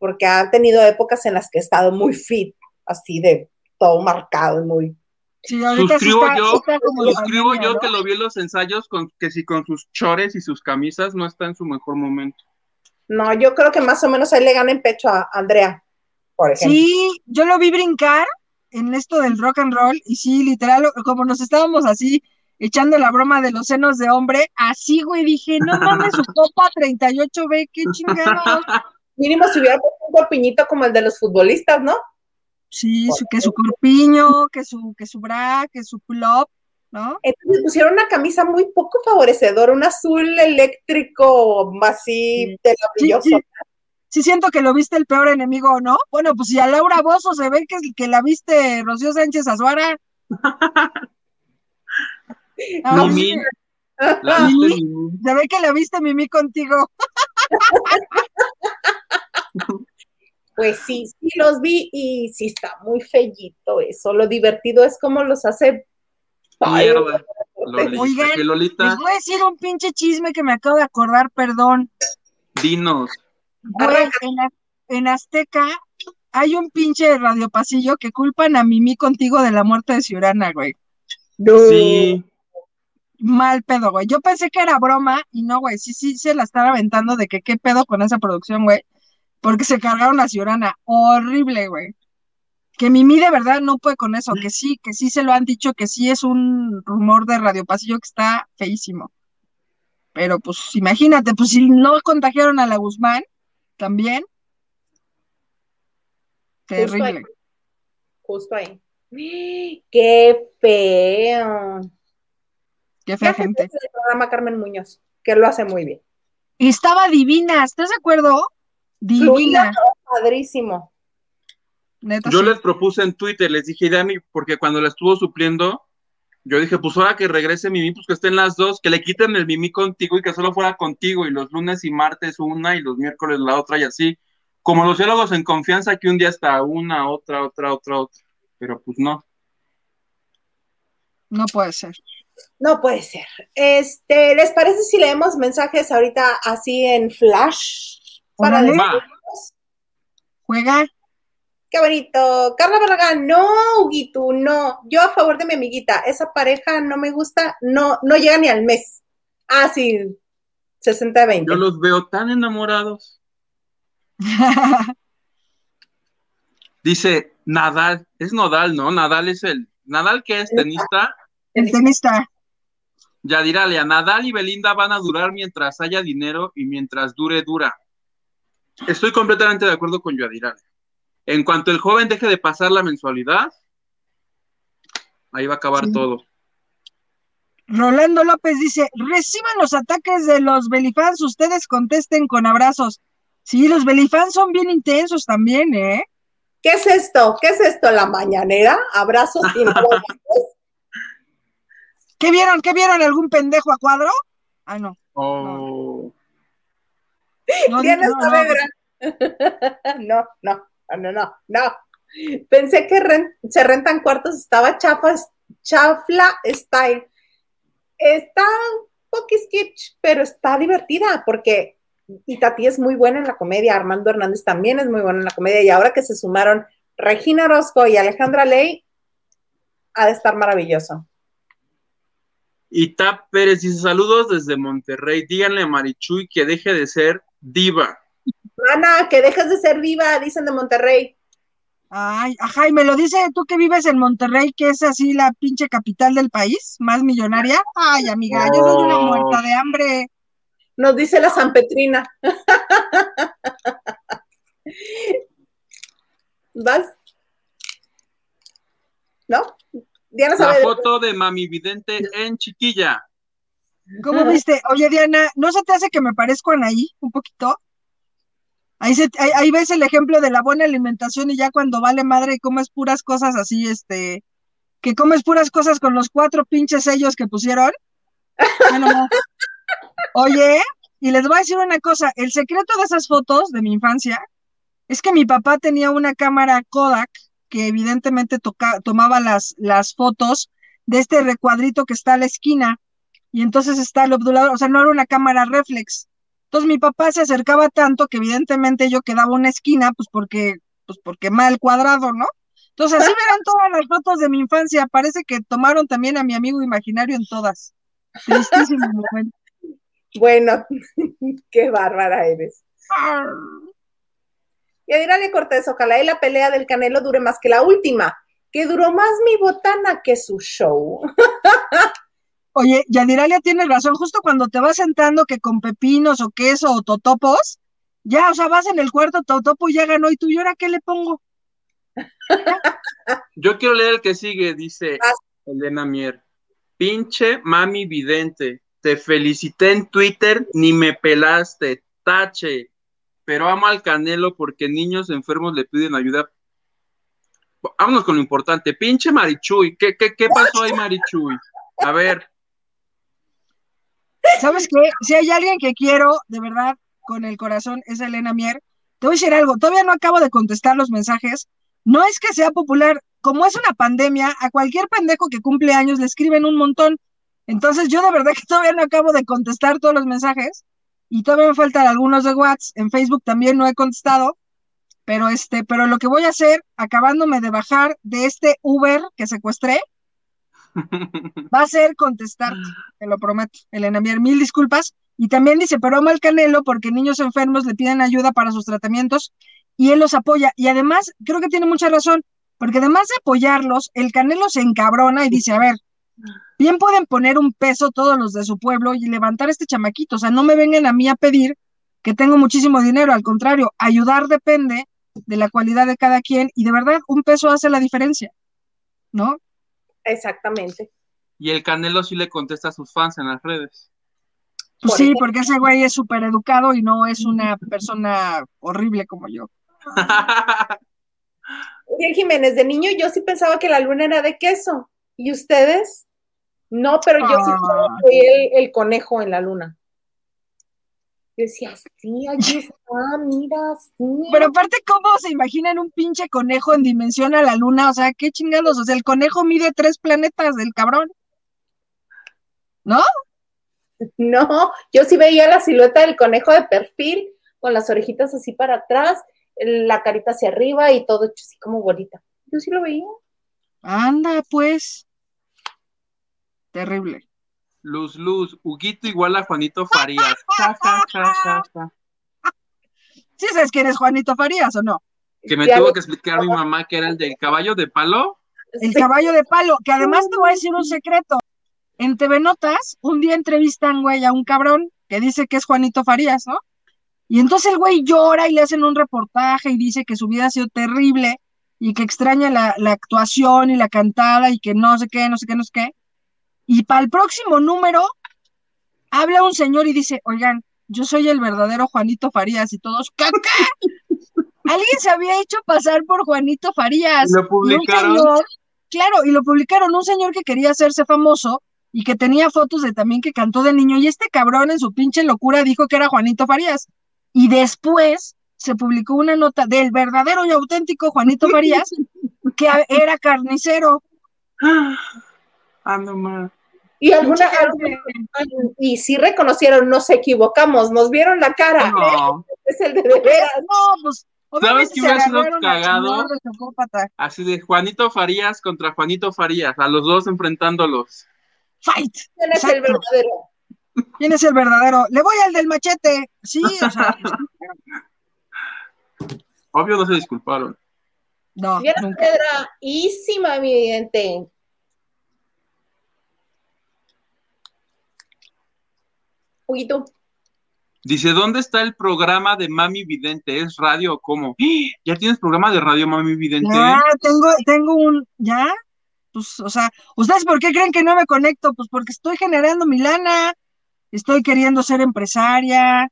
porque ha tenido épocas en las que ha estado muy fit, así de todo marcado y muy suscribo yo, suscribo yo que lo vi en los ensayos con que si con sus chores y sus camisas no está en su mejor momento. No, yo creo que más o menos ahí le gana en pecho a Andrea, por ejemplo. Sí, yo lo vi brincar en esto del rock and roll y sí, literal, como nos estábamos así echando la broma de los senos de hombre, así, güey, dije, no mames, su copa 38B, qué chingada. Mínimo si hubiera puesto un piñito como el de los futbolistas, ¿no? Sí, que su corpiño, que su, que su bra, que su pull-up, ¿no? Entonces pusieron una camisa muy poco favorecedora, un azul eléctrico, así sí. Sí, siento que lo viste el peor enemigo, ¿no? Bueno, pues si a Laura Bozo se ve que, que la viste Rocío Sánchez Azuara. Ah, Mimi. Se ve que la viste Mimi contigo. Pues sí, sí los vi y sí está muy fellito eso. Lo divertido es cómo los hace. Mierda. Oigan, Lolita. les voy a decir un pinche chisme que me acabo de acordar, perdón. Dinos. en, Azteca hay un pinche radiopasillo que culpan a Mimi contigo de la muerte de Ciurana, güey. Sí. Mal pedo, güey. Yo pensé que era broma y no, güey. Sí, sí, se la estaba aventando de que qué pedo con esa producción, güey porque se cargaron a Ciurana. Horrible, güey. Que Mimi de verdad no puede con eso, que sí, que sí se lo han dicho, que sí es un rumor de Radio Pasillo que está feísimo. Pero pues imagínate, pues si no contagiaron a la Guzmán, también. Terrible. Justo ahí. Qué feo. Qué fea gente. El programa Carmen Muñoz, que lo hace muy bien. Y estaba divina, ¿estás de acuerdo? Divina. Padrísimo. yo les propuse en Twitter, les dije, Dani, porque cuando la estuvo supliendo, yo dije, pues ahora que regrese Mimi, pues que estén las dos, que le quiten el Mimi contigo y que solo fuera contigo, y los lunes y martes una y los miércoles la otra y así. Como los diálogos en confianza, que un día está una, otra, otra, otra, otra. Pero pues no. No puede ser. No puede ser. Este, ¿les parece si leemos mensajes ahorita así en flash? Para Juega. Qué bonito. Carla Barragán, no, Huguito, no. Yo a favor de mi amiguita. Esa pareja no me gusta, no, no llega ni al mes. Ah, sí, 60-20. Yo los veo tan enamorados. Dice Nadal, es Nodal, ¿no? Nadal es el. Nadal que es tenista. El tenista. Yadiralia, Nadal y Belinda van a durar mientras haya dinero y mientras dure, dura. Estoy completamente de acuerdo con Yadira. En cuanto el joven deje de pasar la mensualidad, ahí va a acabar todo. Rolando López dice, reciban los ataques de los belifans, ustedes contesten con abrazos. Sí, los belifans son bien intensos también, ¿eh? ¿Qué es esto? ¿Qué es esto? ¿La mañanera? ¿Abrazos y ¿Qué vieron? ¿Qué vieron? ¿Algún pendejo a cuadro? Ah, no. Oh. No, no, no, no, no, no, Pensé que se rentan cuartos, estaba chafas, chafla style. Está un poco sketch, pero está divertida porque Itati es muy buena en la comedia, Armando Hernández también es muy bueno en la comedia y ahora que se sumaron Regina Orozco y Alejandra Ley, ha de estar maravilloso. Y Tap Pérez dice saludos desde Monterrey. Díganle a Marichuy que deje de ser diva. Ana, que dejes de ser diva, dicen de Monterrey. Ay, ajá, y me lo dice tú que vives en Monterrey, que es así la pinche capital del país, más millonaria. Ay, amiga, yo soy una muerta de hambre. Nos dice la San Petrina. ¿Vas? ¿No? Diana La foto de Mami Vidente en Chiquilla. ¿Cómo viste? Oye, Diana, ¿no se te hace que me parezco a Anaí un poquito? Ahí, se, ahí, ves el ejemplo de la buena alimentación y ya cuando vale madre y comes puras cosas así, este, que comes puras cosas con los cuatro pinches sellos que pusieron. Oye, y les voy a decir una cosa, el secreto de esas fotos de mi infancia es que mi papá tenía una cámara Kodak que evidentemente tomaba las, las fotos de este recuadrito que está a la esquina y entonces está el obturador, o sea, no era una cámara reflex. Entonces mi papá se acercaba tanto que evidentemente yo quedaba una esquina, pues porque, pues porque mal cuadrado, ¿no? Entonces así verán todas las fotos de mi infancia. Parece que tomaron también a mi amigo imaginario en todas. Tristísimo momento. Bueno, qué bárbara eres. Y a Cortés, ojalá y la pelea del Canelo dure más que la última, que duró más mi botana que su show. Oye, Yadiralia tiene razón, justo cuando te vas sentando que con pepinos o queso o totopos, ya, o sea, vas en el cuarto, totopo ya ganó, y tú, ¿y ahora qué le pongo? Yo quiero leer el que sigue, dice Elena Mier. Pinche mami vidente, te felicité en Twitter, ni me pelaste, tache, pero amo al Canelo porque niños enfermos le piden ayuda. Vámonos con lo importante, pinche Marichuy, ¿qué, qué, qué pasó ahí Marichuy? A ver. ¿Sabes qué? Si hay alguien que quiero, de verdad, con el corazón, es Elena Mier. Te voy a decir algo, todavía no acabo de contestar los mensajes. No es que sea popular, como es una pandemia, a cualquier pendejo que cumple años le escriben un montón. Entonces yo de verdad que todavía no acabo de contestar todos los mensajes y todavía me faltan algunos de WhatsApp. En Facebook también no he contestado, pero este, pero lo que voy a hacer, acabándome de bajar de este Uber que secuestré, va a ser contestar, te lo prometo, Elena Mier, mil disculpas. Y también dice, pero amo al Canelo porque niños enfermos le piden ayuda para sus tratamientos y él los apoya. Y además, creo que tiene mucha razón, porque además de apoyarlos, el Canelo se encabrona y dice, a ver, bien pueden poner un peso todos los de su pueblo y levantar este chamaquito. O sea, no me vengan a mí a pedir que tengo muchísimo dinero, al contrario, ayudar depende de la cualidad de cada quien y de verdad un peso hace la diferencia, ¿no? Exactamente. Y el Canelo sí le contesta a sus fans en las redes. Pues sí, porque ese güey es súper educado y no es una persona horrible como yo. Bien, Jiménez, de niño yo sí pensaba que la luna era de queso. ¿Y ustedes? No, pero yo sí fui el, el, conejo en la luna. Yo decía, sí, allí está, mira, sí. Pero aparte, ¿cómo se imaginan un pinche conejo en dimensión a la luna? O sea, qué chingados. O sea, el conejo mide tres planetas del cabrón. ¿No? No, yo sí veía la silueta del conejo de perfil, con las orejitas así para atrás, la carita hacia arriba y todo hecho así como bolita. Yo sí lo veía. Anda, pues. Terrible. Luz, Luz, Huguito igual a Juanito Farías. ¿Sí sabes quién es Juanito Farías o no? Que me tuvo que explicar mi mamá que era el del caballo de palo. El caballo de palo, que además te voy a decir un secreto. En TV Notas, un día entrevistan, güey, a un cabrón que dice que es Juanito Farías, ¿no? Y entonces el güey llora y le hacen un reportaje y dice que su vida ha sido terrible y que extraña la, la actuación y la cantada y que no sé qué, no sé qué, no sé qué. Y para el próximo número, habla un señor y dice, oigan, yo soy el verdadero Juanito Farías y todos, ¿qué? Alguien se había hecho pasar por Juanito Farías. Lo publicaron. claro, y lo publicaron, un señor que quería hacerse famoso y que tenía fotos de también que cantó de niño, y este cabrón en su pinche locura dijo que era Juanito Farías. Y después se publicó una nota del verdadero y auténtico Juanito Farías, que era carnicero. Ando mal. Y alguna, y si reconocieron, nos equivocamos, nos vieron la cara. Es el de, de veras. No, pues ¿Sabes qué hubiera sido cagado? Así de Juanito Farías contra Juanito Farías, a los dos enfrentándolos. Fight. ¿Quién es el verdadero? ¿Quién es el verdadero? Le voy al del machete. Sí, o sea. Obvio no se disculparon. No. Nunca. Piedra, ísima, Dice, ¿dónde está el programa de Mami Vidente? ¿Es radio o cómo? ¡Ah! ¿Ya tienes programa de radio Mami Vidente? Ya, tengo, tengo un, ¿ya? Pues, o sea, ¿ustedes por qué creen que no me conecto? Pues porque estoy generando mi lana. estoy queriendo ser empresaria.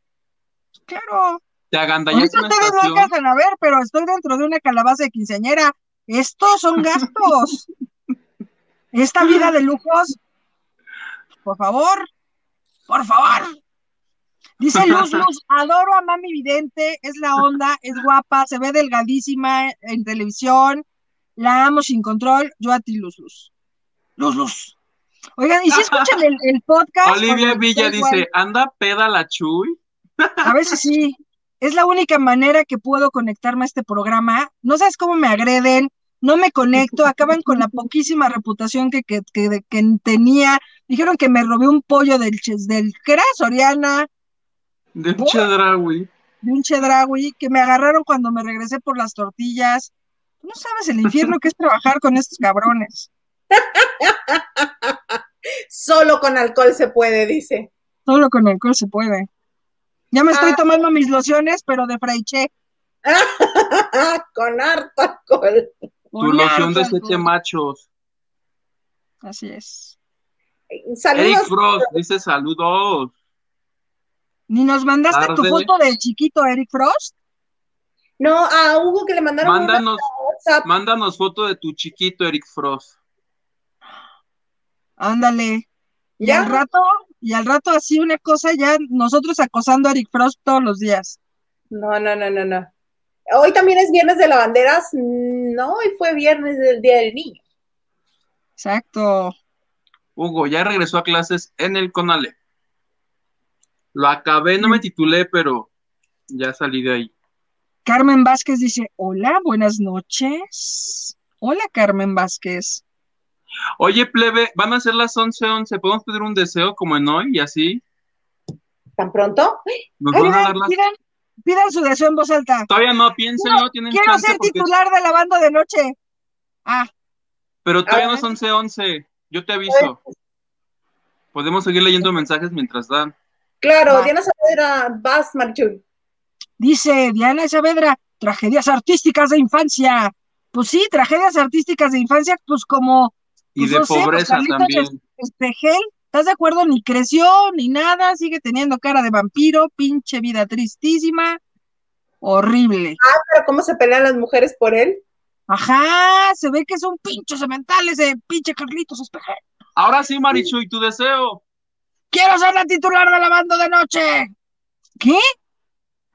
Claro. Te agandallas una ustedes no alcanzan a ver, pero estoy dentro de una calabaza de quinceañera. Estos son gastos. Esta vida de lujos, por favor, por favor. Dice Luz Luz, adoro a Mami Vidente, es la onda, es guapa, se ve delgadísima en televisión, la amo sin control, yo a ti Luz Luz. Luz Luz. Oigan, ¿y si escuchan el, podcast? Olivia Villa dice, ¿anda peda la Chuy? A veces sí, es la única manera que puedo conectarme a este programa. No sabes cómo me agreden, no me conecto, acaban con la poquísima reputación que, que, que, tenía. Dijeron que me robé un pollo del, del ¿qué era? Soriana, de un chedraui. De un chedraui que me agarraron cuando me regresé por las tortillas. no sabes el infierno que es trabajar con estos cabrones. Solo con alcohol se puede, dice. Solo con alcohol se puede. Ya me estoy ah. tomando mis lociones, pero de fraiche. con harto alcohol. Tu loción de siete machos. Así es. Saludos. Eric Frost dice saludos. ¿Ni nos mandaste tu foto de chiquito, Eric Frost? No, a Hugo que le mandaron mándanos, Mándanos foto de tu chiquito, Eric Frost. Ándale. Y al rato, y al rato así una cosa ya nosotros acosando a Eric Frost todos los días. No, no, no, no, no. Hoy también es viernes de lavanderas, no, hoy fue viernes del Día del Niño. Exacto. Hugo ya regresó a clases en el Conale. Lo acabé, no me titulé, pero ya salí de ahí. Carmen Vázquez dice, hola, buenas noches. Hola, Carmen Vázquez. Oye, plebe, van a ser las 11:11. ¿Podemos pedir un deseo como en hoy y así? ¿Tan pronto? Nos van a dar las... pidan, su deseo en voz alta. Todavía no, piénsenlo, tienen Quiero ser titular de la banda de noche. Ah. Pero todavía no es 11:11. Yo te aviso. Podemos seguir leyendo mensajes mientras dan. Claro, Diana Saavedra, vas, Marichuy. Dice Diana Saavedra, tragedias artísticas de infancia. Pues sí, tragedias artísticas de infancia, pues como. y pues de pues pobreza también. Espejel, ¿estás de acuerdo? Ni creció, ni nada, sigue teniendo cara de vampiro, pinche vida tristísima, horrible. Ah, pero ¿cómo se pelean las mujeres por él? Ajá, se ve que es un pinche semental ese pinche Carlitos Espejel. Ahora sí, Marichuy, tu deseo. quiero ser la titular de la banda de noche. ¿Qué?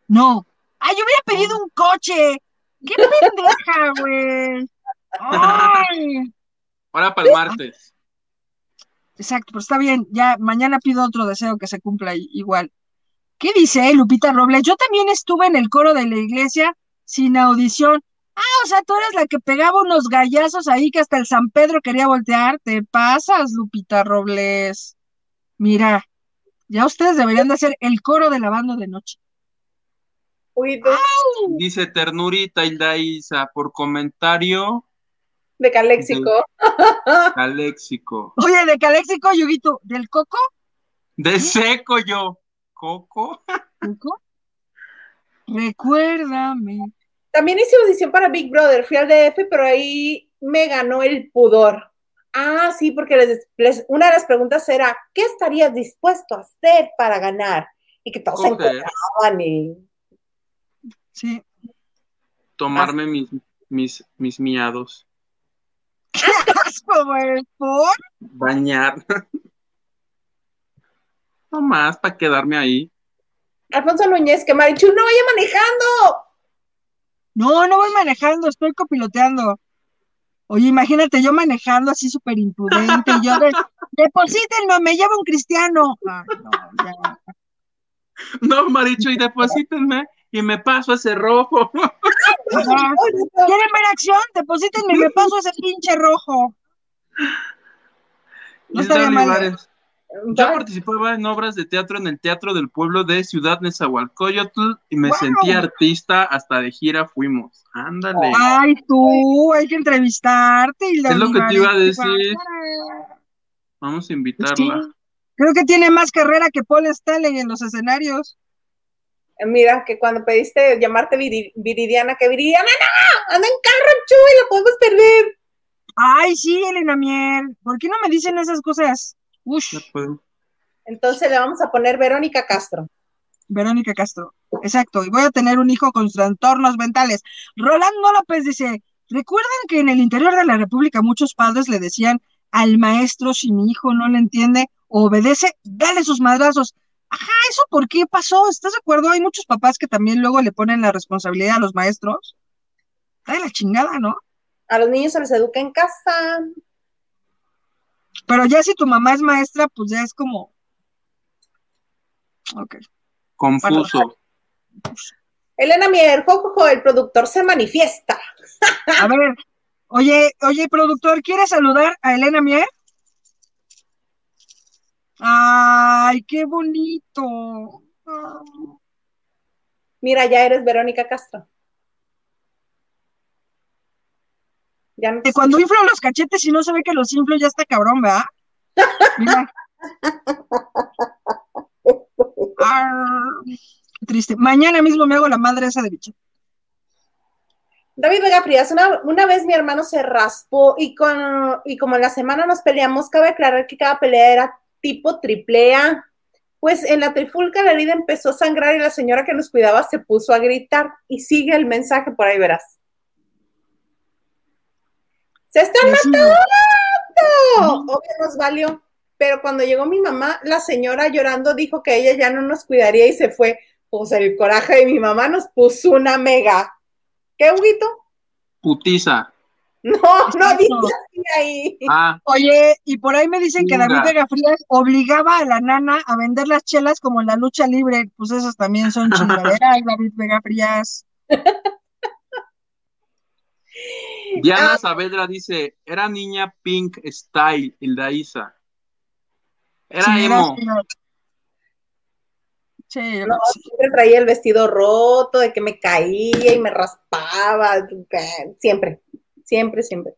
No. Ay, yo hubiera pedido un coche. ¡Qué pendeja, güey! ¡Ay! Ahora para el martes. Exacto, pero está bien. Ya mañana pido otro deseo que se cumpla igual. ¿Qué dice Lupita Robles? Yo también estuve en el coro de la iglesia sin audición. Ah, o sea, tú eres la que pegaba unos gallazos ahí que hasta el San Pedro quería voltear. Te pasas, Lupita Robles. Mira, ya ustedes deberían de hacer el coro de la banda de noche. Dice Ternurita Hilda Isa por comentario. De Caléxico. Caléxico. Oye, de Caléxico, Yuguito, ¿del coco? De seco yo. ¿Coco? ¿Coco? Recuérdame. También hice audición para Big Brother, fui al DF, pero ahí me ganó el pudor. Ah, sí, porque les, una de las preguntas era, ¿qué estarías dispuesto a hacer para ganar? Y que todos se encontraban y... Sí. Tomarme mis, mis, mis miados. ¿Por? Bañar. no más para quedarme ahí. Alfonso Núñez, que Marichu no vaya manejando. No, no voy manejando, estoy copiloteando. Oye, imagínate yo manejando así súper impudente y yo de, deposítenme, me lleva un cristiano. no, ya. No, Maricho, y deposítenme y me paso ese rojo. ¿Quieren ver acción? Deposítenme y me paso ese pinche rojo. No estaría mal. Yo participaba en obras de teatro en el Teatro del Pueblo de Ciudad Nezahualcóyotl y me sentí artista, hasta de gira fuimos. Ándale. Ay, tú, hay que entrevistarte. Y es lo que te iba a decir. Vamos a invitarla. creo que tiene más carrera que Paul Stanley en los escenarios. Mira, que cuando pediste llamarte Viridiana, que Viridiana, no, anda en carro, Chuy, la podemos perder. Ay, sí, Elena Miel, ¿por qué no me dicen esas cosas? Ush. Entonces le vamos a poner Verónica Castro. Verónica Castro, exacto. Y voy a tener un hijo con trastornos mentales. Rolando López dice, ¿recuerdan que en el interior de la República muchos padres le decían al maestro si mi hijo no le entiende o obedece, dale sus madrazos? Ajá, ¿eso por qué pasó? ¿Estás de acuerdo? Hay muchos papás que también luego le ponen la responsabilidad a los maestros. Dale la chingada, ¿no? A los niños se les educa en casa. Pero ya si tu mamá es maestra, pues ya es como. Ok. Confuso. Elena Mier, Jojo, el productor se manifiesta. A ver, oye, oye, productor, ¿quieres saludar a Elena Mier? Ay, qué bonito. Mira, ya eres Verónica Castro. Ya cuando inflo los cachetes y no se ve que los inflo, ya está cabrón, ¿verdad? Mira. triste. Mañana mismo me hago la madre esa de bicho. David Vega Frías, una, vez mi hermano se raspó y, con, y como en la semana nos peleamos, cabe aclarar que cada pelea era tipo triple A. Pues en la trifulca la herida empezó a sangrar y la señora que nos cuidaba se puso a gritar. Y sigue el mensaje, por ahí verás. ¡Se están matando! ¿O que nos valió? Pero cuando llegó mi mamá, la señora llorando dijo que ella ya no nos cuidaría y se fue. Pues el coraje de mi mamá nos puso una mega. ¿Qué, Huguito? Putiza. No, no dice ahí. Ah. Oye, y por ahí me dicen que David Vega Frías obligaba a la nana a vender las chelas como en la lucha libre. Pues esos también son chingaderas, David Vega Frías. Diana ah. Saavedra dice, era niña pink style, Hilda Isa. Era emo. Sí, no, siempre traía el vestido roto, de que me caía y me raspaba, siempre, siempre, siempre.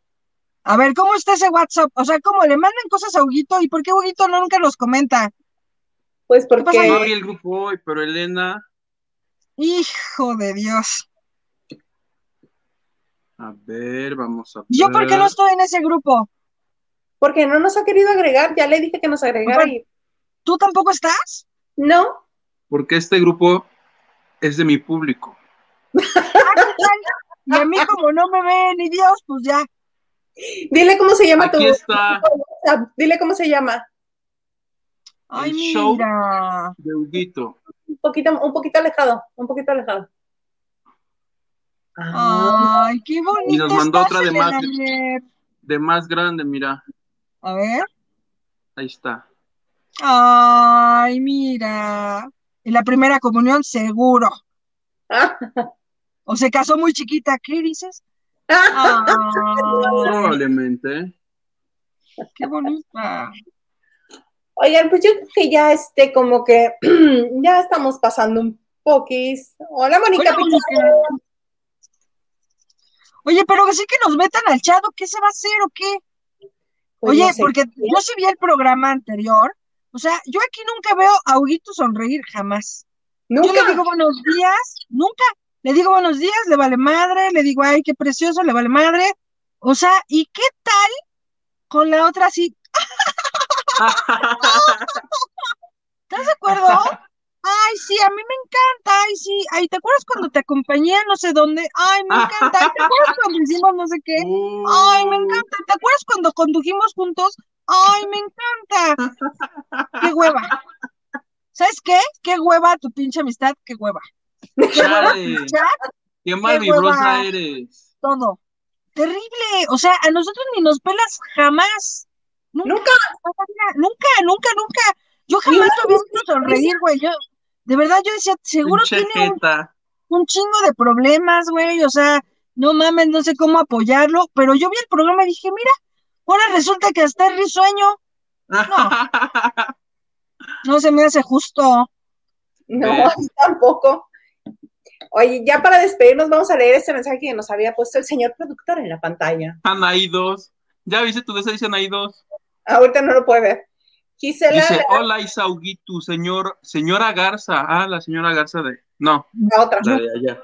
A ver, ¿cómo está ese WhatsApp? O sea, ¿cómo le mandan cosas a Huguito? ¿Y por qué Huguito nunca los comenta? Pues porque... No abrí el grupo hoy, pero Elena... Hijo de Dios. A ver, vamos a ver. ¿Yo por qué no estoy en ese grupo? Porque no nos ha querido agregar, ya le dije que nos agregara. ¿Tú tampoco estás? No. Porque este grupo es de mi público. y a mí como no me ve ni Dios, pues ya. Dile cómo se llama Aquí tu está. Dile cómo se llama. Ay, el show de Huguito. Un poquito, un poquito alejado, un poquito alejado. Ay, qué bonito. Y nos mandó otra de más, de más grande, mira. A ver. Ahí está. Ay, mira. En la primera comunión, seguro. o se casó muy chiquita, ¿qué dices? Probablemente. Qué bonita. Oigan, pues yo creo que ya este, como que ya estamos pasando un poquis. Hola, Mónica. Oye, pero sí que nos metan al chat, ¿qué se va a hacer o qué? Pues Oye, porque yo sí vi el programa anterior, o sea, yo aquí nunca veo a Huguito sonreír, jamás. ¿Nunca? Yo le digo buenos días, nunca. Le digo buenos días, le vale madre, le digo, ay, qué precioso, le vale madre. O sea, ¿y qué tal con la otra así? ¿Estás de acuerdo? Ay, sí, a mí me encanta, ay, sí, ay, ¿te acuerdas cuando te acompañé a no sé dónde? Ay, me encanta, ¿te acuerdas cuando hicimos no sé qué? Ay, me encanta, ¿te acuerdas cuando condujimos juntos? Ay, me encanta. Qué hueva. ¿Sabes qué? Qué hueva tu pinche amistad, qué hueva. Qué hueva Qué malvibrosa eres. Todo. Terrible. O sea, a nosotros ni nos pelas jamás. Nunca. Nunca, nunca, nunca. Yo jamás te había visto sonreír, güey. Yo, de verdad yo decía, seguro tiene un, chingo de problemas, güey, o sea, no mames, no sé cómo apoyarlo, pero yo vi el programa y dije, mira, ahora resulta que hasta es risueño. No, no se me hace justo. No, tampoco. Oye, ya para despedirnos vamos a leer este mensaje que nos había puesto el señor productor en la pantalla. Anaí 2. ¿Ya viste tu deseo dice Anaí 2? Ahorita no lo puede ver. Gisela. Dice, hola Isauguitu, señor, señora Garza. Ah, la señora Garza de. No. La otra. La de allá.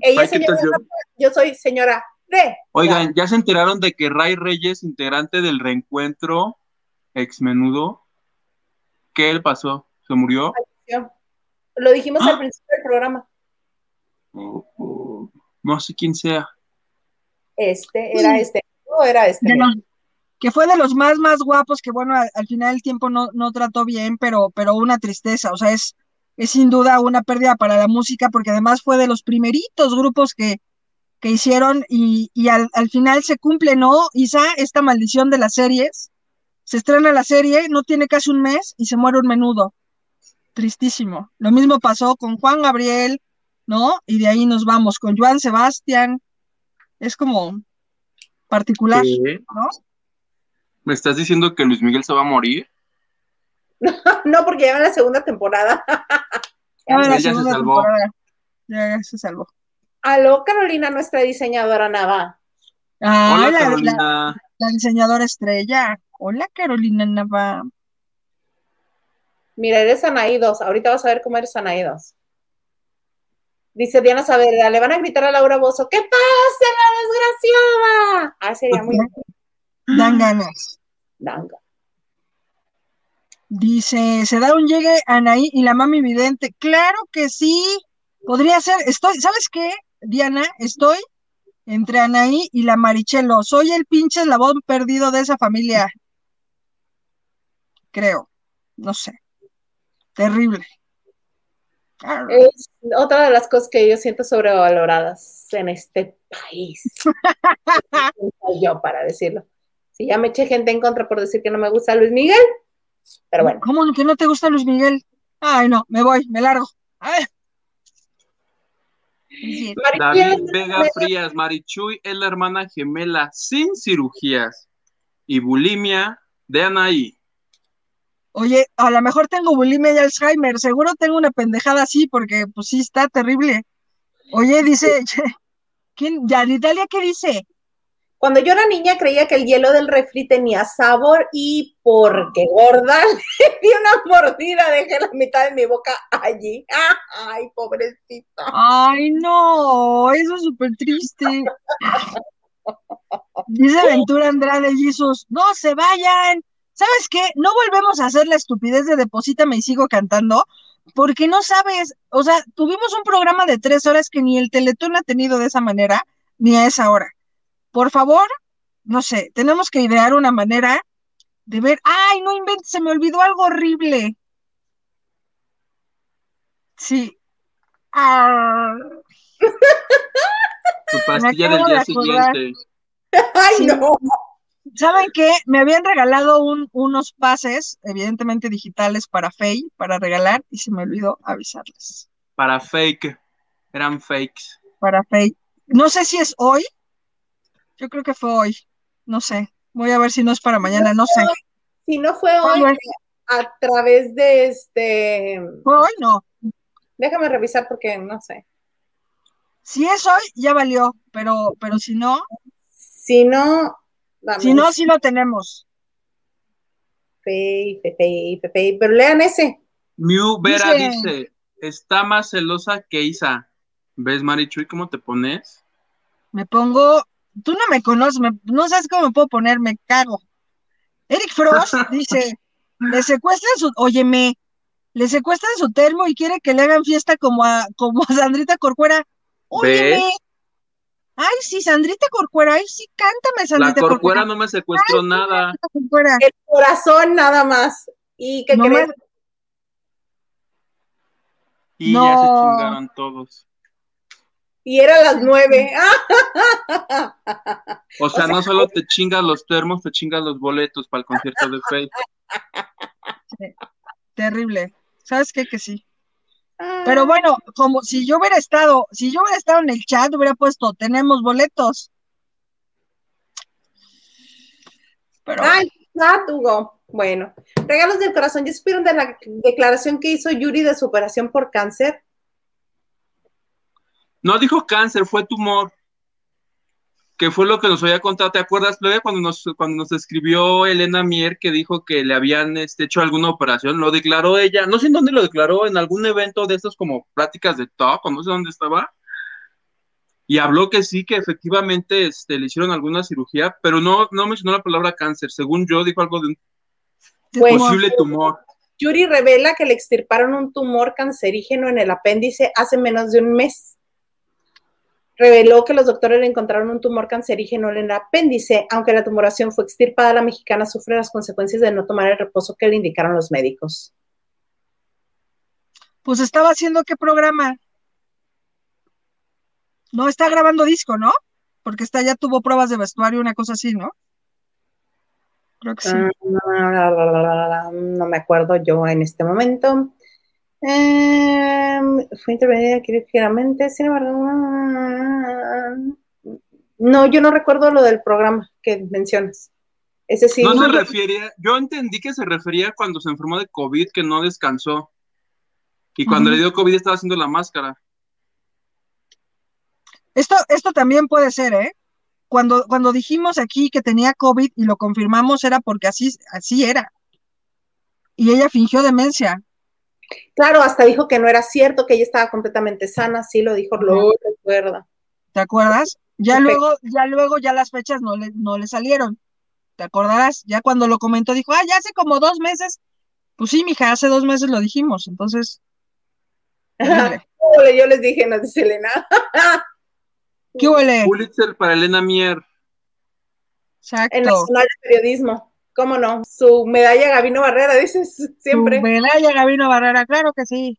Ella es señora yo... yo soy señora de. Oigan, ¿ya se enteraron de que Ray Reyes, integrante del reencuentro ex menudo, ¿Qué le pasó? ¿Se murió? Lo dijimos al ¡Ah! principio del programa. Oh, oh. No sé quién sea. Este, era este, o era este. Que fue de los más, más guapos, que bueno, al, final el tiempo no, no trató bien, pero, pero una tristeza, o sea, es, es sin duda una pérdida para la música, porque además fue de los primeritos grupos que, que hicieron y, y al, al, final se cumple, ¿no, Isa? Esta maldición de las series. Se estrena la serie, no tiene casi un mes y se muere un menudo. Tristísimo. Lo mismo pasó con Juan Gabriel, ¿no? Y de ahí nos vamos con Joan Sebastián. Es como particular, ¿no? ¿Me estás diciendo que Luis Miguel se va a morir? no, porque ya en la segunda temporada. ya, se salvó. Ya, se salvó. Aló, Carolina, nuestra diseñadora Nava. Ah, Hola, la, Carolina. La, diseñadora estrella. Hola, Carolina Nava. Mira, eres Anaí Ahorita vas a ver cómo eres Anaí Dice Diana Saavedra, le van a gritar a Laura Bozo, ¿qué pasa, la desgraciada? Ah, sería muy... Dan ganas. Dice, ¿se da un llegue Anaí y la mami vidente? Claro que sí, podría ser. Estoy, ¿sabes qué, Diana? Estoy entre Anaí y la Marichelo. Soy el pinche eslabón perdido de esa familia. Creo, no sé. Terrible. Es otra de las cosas que yo siento sobrevaloradas en este país. yo para decirlo. Si ya me eché gente en contra por decir que no me gusta Luis Miguel, pero bueno. ¿Cómo que no te gusta Luis Miguel? Ay, no, me voy, me largo. David Vega Frías, Marichuy es la hermana gemela sin cirugías y bulimia de Anaí. Oye, a lo mejor tengo bulimia y Alzheimer, seguro tengo una pendejada así, porque pues sí está terrible. Oye, dice, ¿quién? ¿Ya de Italia qué dice? Cuando yo era niña creía que el hielo del refri tenía sabor y porque gorda le di una mordida, dejé la mitad de mi boca allí. Ay, pobrecita. Ay, no, eso es súper triste. Dice Ventura Andrade Jesús, no se vayan. ¿Sabes qué? No volvemos a hacer la estupidez de deposítame y sigo cantando, porque no sabes, o sea, tuvimos un programa de tres horas que ni el Teletón ha tenido de esa manera, ni a esa hora por favor, no sé, tenemos que idear una manera de ver, ay, no inventes, se me olvidó algo horrible. Sí. Ah. Tu pastilla del día siguiente. Ay, no. ¿Saben qué? Me habían regalado unos pases, evidentemente digitales, para Fey, para regalar, y se me olvidó avisarles. Para fake, eran fakes. Para Fey. No sé si es hoy, yo creo que fue hoy. No sé. Voy a ver si no es para mañana, no sé. Si no fue hoy, a través de este. Hoy no. Déjame revisar porque no sé. Si es hoy, ya valió, pero, pero si no. Si no. Si no, sí lo tenemos. Fey, fey, fey, pero lean ese. Miu Vera dice, está más celosa que Isa. ¿Ves, Marichuy, cómo te pones? Me pongo tú no me conoces, no sabes cómo me puedo poner, me cago. Eric Frost dice, le secuestran su, óyeme, le secuestran su termo y quiere que le hagan fiesta como a, como a Sandrita Corcuera. Óyeme. Ay, sí, Sandrita Corcuera, ay, sí, cántame, Sandrita La Corcuera. no me secuestró nada. El corazón nada más. ¿Y qué crees? Y ya se chingaron todos y era las nueve. O sea, no solo te chingas los termos, te chingas los boletos para el concierto de Faith. Terrible. ¿Sabes qué? Que sí. Pero bueno, como si yo hubiera estado, si yo hubiera estado en el chat, hubiera puesto, tenemos boletos. Pero... Ay, Hugo. Bueno, regalos del corazón. ¿Ya supieron de la declaración que hizo Yuri de su operación por cáncer? No dijo cáncer, fue tumor. Que fue lo que nos había contado. ¿Te acuerdas, Plebe, cuando nos, cuando nos escribió Elena Mier que dijo que le habían este, hecho alguna operación? Lo declaró ella. No sé en dónde lo declaró, en algún evento de estos como pláticas de top, o no sé dónde estaba. Y habló que sí, que efectivamente este, le hicieron alguna cirugía, pero no, no mencionó la palabra cáncer. Según yo, dijo algo de un posible tumor. Yuri revela que le extirparon un tumor cancerígeno en el apéndice hace menos de un mes. Reveló que los doctores le encontraron un tumor cancerígeno en el apéndice, aunque la tumoración fue extirpada, la mexicana sufre las consecuencias de no tomar el reposo que le indicaron los médicos. Pues estaba haciendo qué programa? No está grabando disco, ¿no? Porque está ya tuvo pruebas de vestuario, una cosa así, ¿no? Creo que sí. Ah, no me acuerdo yo en este momento. Em, fue intervenida quirúrgicamente, sin embargo. No, yo no recuerdo lo del programa que mencionas. Ese sí. No se refiere, yo entendí que se refería cuando se enfermó de COVID, que no descansó. Y cuando le dio COVID estaba haciendo la máscara. Esto, esto también puede ser, ¿eh? Cuando, cuando dijimos aquí que tenía COVID y lo confirmamos era porque así, así era. Y ella fingió demencia. Claro, hasta dijo que no era cierto, que ella estaba completamente sana, sí lo dijo, lo recuerda. ¿Te acuerdas? Ya luego, ya luego, ya las fechas no le, no le salieron. ¿Te acordarás? Ya cuando lo comentó, dijo, ah, ya hace como dos meses. Pues sí, mija, hace dos meses lo dijimos, entonces. Yo les dije, no dice Elena. ¿Qué huele? Pulitzer para Elena Mier. Exacto. En Nacional de Periodismo. ¿Cómo no? Su medalla Gabino Barrera, dices siempre. Su medalla Gabino Barrera, claro que sí.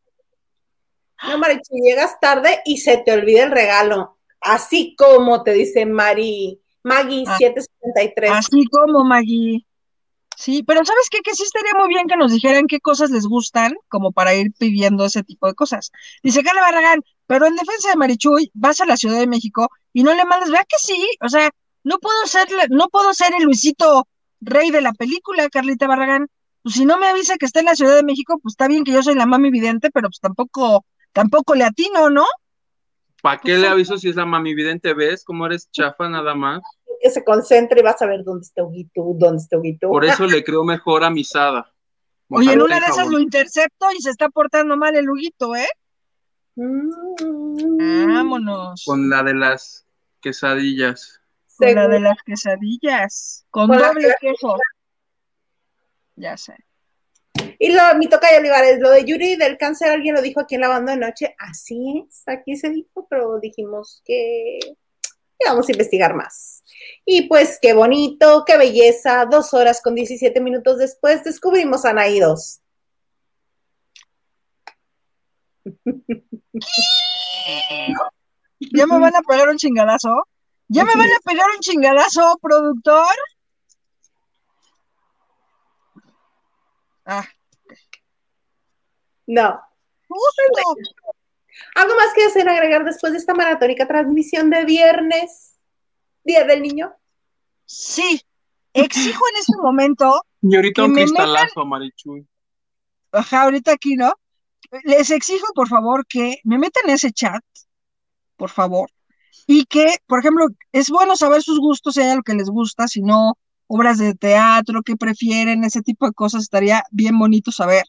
No, Marichu, llegas tarde y se te olvida el regalo. Así como te dice Mari, Maggie 773. Ah, así como Maggie. Sí, pero ¿sabes qué? Que sí estaría muy bien que nos dijeran qué cosas les gustan, como para ir pidiendo ese tipo de cosas. Dice Carla Barragán, pero en defensa de Marichuy, vas a la Ciudad de México y no le mandas, vea que sí, o sea, no puedo ser, no puedo ser el Luisito rey de la película, Carlita Barragán. Pues si no me avisa que está en la Ciudad de México, pues está bien que yo soy la mami vidente, pero pues tampoco, tampoco le atino, ¿no? ¿Para qué le aviso si es la mami vidente? ¿Ves cómo eres chafa nada más? que se concentre y vas a ver dónde está Huguito, dónde está Huguito. Por eso le creo mejor a Misada. Oye, en una de esas lo intercepto y se está portando mal el Huguito, ¿eh? Mm. Vámonos. Con la de las quesadillas. Con la de las quesadillas. Con, doble queso. Ya sé. Y lo, mi toca Olivares, lo de Yuri del cáncer, alguien lo dijo aquí en la banda de noche. Así es, aquí se dijo, pero dijimos que vamos a investigar más. Y pues qué bonito, qué belleza, dos horas con 17 minutos después descubrimos a ¿Ya me van a pegar un chingadazo? ¿Ya me van a pegar un chingadazo, productor? Ah. No. ¿Algo más que hacer agregar después de esta maratónica transmisión de viernes, Día del Niño? Sí, exijo en este momento. Señorita, un cristalazo, Marichuy. Ajá, ahorita aquí, ¿no? Les exijo, por favor, que me metan en ese chat, por favor, y que, por ejemplo, es bueno saber sus gustos, si hay algo que les gusta, si no, obras de teatro, que prefieren, ese tipo de cosas, estaría bien bonito saber.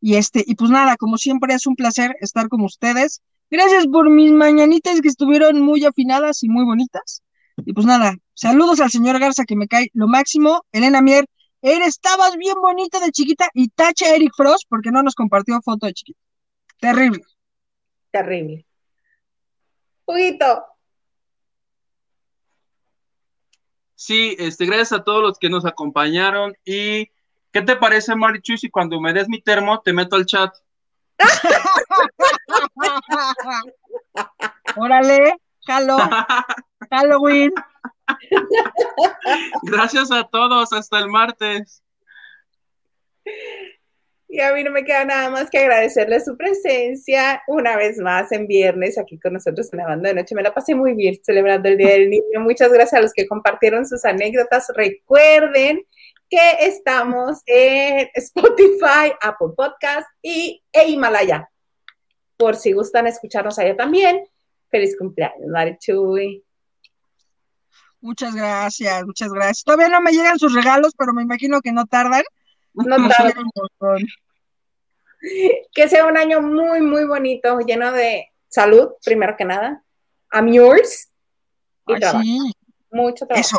Y este, y pues nada, como siempre es un placer estar con ustedes. Gracias por mis mañanitas que estuvieron muy afinadas y muy bonitas. Y pues nada, saludos al señor Garza que me cae lo máximo. Elena Mier, eres, estabas bien bonita de chiquita y tacha Eric Frost porque no nos compartió foto de chiquita. Terrible. Terrible. Juguito. Sí, este, gracias a todos los que nos acompañaron y ¿Qué te parece, Marichu, si cuando me des mi termo te meto al chat? Órale, halo, Halloween. Gracias a todos, hasta el martes. Y a mí no me queda nada más que agradecerle su presencia una vez más en viernes aquí con nosotros en la banda de noche. Me la pasé muy bien celebrando el Día del Niño. Muchas gracias a los que compartieron sus anécdotas. Recuerden que estamos en Spotify, Apple Podcast y e Himalaya. Por si gustan escucharnos allá también. Feliz cumpleaños, Marichuy. Muchas gracias, muchas gracias. Todavía no me llegan sus regalos, pero me imagino que no tardan. No tardan. Que sea un año muy, muy bonito, lleno de salud, primero que nada. I'm yours. Y trabajo. Mucho trabajo. Eso.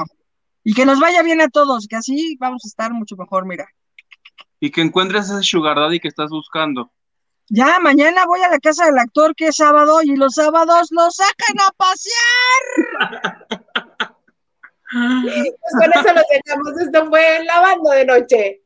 Y que nos vaya bien a todos, que así vamos a estar mucho mejor, mira. y que encuentres ese sugar daddy que estás buscando. Ya, mañana voy a la casa del actor que es sábado y los sábados los sacan a pasear. pues con eso lo dejamos. Esto fue lavando de noche.